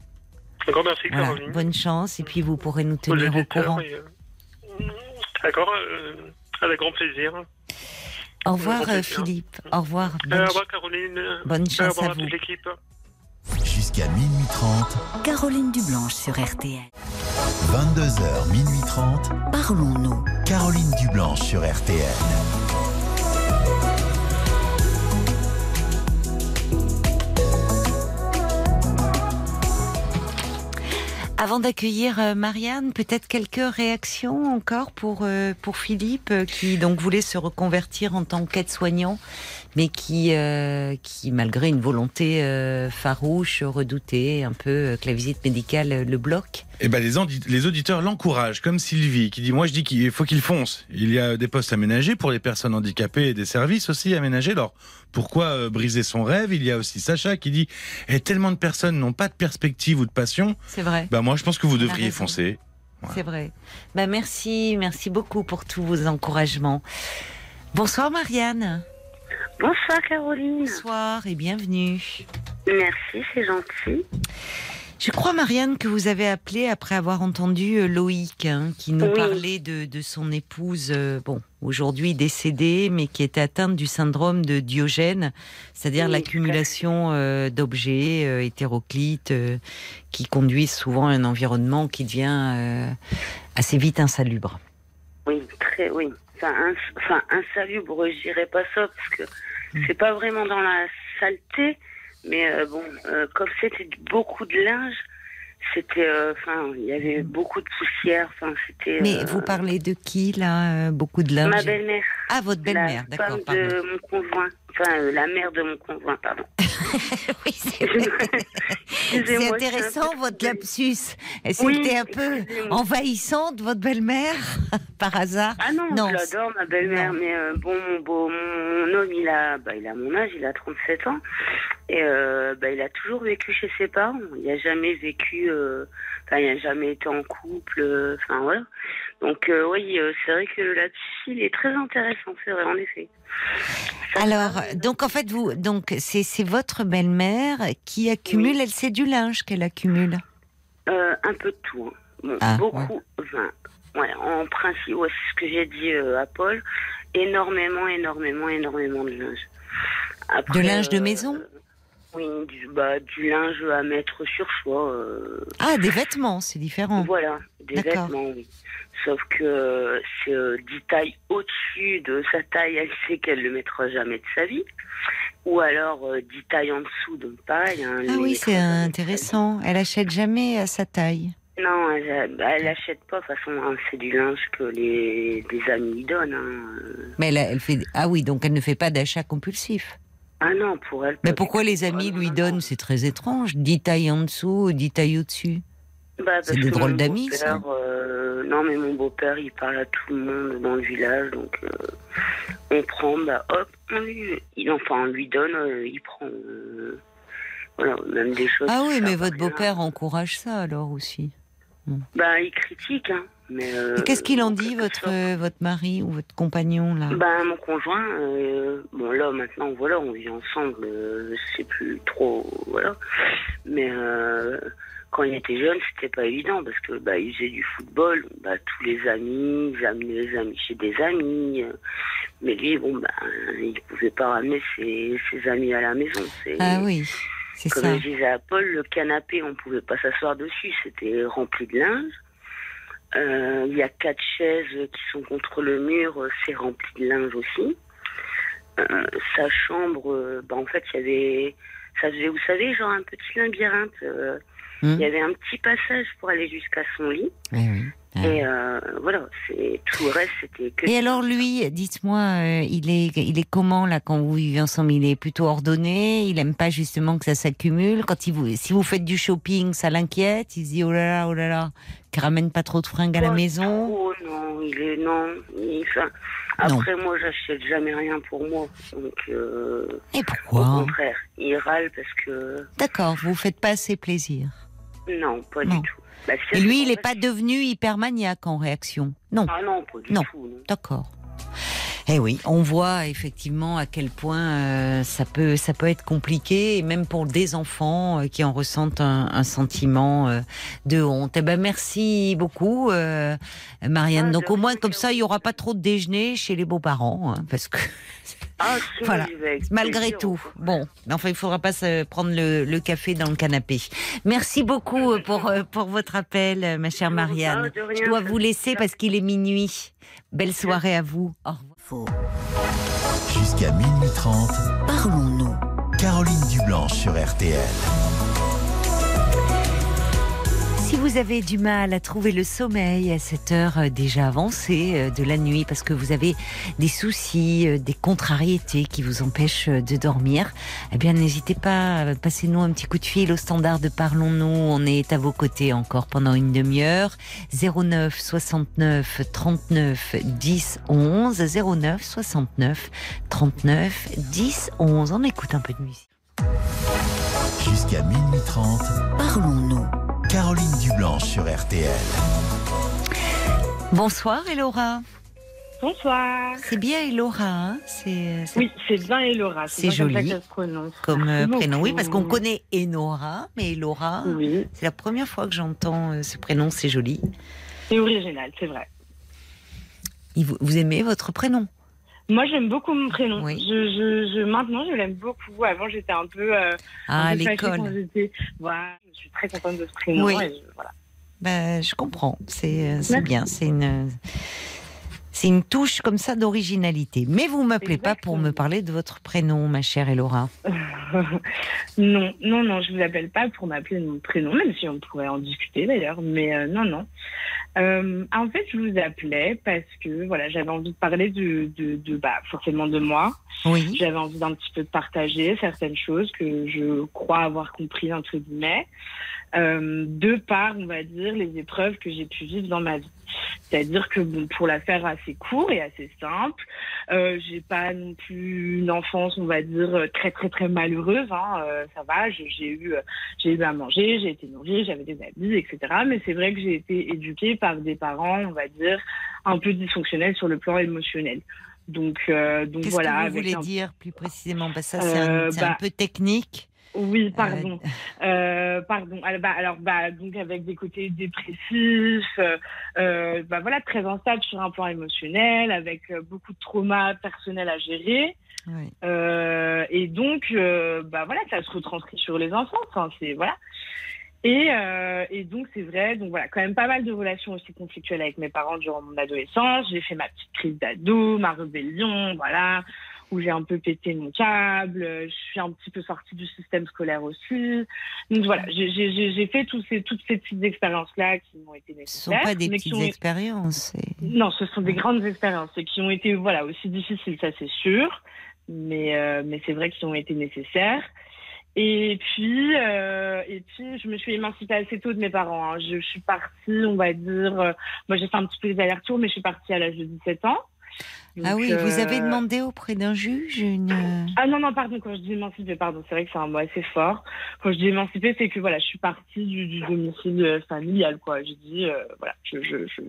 Un grand merci, Voilà, bonne chance et puis vous pourrez nous tenir au courant. D'accord, avec grand plaisir. Au revoir. Philippe. Au revoir. Bonne au ch- revoir, Caroline. bonne Au chance revoir à à vous. toute l'équipe. Jusqu'à minuit 30, Caroline Dublanche sur RTL. 22h, minuit 30, Parlons-nous. Caroline Dublanche sur RTL. Avant d'accueillir euh, Marianne, peut-être quelques réactions encore pour euh, pour Philippe euh, qui donc voulait se reconvertir en tant qu'aide-soignant, mais qui euh, qui malgré une volonté euh, farouche, redoutée, un peu euh, que la visite médicale le bloque. Eh ben, les, audi- les auditeurs l'encouragent, comme Sylvie, qui dit Moi, je dis qu'il faut qu'il fonce. Il y a des postes aménagés pour les personnes handicapées et des services aussi aménagés. Alors, pourquoi briser son rêve? Il y a aussi Sacha qui dit Eh, Tellement de personnes n'ont pas de perspective ou de passion. C'est vrai. Ben, moi, je pense que vous devriez foncer. Voilà. C'est vrai. Bah merci, merci beaucoup pour tous vos encouragements. Bonsoir Marianne. Bonsoir Caroline. Bonsoir et bienvenue. Merci, c'est gentil. Je crois, Marianne, que vous avez appelé après avoir entendu euh, Loïc, hein, qui nous Oui. parlait de, de son épouse, euh, bon, aujourd'hui décédée, mais qui était atteinte du syndrome de Diogène, c'est-à-dire Oui, l'accumulation euh, d'objets euh, hétéroclites qui conduisent souvent à un environnement qui devient assez vite insalubre. Oui, très, oui. Enfin, ins- enfin insalubre, je dirais pas ça, parce que. C'est pas vraiment dans la saleté, mais euh, bon, euh, comme c'était beaucoup de linge, c'était, euh, enfin, il y avait beaucoup de poussière, enfin, c'était. Mais euh, vous parlez de qui, là euh, Beaucoup de linge? Ma belle-mère. Ah, votre belle-mère, d'accord, pardon. de mon conjoint. Enfin, euh, la mère de mon conjoint, pardon. *laughs* Oui, c'est intéressant peu votre lapsus. C'était Oui, un peu envahissante, votre belle-mère, *laughs* par hasard? Ah non, Non, je l'adore, ma belle-mère, mais euh, bon, mon, beau- mon homme, il a, bah, il a mon âge, il a 37 ans. Et euh, bah, il a toujours vécu chez ses parents. Il n'a jamais vécu, euh, enfin, il n'a jamais été en couple. Enfin, voilà. Donc, euh, oui, euh, c'est vrai que là-dessus, il est très intéressant, c'est vrai, en effet. Ça Alors, donc en fait, vous, donc c'est c'est votre belle-mère qui accumule, elle c'est du linge qu'elle accumule. Euh, un peu de tout. Bon, Ah, beaucoup. Enfin, ouais, en principe, ouais, c'est ce que j'ai dit à Paul. Énormément, énormément, énormément de linge. Après, De linge de maison? Oui, du, bah, du linge à mettre sur soi. euh, Ah, des vêtements, c'est différent. Voilà, des vêtements, oui. Sauf que c'est euh, 10 tailles au-dessus de sa taille, elle sait qu'elle le mettra jamais de sa vie. Ou alors euh, 10 tailles en dessous, donc pareil. hein, Ah oui, c'est intéressant. Elle achète jamais à sa taille. Non, elle, bah, elle achète pas. De toute façon, hein, c'est du linge que les des amis donnent. hein. Mais elle, elle fait. Ah oui, donc elle ne fait pas d'achat compulsif. Ah non, pour elle. Mais pourquoi les amis Ah, lui donnent. C'est très étrange. 10 tailles en dessous, 10 tailles au-dessus. Bah, C'est des drôles d'amis, ça. euh, non, mais mon beau-père, il parle à tout le monde dans le village, donc euh, on prend, bah hop, on lui, il, enfin, on lui donne, euh, il prend. voilà, même des choses. Ah oui, mais votre beau-père encourage ça alors aussi. Bah, il critique, hein. Mais, euh, Qu'est-ce qu'il en dit, votre, sorte. votre mari ou votre compagnon là? Ben, mon conjoint, euh, bon là maintenant, voilà, on vit ensemble, euh, c'est plus trop, voilà. Mais euh, quand il était jeune, c'était pas évident parce que bah, il faisait du football, bah, tous les amis, ils amenaient les amis chez des amis. euh, mais lui, bon, bah, il pouvait pas ramener ses, ses amis à la maison. Ah oui, Comme ça. je disais à Paul, le canapé, on pouvait pas s'asseoir dessus, c'était rempli de linge. Euh, Il y a quatre chaises qui sont contre le mur, euh, c'est rempli de linge aussi. Euh, sa chambre, bah, en fait, il y avait, ça faisait, vous savez, genre un petit labyrinthe. Hmm. Il y avait un petit passage pour aller jusqu'à son lit. Oui. Ah. Et euh, voilà, tout le reste, c'était que. Et alors lui, dites-moi, euh, il est, il est comment là quand vous vivez ensemble? Il est plutôt ordonné? Il aime pas justement que ça s'accumule? Quand il vous, si vous faites du shopping, ça l'inquiète? Il se dit oh là là, oh là là, qu'il ramène pas trop de fringues à la maison? trop, non, il est non. il- enfin, Non. après, moi, j'achète jamais rien pour moi. Donc, euh, Et au pourquoi contraire, il râle parce que D'accord, vous faites pas assez plaisir. non, pas Non. du tout. Bah, si Et lui, il n'est pas devenu hypermaniaque en réaction. Non. Ah non, pas du Non. tout. non. D'accord. Eh oui, on voit effectivement à quel point euh, ça peut ça peut être compliqué, et même pour des enfants euh, qui en ressentent un, un sentiment euh, de honte. Eh ben merci beaucoup, Marianne. Ah, Donc au moins comme ça, il y aura pas trop de déjeuner chez les beaux-parents, hein, parce que Ah, Voilà. malgré tout, bon, enfin il faudra pas se prendre le, le café dans le canapé. Merci beaucoup euh, pour pour votre appel, ma chère Marianne. Je dois vous laisser parce qu'il est minuit. Belle soirée à vous. Au revoir. Jusqu'à minuit 30, Parlons-nous. Caroline Dublanche sur RTL. Si vous avez du mal à trouver le sommeil à cette heure euh, déjà avancée euh, de la nuit parce que vous avez des soucis, euh, des contrariétés qui vous empêchent de dormir, eh bien n'hésitez pas, passez-nous un petit coup de fil au standard de Parlons-nous. On est à vos côtés encore pendant une demi-heure. 09 69 39 10 11 09 69 39 10 11. On écoute un peu de musique. Jusqu'à minuit 30, Parlons-nous. Caroline Dublanche sur RTL. Bonsoir Elora. Bonsoir. C'est bien Elora, hein c'est, c'est Oui, c'est bien Elora. C'est bien comme ça joli. que prononce. comme euh, prénom. Oui, parce qu'on connaît Enora, mais Elora, Oui, c'est la première fois que j'entends euh, ce prénom, c'est joli. c'est original, c'est vrai. Et vous, vous aimez votre prénom? Moi, j'aime beaucoup mon prénom. Oui. Je, je, je, maintenant, je l'aime beaucoup. Avant, j'étais un peu. euh, Ah, un peu l'école. Voilà, je suis très contente de ce prénom. Oui. et je- voilà. Ben, Je comprends, c'est euh, bien, c'est une... C'est une touche comme ça d'originalité. Mais vous m'appelez pas pour me parler de votre prénom, ma chère Elora. *laughs* non, non, non, je vous appelle pas pour m'appeler de mon prénom, même si on pourrait en discuter d'ailleurs. Mais euh, non, non. Euh, en fait, je vous appelais parce que voilà, j'avais envie de parler de, de, de bah, forcément de moi. Oui. J'avais envie d'un petit peu de partager certaines choses que je crois avoir compris entre guillemets, euh, de par, on va dire, les épreuves que j'ai pu vivre dans ma vie. C'est-à-dire que bon, pour la faire assez court et assez simple. Euh, j'ai pas non plus une enfance, on va dire très très très malheureuse. Hein. Euh, ça va, j'ai eu j'ai eu à manger, j'ai été nourrie, j'avais des amis, etc. Mais c'est vrai que j'ai été éduquée par des parents, on va dire un peu dysfonctionnels sur le plan émotionnel. Donc euh, donc Qu'est-ce voilà. que vous voulez un- dire plus précisément? Parce que ça, c'est un, c'est un bah, peu technique. Oui, pardon. Euh, pardon. Alors, bah, alors, bah, donc avec des côtés dépressifs, euh, euh, bah voilà, très instable sur un plan émotionnel, avec euh, beaucoup de traumas personnels à gérer. Oui. Euh, et donc, euh, bah voilà, ça se retranscrit sur les enfants. Enfin, c'est voilà. Et, euh, et donc c'est vrai, donc voilà, quand même pas mal de relations aussi conflictuelles avec mes parents durant mon adolescence. J'ai fait ma petite crise d'ado, ma rébellion, voilà, où j'ai un peu pété mon câble. Je suis un petit peu sortie du système scolaire aussi. Donc voilà, j'ai- fait tous ces, toutes ces petites expériences-là qui m'ont été Ce sont nécessaires. pas des petites ont- expériences. non, ce sont des grandes expériences et qui ont été voilà aussi difficiles, ça c'est sûr, mais euh, mais c'est vrai qu'ils ont été nécessaires. Et puis euh, et puis je me suis émancipée assez tôt de mes parents. hein. Je, suis partie, on va dire, euh, moi j'ai fait un petit peu les allers-retours, mais je suis partie à l'âge de 17 ans. Ah oui, vous avez euh, demandé auprès d'un juge une. euh, ah non, non, pardon, quand je dis émancipée, pardon, c'est vrai que c'est un mot assez fort. Quand je dis émancipée, c'est que voilà, je suis partie du, du domicile euh, familial, quoi. J'ai dit, euh, voilà, je, je, je-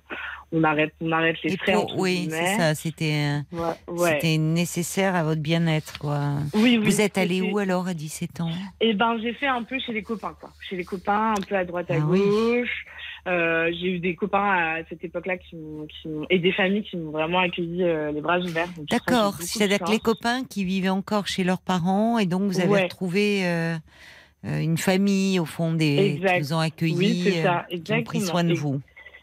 on arrête, on arrête les frais, oui, c'est ça. C'était. Ouais, ouais. C'était nécessaire à votre bien-être, quoi. Oui, oui, Vous êtes allé c'était- où alors à 17 ans? Eh ben, j'ai fait un peu chez les copains, quoi. Chez les copains, un peu à droite, à Ah oui. Euh, j'ai eu des copains à cette époque-là qui m'ont, et des familles qui m'ont vraiment accueilli euh, les bras ouverts. D'accord. C'est-à-dire que les copains qui vivaient encore chez leurs parents et donc vous avez Ouais. retrouvé euh, une famille au fond des Exact. qui vous ont accueilli, Oui, ça, qui ont pris soin de vous.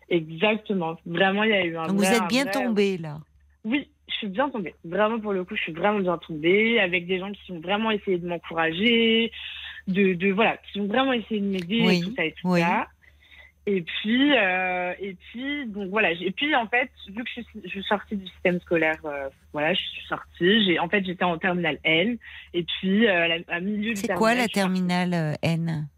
Exactement. Vraiment, il y a eu un Donc vous êtes bien vrai- tombé là. Oui, je suis bien tombée. Vraiment, pour le coup, je suis vraiment bien tombée avec des gens qui ont vraiment essayé de m'encourager, de, de, voilà, qui ont vraiment essayé de m'aider Oui, et tout ça et tout oui. ça. Et puis, euh, et puis, donc voilà. Et puis, en fait, vu que je suis, je suis sortie du système scolaire, euh, voilà, je suis sortie. J'ai, en fait, j'étais en terminale L. Et puis, euh, à, milieu du C'est quoi la terminale, euh, N?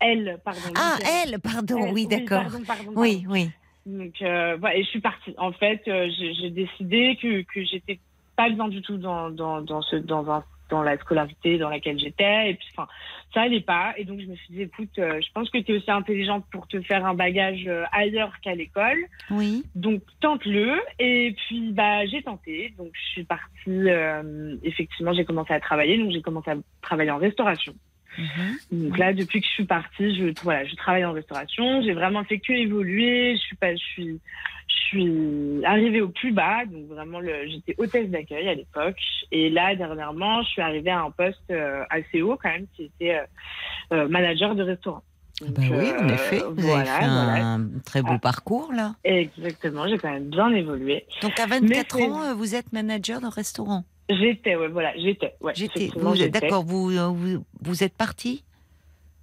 L, pardon. Ah. L, pardon, L, oui, d'accord. pardon, pardon, Oui, pardon. oui. Donc, euh, voilà, et je suis partie. En fait, euh, j'ai j'ai décidé que, que j'étais pas bien du tout dans, dans, dans, ce, dans, un, dans la scolarité dans laquelle j'étais. Et puis, enfin, ça allait pas. Et donc, je me suis dit, écoute, euh, je pense que tu es aussi intelligente pour te faire un bagage euh, ailleurs qu'à l'école. Oui. Donc, tente-le. Et puis, bah, j'ai tenté. Donc, je suis partie. euh, effectivement, j'ai commencé à travailler. Donc, j'ai commencé à travailler en restauration. Mhm. Donc là, depuis que je suis partie, je, voilà, je travaille en restauration. J'ai vraiment fait que évoluer. Je suis pas, je suis, je suis arrivée au plus bas. Donc vraiment, le- j'étais hôtesse d'accueil à l'époque. Et là, dernièrement, je suis arrivée à un poste euh, assez haut quand même, qui était euh, euh, manager de restaurant. Ah bah oui, en euh, effet. Vous voilà, avez fait voilà. un très beau Ah. parcours là. Exactement, j'ai quand même bien évolué. Donc à 24 c'est- ans, vous êtes manager de restaurant. J'étais, ouais, voilà, j'étais. Ouais, J'étais. Vous j'étais. d'accord vous, vous vous êtes parti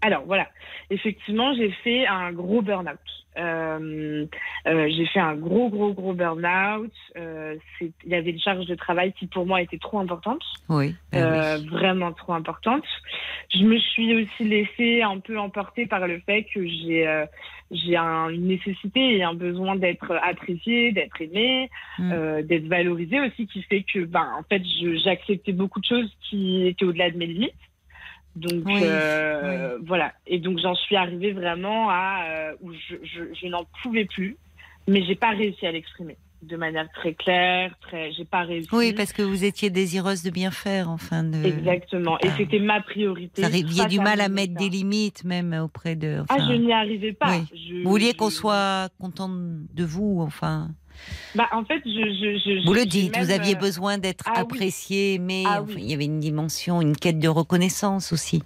Alors voilà, effectivement, j'ai fait un gros burn-out. Euh, euh, j'ai fait un gros, gros, gros burn-out. Euh, c'est- Il y avait une charge de travail qui pour moi était trop importante, Oui. bah euh, oui. vraiment trop importante. Je me suis aussi laissée un peu emporter par le fait que j'ai euh, j'ai un- une nécessité et un besoin d'être appréciée, d'être aimée, Mm. euh, d'être valorisée aussi, qui fait que ben en fait j'acceptais beaucoup de choses qui étaient au-delà de mes limites. Donc Oui, euh, voilà. Et donc j'en suis arrivée vraiment à euh, où je, je, je n'en pouvais plus, mais j'ai pas réussi à l'exprimer de manière très claire, très. J'ai pas réussi. Oui, parce que vous étiez désireuse de bien faire, enfin de. Exactement. Et Ah. c'était ma priorité. Ça aviez du mal à mettre des limites, même auprès de. Ah, je n'y arrivais pas. oui. Je- Vous vouliez qu'on soit content de vous, enfin. Bah, en fait, je. je, je Vous le dites, vous aviez euh, besoin d'être ah apprécié, mais Ah enfin, oui. il y avait une dimension, une quête de reconnaissance aussi.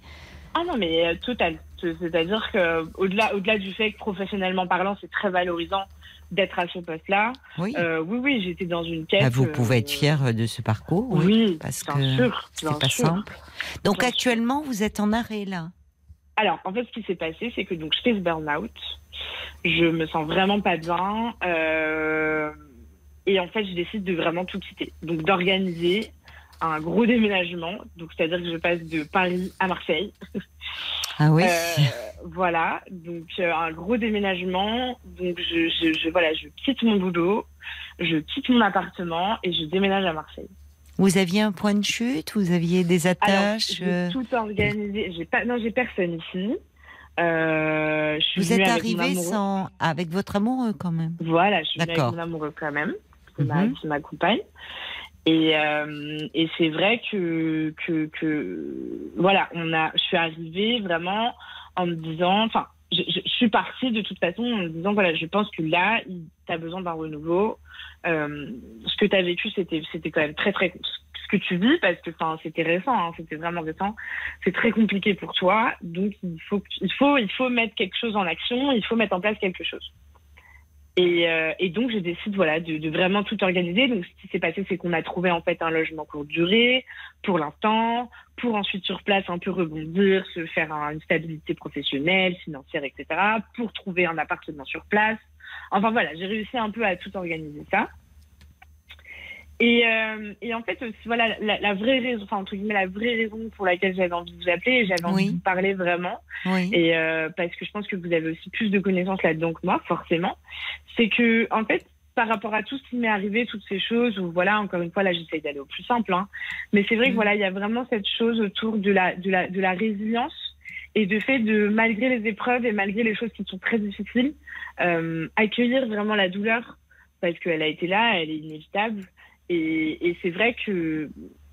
Ah non, mais euh, total. C'est-à-dire que au-delà, au-delà du fait que professionnellement parlant, c'est très valorisant d'être à ce poste-là. Oui. euh, oui, oui, j'étais dans une quête. Ah, vous euh, pouvez être fier de ce parcours, oui, Oui, parce bien que bien pas sûr. simple. Donc Bien sûr. actuellement, vous êtes en arrêt là. Alors, en fait, ce qui s'est passé, c'est que donc je fais ce burn-out. Je me sens vraiment pas bien. euh, et en fait, je décide de vraiment tout quitter. Donc, d'organiser un gros déménagement. Donc, c'est-à-dire que je passe de Paris à Marseille. Ah oui. Euh, voilà. Donc, euh, un gros déménagement. Donc, je, je, je- voilà, je quitte mon boulot. je quitte mon appartement et je déménage à Marseille. Vous aviez un point de chute Vous aviez des attaches j'ai euh, tout organisé. J'ai pas, non, j'ai personne ici. Euh, je suis Vous êtes arrivé sans avec votre amoureux quand même. Voilà, je suis venue avec mon amoureux quand même, qui Mhm. qui m'accompagne. Et, euh, et c'est vrai que, que, que voilà, on a, je suis arrivée vraiment en me disant, enfin, je, je- suis partie de toute façon en me disant, voilà, je pense que là, tu as besoin d'un renouveau. Euh, ce que tu as vécu, c'était, c'était quand même très, très, ce que tu vis, parce que, c'était récent, hein, c'était vraiment récent. C'est très compliqué pour toi. Donc, il faut, il faut, il faut mettre quelque chose en action, il faut mettre en place quelque chose. Et, euh, et donc, je décide voilà, de, de vraiment tout organiser. Donc, ce qui s'est passé, c'est qu'on a trouvé en fait un logement courte durée pour l'instant, pour ensuite sur place un peu rebondir, se faire un- une stabilité professionnelle, financière, etc., pour trouver un appartement sur place. Enfin voilà, j'ai réussi un peu à tout organiser ça. Et, euh, et en fait, voilà, la, la vraie raison, enfin, entre guillemets, la vraie raison pour laquelle j'avais envie de vous appeler, j'avais envie Oui. de vous parler vraiment, Oui. et euh, parce que je pense que vous avez aussi plus de connaissances là-dedans que moi, forcément, c'est que, en fait, par rapport à tout ce qui m'est arrivé, toutes ces choses, où voilà, encore une fois, là, j'essaie d'aller au plus simple, hein, mais c'est vrai que Mm. voilà, il y a vraiment cette chose autour de la, de la, de la résilience et de fait de, malgré les épreuves et malgré les choses qui sont très difficiles, euh, accueillir vraiment la douleur parce qu'elle a été là, elle est inévitable. Et, et c'est vrai que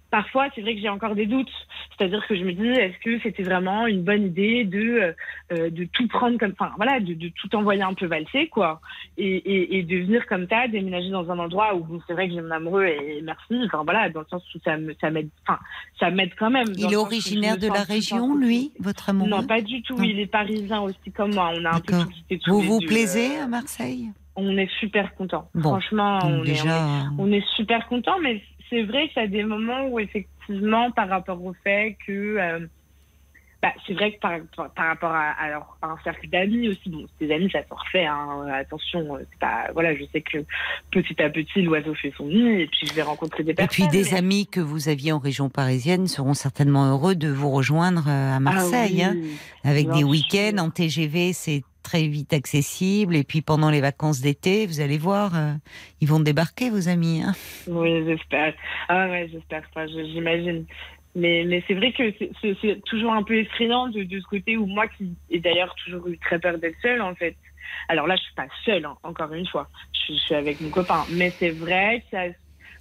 parfois, c'est vrai que j'ai encore des doutes. C'est-à-dire que je me dis, est-ce que c'était vraiment une bonne idée de, euh, de tout prendre comme, enfin voilà, de, de tout envoyer un peu valser, quoi, et, et, et de venir comme ça, déménager dans un endroit où c'est vrai que j'ai mon amoureux et merci, enfin voilà, dans le sens où ça me, ça m'aide, enfin ça m'aide quand même. Il est originaire de la région, lui, votre amoureux? Non, pas du tout. Non. Il est parisien aussi comme moi. On a un peu tout quitté Vous vous plaisez Euh, à Marseille? On est super contents. Bon. Franchement, Donc on est, on est- déjà, on est super content, mais c'est vrai qu'il y a des moments où effectivement, par rapport au fait que, euh, bah, c'est vrai que par, par, par rapport à, à leur- à un cercle d'amis aussi, bon, ces amis, ça se refait. Hein, attention, euh, c'est pas, voilà, je sais que petit à petit, l'oiseau fait son nid, et puis je vais rencontrer des Et personnes. puis des mais- amis que vous aviez en région parisienne seront certainement heureux de vous rejoindre euh, à Marseille, Ah hein, oui, avec des week-ends en TGV, c'est très vite accessible. Et puis pendant les vacances d'été, vous allez voir, euh, ils vont débarquer vos amis. hein. Oui, j'espère. Ah ouais, j'espère. Je- j'imagine. Mais, mais c'est vrai que c'est- toujours un peu effrayant de, de ce côté où moi, qui ai d'ailleurs toujours eu très peur d'être seule, en fait. Alors là, je suis pas seule, hein, encore une fois. Je, suis- je suis avec mon copain. Mais c'est vrai que ça.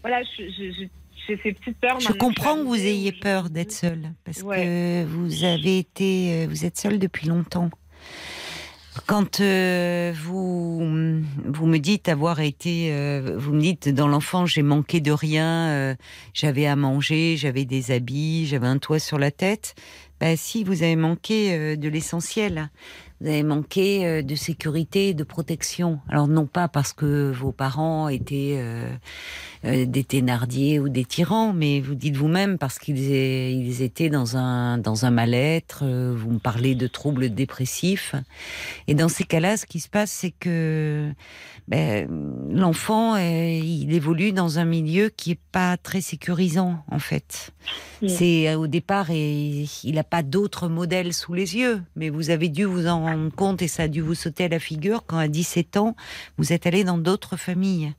Voilà, je- je- je- j'ai ces petites peurs. Je comprends que vous ayez peur d'être seul, parce Ouais. que vous avez été, euh, vous êtes seul depuis longtemps. Quand euh, vous vous me dites avoir été, euh, vous me dites dans l'enfance j'ai manqué de rien, euh, j'avais à manger, j'avais des habits, j'avais un toit sur la tête. Bah si, vous avez manqué euh, de l'essentiel. Vous avez manqué euh, de sécurité et de protection. Alors non pas parce que vos parents étaient euh, euh, des thénardiers ou des tyrans, mais vous dites vous-même parce qu'ils ils étaient dans un dans un mal-être. vous me parlez de troubles dépressifs. Et dans ces cas-là, ce qui se passe, c'est que ben, l'enfant, il évolue dans un milieu qui est pas très sécurisant en fait. C'est au départ et il n'a pas d'autres modèles sous les yeux, mais vous avez dû vous en rendre compte et ça a dû vous sauter à la figure quand à 17 ans vous êtes allé dans d'autres familles.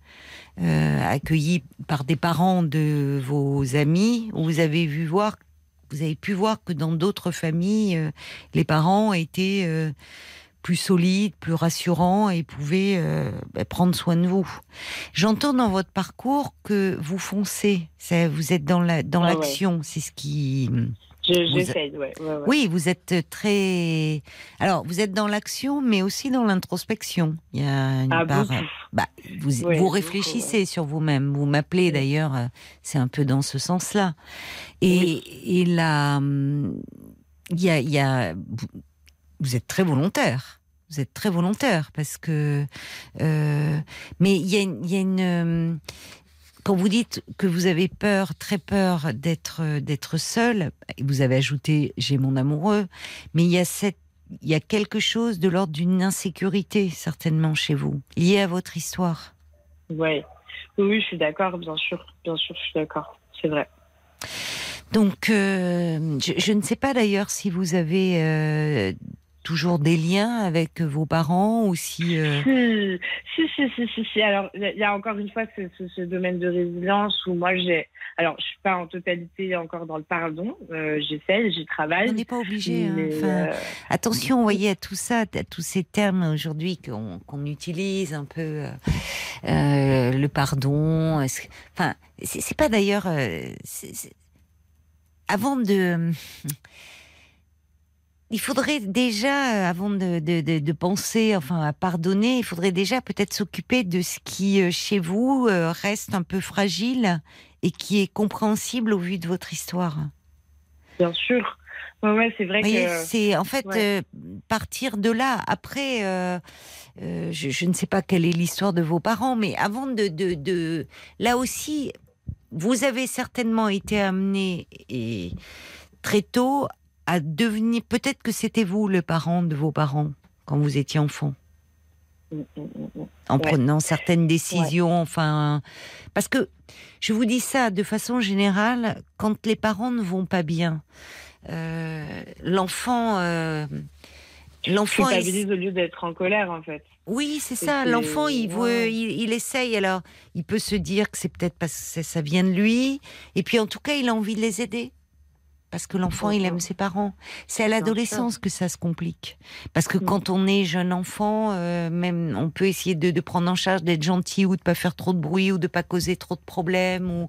Euh, accueillis par des parents de vos amis, où vous avez vu voir, vous avez pu voir que dans d'autres familles, euh, les parents étaient euh, plus solides, plus rassurants et pouvaient euh, bah, prendre soin de vous. J'entends dans votre parcours que vous foncez, ça, vous êtes dans la dans Ah ouais. l'action, c'est ce qui. Je- J'essaye, ouais, ouais, ouais. Oui, vous êtes très. Alors, vous êtes dans l'action, mais aussi dans l'introspection. Il y a une Ah, part. beaucoup. Bah, vous, Ouais, vous beaucoup, réfléchissez sur vous-même. Vous m'appelez d'ailleurs, euh, c'est un peu dans ce sens-là. Et, et là, hum, il y a, il y a- vous, êtes très volontaire. Vous êtes très volontaire parce que. euh, mais il y a, une- il y a une. Quand vous dites que vous avez peur, très peur d'être euh, d'être seul, vous avez ajouté j'ai mon amoureux, mais il y a cette il y a quelque chose de l'ordre d'une insécurité certainement chez vous, lié à votre histoire. Ouais. Oui, oui, je suis d'accord, bien sûr. Bien sûr, je suis d'accord. C'est vrai. Donc, euh, je, je ne sais pas d'ailleurs si vous avez euh, toujours des liens avec vos parents ou si... Si, si, si, si, si, si. Alors, il y a encore une fois ce, ce, ce domaine de résilience où moi, j'ai... Alors, je suis pas en totalité encore dans le pardon. Euh, J'essaie, j'y travaille. On n'est pas obligé. hein. Enfin, euh, Attention, vous voyez, à tout ça, à tous ces termes aujourd'hui qu'on qu'on utilise un peu, euh, euh, le pardon. Enfin, c'est pas d'ailleurs. euh, Avant de. Il faudrait déjà, euh, avant de, de, de, de penser, enfin, à pardonner, il faudrait déjà peut-être s'occuper de ce qui, euh, chez vous, euh, reste un peu fragile et qui est compréhensible au vu de votre histoire. bien sûr. Ouais, ouais, c'est vrai que. c'est en fait ouais. euh, partir de là. Après, euh, euh, je, je ne sais pas quelle est l'histoire de vos parents, mais avant de, de, de- là aussi, vous avez certainement été amené et très tôt à devenir. Peut-être que c'était vous le parent de vos parents quand vous étiez enfant? En Ouais. prenant certaines décisions, enfin, parce que je vous dis ça de façon générale, quand les parents ne vont pas bien, euh, l'enfant, euh, l'enfant, il- au lieu d'être en colère, en fait. oui, c'est ça, l'enfant, il veut, il, il essaye, alors, il peut se dire que c'est peut-être parce que ça- ça vient de lui, et puis en tout cas, il a envie de les aider. Parce que l'enfant, il aime ses parents. C'est à l'adolescence que ça se complique. Parce que Mm. quand on est jeune enfant, euh, même on peut essayer de, de prendre en charge, d'être gentil ou de pas faire trop de bruit ou de pas causer trop de problèmes. Ou...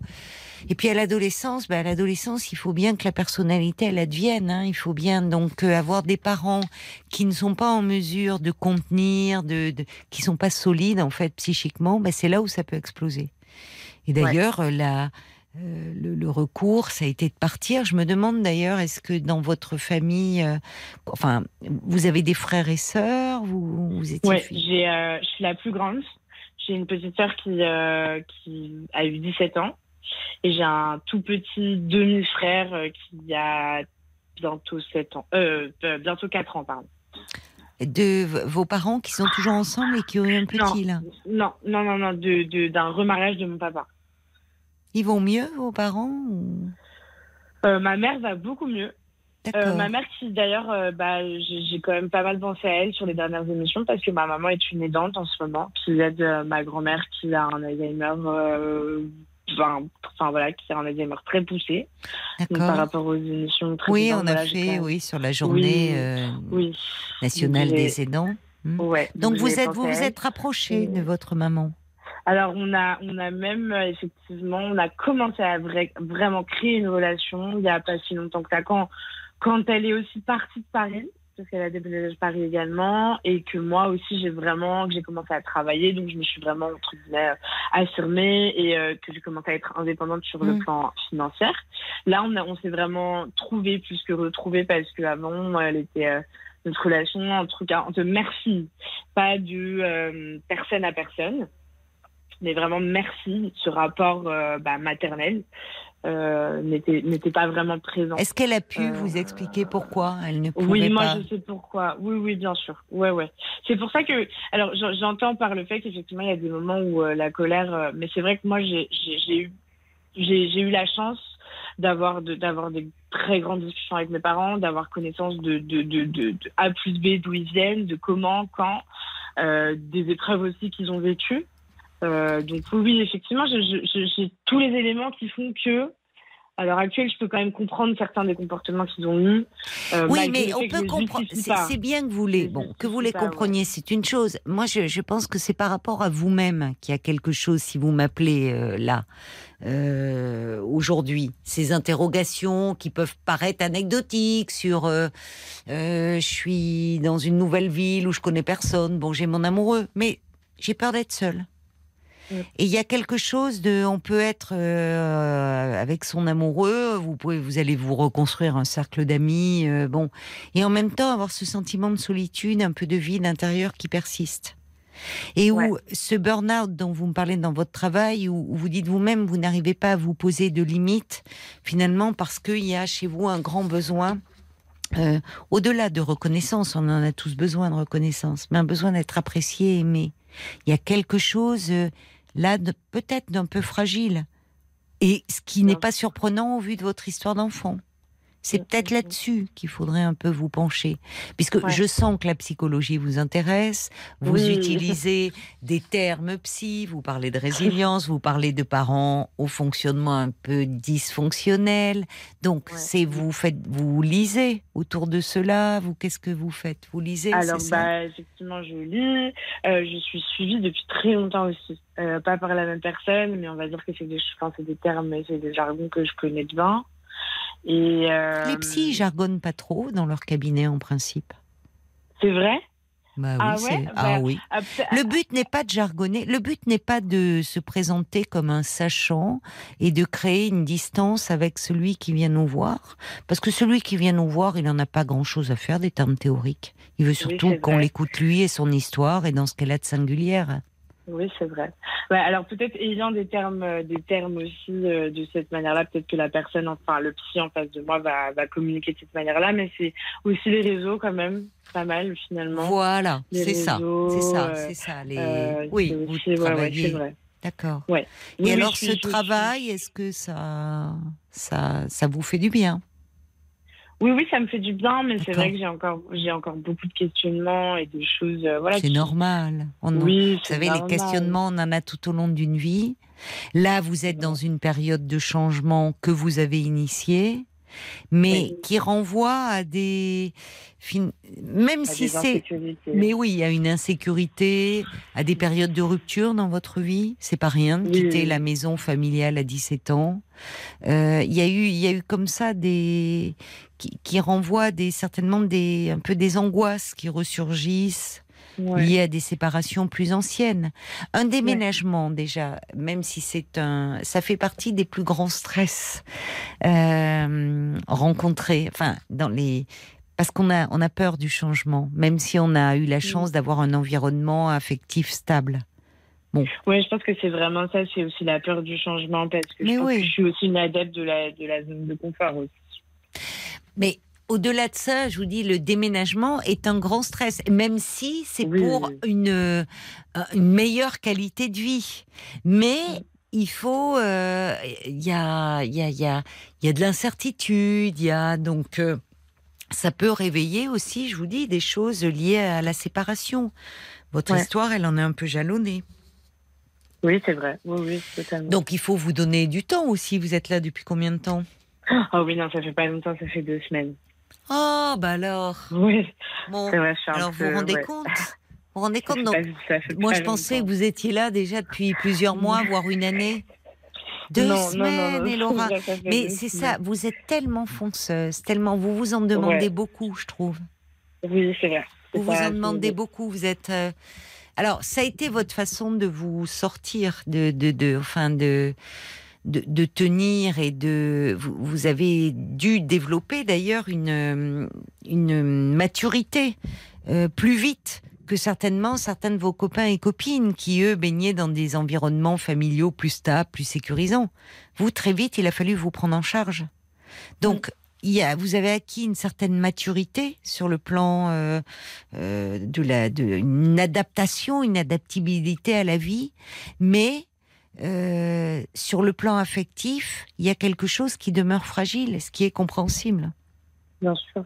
Et puis à l'adolescence, bah, à l'adolescence, il faut bien que la personnalité elle advienne. Hein. Il faut bien donc euh, avoir des parents qui ne sont pas en mesure de contenir, de, de qui sont pas solides en fait psychiquement. Bah, c'est là où ça peut exploser. Et d'ailleurs, euh, la euh, le, le recours, ça a été de partir. Je me demande d'ailleurs, est-ce que dans votre famille, euh, enfin, vous avez des frères et sœurs, vous, vous étiez Ouais, fille j'ai, euh, je suis la plus grande. J'ai une petite sœur qui, qui a eu 17 ans. Et j'ai un tout petit demi-frère qui a bientôt 7 ans. Bientôt 4 ans, pardon. de vos parents qui sont toujours ensemble et qui ont eu un petit là? Non, non, non, non, de, de- d'un remariage de mon papa. Ils vont mieux, vos parents ou- Euh, ma mère va beaucoup mieux. Euh, ma mère qui d'ailleurs, euh, bah, j'ai quand même pas mal pensé à elle sur les dernières émissions parce que ma maman est une aidante en ce moment qui aide ma grand-mère qui a un Alzheimer, enfin, voilà, qui a un Alzheimer très poussé. Donc, par rapport aux émissions Oui, précédentes, on a voilà, fait, oui, sur la journée Oui, oui. nationale des aidants. Hmm. Ouais, Donc vous êtes, vous vous êtes rapproché de votre maman? Alors, on a, on a même, euh, effectivement, on a commencé à vrai- vraiment créer une relation il n'y a pas si longtemps que ça. Quand, quand elle est aussi partie de Paris, parce qu'elle a déménagé à Paris également, et que moi aussi, j'ai vraiment, que j'ai commencé à travailler, donc je me suis vraiment, entre guillemets, euh, affirmée et euh, que j'ai commencé à être indépendante sur le Mm. plan financier. Là, on, a- on s'est vraiment trouvé plus que retrouvé parce qu'avant, elle était. euh, notre relation en tout cas entre merci pas du euh, personne à personne mais vraiment merci ce rapport euh, bah, maternel euh, n'était pas vraiment présent Est-ce qu'elle a pu Euh, vous expliquer pourquoi elle ne pouvait oui, moi pas je sais pourquoi. Oui, oui, bien sûr. Ouais, ouais. C'est pour ça que, alors j'en- j'entends par le fait qu'effectivement il y a des moments où euh, la colère, mais c'est vrai que moi j'ai eu j'ai eu la chance d'avoir de- d'avoir des très grandes discussions avec mes parents, d'avoir connaissance de, de, de, de, de A plus B d'où ils viennent, de comment, quand, euh, des épreuves aussi qu'ils ont vécues. Euh, donc oui, effectivement, j'ai tous les éléments qui font que, à l'heure actuelle, je peux quand même comprendre certains des comportements qu'ils ont eus. euh, Oui, mais on peut comprendre. C'est bien que vous les, bon, que vous les pas, ouais. compreniez, c'est une chose. Moi, je, je pense que c'est par rapport à vous-même qu'il y a quelque chose. Si vous m'appelez euh, là euh, aujourd'hui, ces interrogations qui peuvent paraître anecdotiques sur, je suis dans une nouvelle ville où je connais personne. Bon, j'ai mon amoureux, mais j'ai peur d'être seule. Mm. Et il y a quelque chose de, on peut être euh, avec son amoureux, vous pouvez, vous allez vous reconstruire un cercle d'amis, euh, bon, et en même temps avoir ce sentiment de solitude, un peu de vide intérieur qui persiste. Et où Ouais. ce burn-out dont vous me parlez dans votre travail, où, vous dites vous-même, vous n'arrivez pas à vous poser de limites, finalement parce qu'il y a chez vous un grand besoin. euh, au-delà de reconnaissance, on en a tous besoin de reconnaissance, mais un besoin d'être apprécié, aimé. Il y a quelque chose là, peut-être d'un peu fragile. Et ce qui n'est pas surprenant au vu de votre histoire d'enfant. C'est peut-être là-dessus qu'il faudrait un peu vous pencher. Puisque Ouais. je sens que la psychologie vous intéresse, vous Oui. utilisez *laughs* des termes psy, vous parlez de résilience, vous parlez de parents au fonctionnement un peu dysfonctionnel. Donc, Ouais. c'est vous faites, vous lisez autour de cela, vous, qu'est-ce que vous faites? Vous lisez Alors, ça? bah, effectivement, je lis. Euh, je suis suivie depuis très longtemps aussi. Euh, pas par la même personne, mais on va dire que c'est des, enfin, des termes, c'est des jargons que je connais bien. Et euh, Les psys jargonnent pas trop dans leur cabinet en principe. C'est vrai? Bah oui, Ah ouais? c'est- Bah, ah oui. Après- Le but n'est pas de jargonner, le but n'est pas de se présenter comme un sachant et de créer une distance avec celui qui vient nous voir. Parce que celui qui vient nous voir, il n'en a pas grand-chose à faire des termes théoriques. Il veut surtout qu'on l'écoute lui et son histoire et dans ce qu'elle a de singulière. Oui, c'est vrai. Ouais, alors peut-être ayant des termes, euh, des termes aussi euh, de cette manière-là, peut-être que la personne, enfin le psy en face de moi va, va communiquer de cette manière-là, mais c'est aussi les réseaux quand même, pas mal finalement. Voilà, c'est ça, c'est ça, euh, c'est ça. Les... Euh, oui, c'est vous aussi- ouais. D'accord. Ouais. Et Oui, alors, suis- ce suis- travail, est-ce que ça, ça, ça vous fait du bien? Oui, oui, ça me fait du bien, mais c'est vrai que j'ai encore, j'ai encore beaucoup de questionnements et des choses, euh, voilà. C'est qui- normal. On en- Oui, Vous savez, normal. les questionnements, on en a tout au long d'une vie. Là, vous êtes dans une période de changement que vous avez initiée, mais Oui. qui renvoie à des... Même à si c'est... Mais oui, il y a une insécurité, à des périodes de rupture dans votre vie. C'est pas rien de Oui, quitter oui. la maison familiale à 17 ans. Euh, Il y a eu, il y a eu comme ça des qui, qui renvoient des certainement des un peu des angoisses qui ressurgissent Ouais. liées à des séparations plus anciennes. Un déménagement déjà, même si c'est un, ça fait partie des plus grands stress euh, rencontrés. Enfin, dans les parce qu'on a on a peur du changement, même si on a eu la chance d'avoir un environnement affectif stable. Ouais, je pense que c'est vraiment ça, c'est aussi la peur du changement, parce que Mais je pense oui. que je suis aussi une adepte de la, de la zone de confort aussi. Mais au-delà de ça, je vous dis, le déménagement est un grand stress, même si c'est Oui. pour une, euh, une meilleure qualité de vie. Mais il faut, euh, il y a, y a, y a, y a de l'incertitude, il y a donc. euh, ça peut réveiller aussi, je vous dis, des choses liées à la séparation. Votre Ouais. histoire, elle en est un peu jalonnée. Oui, c'est vrai. Oui, oui, totalement. Donc il faut vous donner du temps aussi. Vous êtes là depuis combien de temps? Oh oui, non, ça fait pas longtemps, ça fait deux semaines. Oh, bah alors. Oui, Bon, c'est vrai, alors vous vous rendez ouais. compte? Vous vous rendez compte? Pas- Moi, je pensais que vous étiez là déjà depuis plusieurs mois, voire une année. Deux Non, non, non, semaines, non, ça fait Mais c'est ça, vous êtes tellement fonceuse, tellement, vous vous en demandez Ouais. beaucoup, je trouve. Oui, c'est vrai. Vous vous en demandez beaucoup. Vous êtes. euh, Alors, ça a été votre façon de vous sortir, de, de, de enfin, de, de, de tenir et de. Vous, vous avez dû développer d'ailleurs une, une maturité euh, plus vite que certainement certains de vos copains et copines qui, eux, baignaient dans des environnements familiaux plus stables, plus sécurisants. Vous, très vite, il a fallu vous prendre en charge. Donc, il y a, vous avez acquis une certaine maturité sur le plan euh, euh, de la, de, une adaptation, une adaptabilité à la vie, mais euh, sur le plan affectif, il y a quelque chose qui demeure fragile, ce qui est compréhensible. Bien sûr.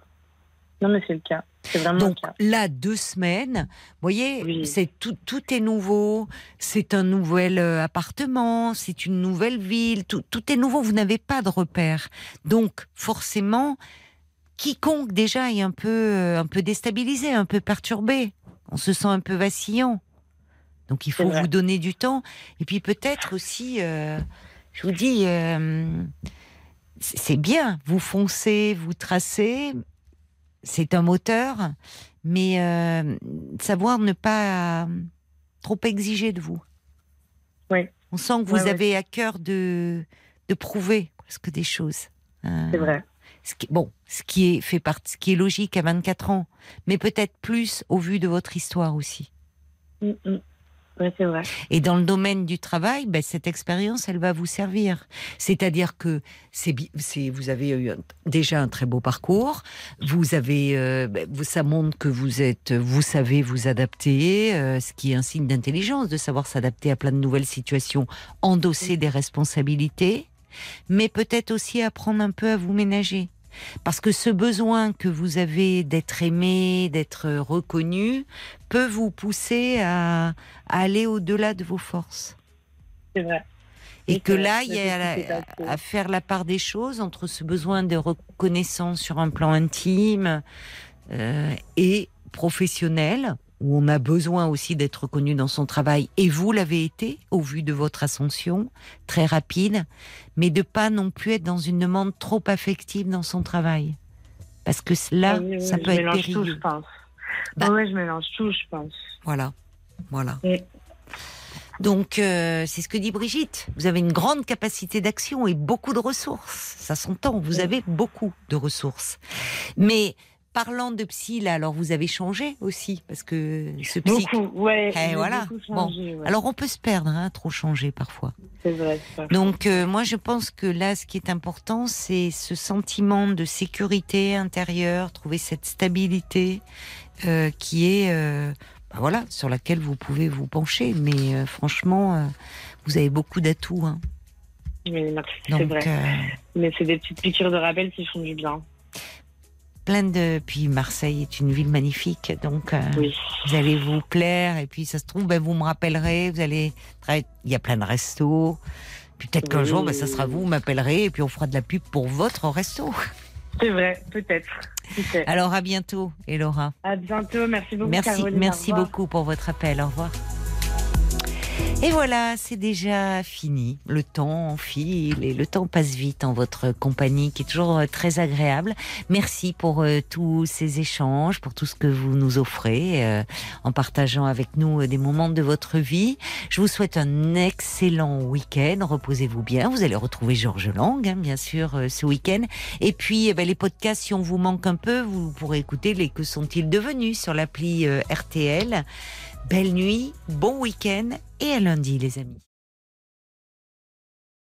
Non, mais c'est le cas. Vraiment Donc le cas. là, deux semaines, vous voyez, Oui. c'est tout, tout est nouveau, c'est un nouvel euh, appartement, c'est une nouvelle ville, tout, tout est nouveau, vous n'avez pas de repères. Donc forcément, quiconque déjà est un peu, euh, un peu déstabilisé, un peu perturbé, on se sent un peu vacillant. Donc il faut vous donner du temps. Et puis peut-être aussi, euh, je vous dis, euh, c'est bien, vous foncez, vous tracez, c'est un moteur, mais euh, savoir ne pas trop exiger de vous. Oui. On sent que vous Ouais, ouais. avez à cœur de, de prouver presque des choses. Euh, C'est vrai. ce qui, bon, ce qui est fait partie, ce qui est logique à 24 ans, mais peut-être plus au vu de votre histoire aussi. Mm, mm. Oui, c'est vrai. Et dans le domaine du travail, ben, cette expérience, elle va vous servir. C'est-à-dire que c'est, vous avez eu un- déjà un très beau parcours. Vous avez, euh, ben, ça montre que vous êtes, vous savez vous adapter, euh, ce qui est un signe d'intelligence, de savoir s'adapter à plein de nouvelles situations, endosser des responsabilités, mais peut-être aussi apprendre un peu à vous ménager. Parce que ce besoin que vous avez d'être aimé, d'être reconnu, peut vous pousser à, à aller au-delà de vos forces. C'est vrai. Et que là, il y a à faire la part des choses entre ce besoin de reconnaissance sur un plan intime euh, et professionnel, où on a besoin aussi d'être reconnu dans son travail. Et vous l'avez été, au vu de votre ascension, très rapide, mais de pas non plus être dans une demande trop affective dans son travail. Parce que là, oui, oui, ça je peut être mélange tout, périlleux. je pense. Bah. Ah ouais, je mélange tout, je pense. Voilà, voilà. Oui. Donc, euh, c'est ce que dit Brigitte. Vous avez une grande capacité d'action et beaucoup de ressources. Ça s'entend. Vous avez beaucoup de ressources. Mais parlant de psy, là, alors vous avez changé aussi parce que ce psy. Beaucoup, ouais. Eh, voilà. beaucoup Bon. ouais. Alors on peut se perdre, hein, trop changer parfois. C'est vrai. Donc euh, moi je pense que là ce qui est important c'est ce sentiment de sécurité intérieure, trouver cette stabilité euh, qui est euh, bah voilà sur laquelle vous pouvez vous pencher. Mais franchement vous avez beaucoup d'atouts. Hein. Mais merci, c'est vrai. Mais c'est des petites piqûres de rappel qui font du bien. Plein de puis Marseille est une ville magnifique donc euh, Oui. vous allez vous plaire et puis ça se trouve ben, vous me rappellerez vous allez il y a plein de restos. Puis peut-être qu'un Oui. jour, ben, ça sera vous, vous m'appellerez et puis on fera de la pub pour votre resto. C'est vrai, peut-être. Alors à bientôt, Elora. À bientôt, merci beaucoup. Merci, Caroline, merci beaucoup pour votre appel. Au revoir. Et voilà, c'est déjà fini. Le temps file et le temps passe vite en votre compagnie qui est toujours euh, très agréable. Merci pour euh, tous ces échanges, pour tout ce que vous nous offrez euh, en partageant avec nous euh, des moments de votre vie. Je vous souhaite un excellent week-end. Reposez-vous bien. Vous allez retrouver Georges Lang, hein, bien sûr, ce week-end. Et puis, eh ben, les podcasts, si on vous manque un peu, vous pourrez écouter les Que sont-ils devenus sur l'appli RTL. Belle nuit, bon week-end et à lundi, les amis.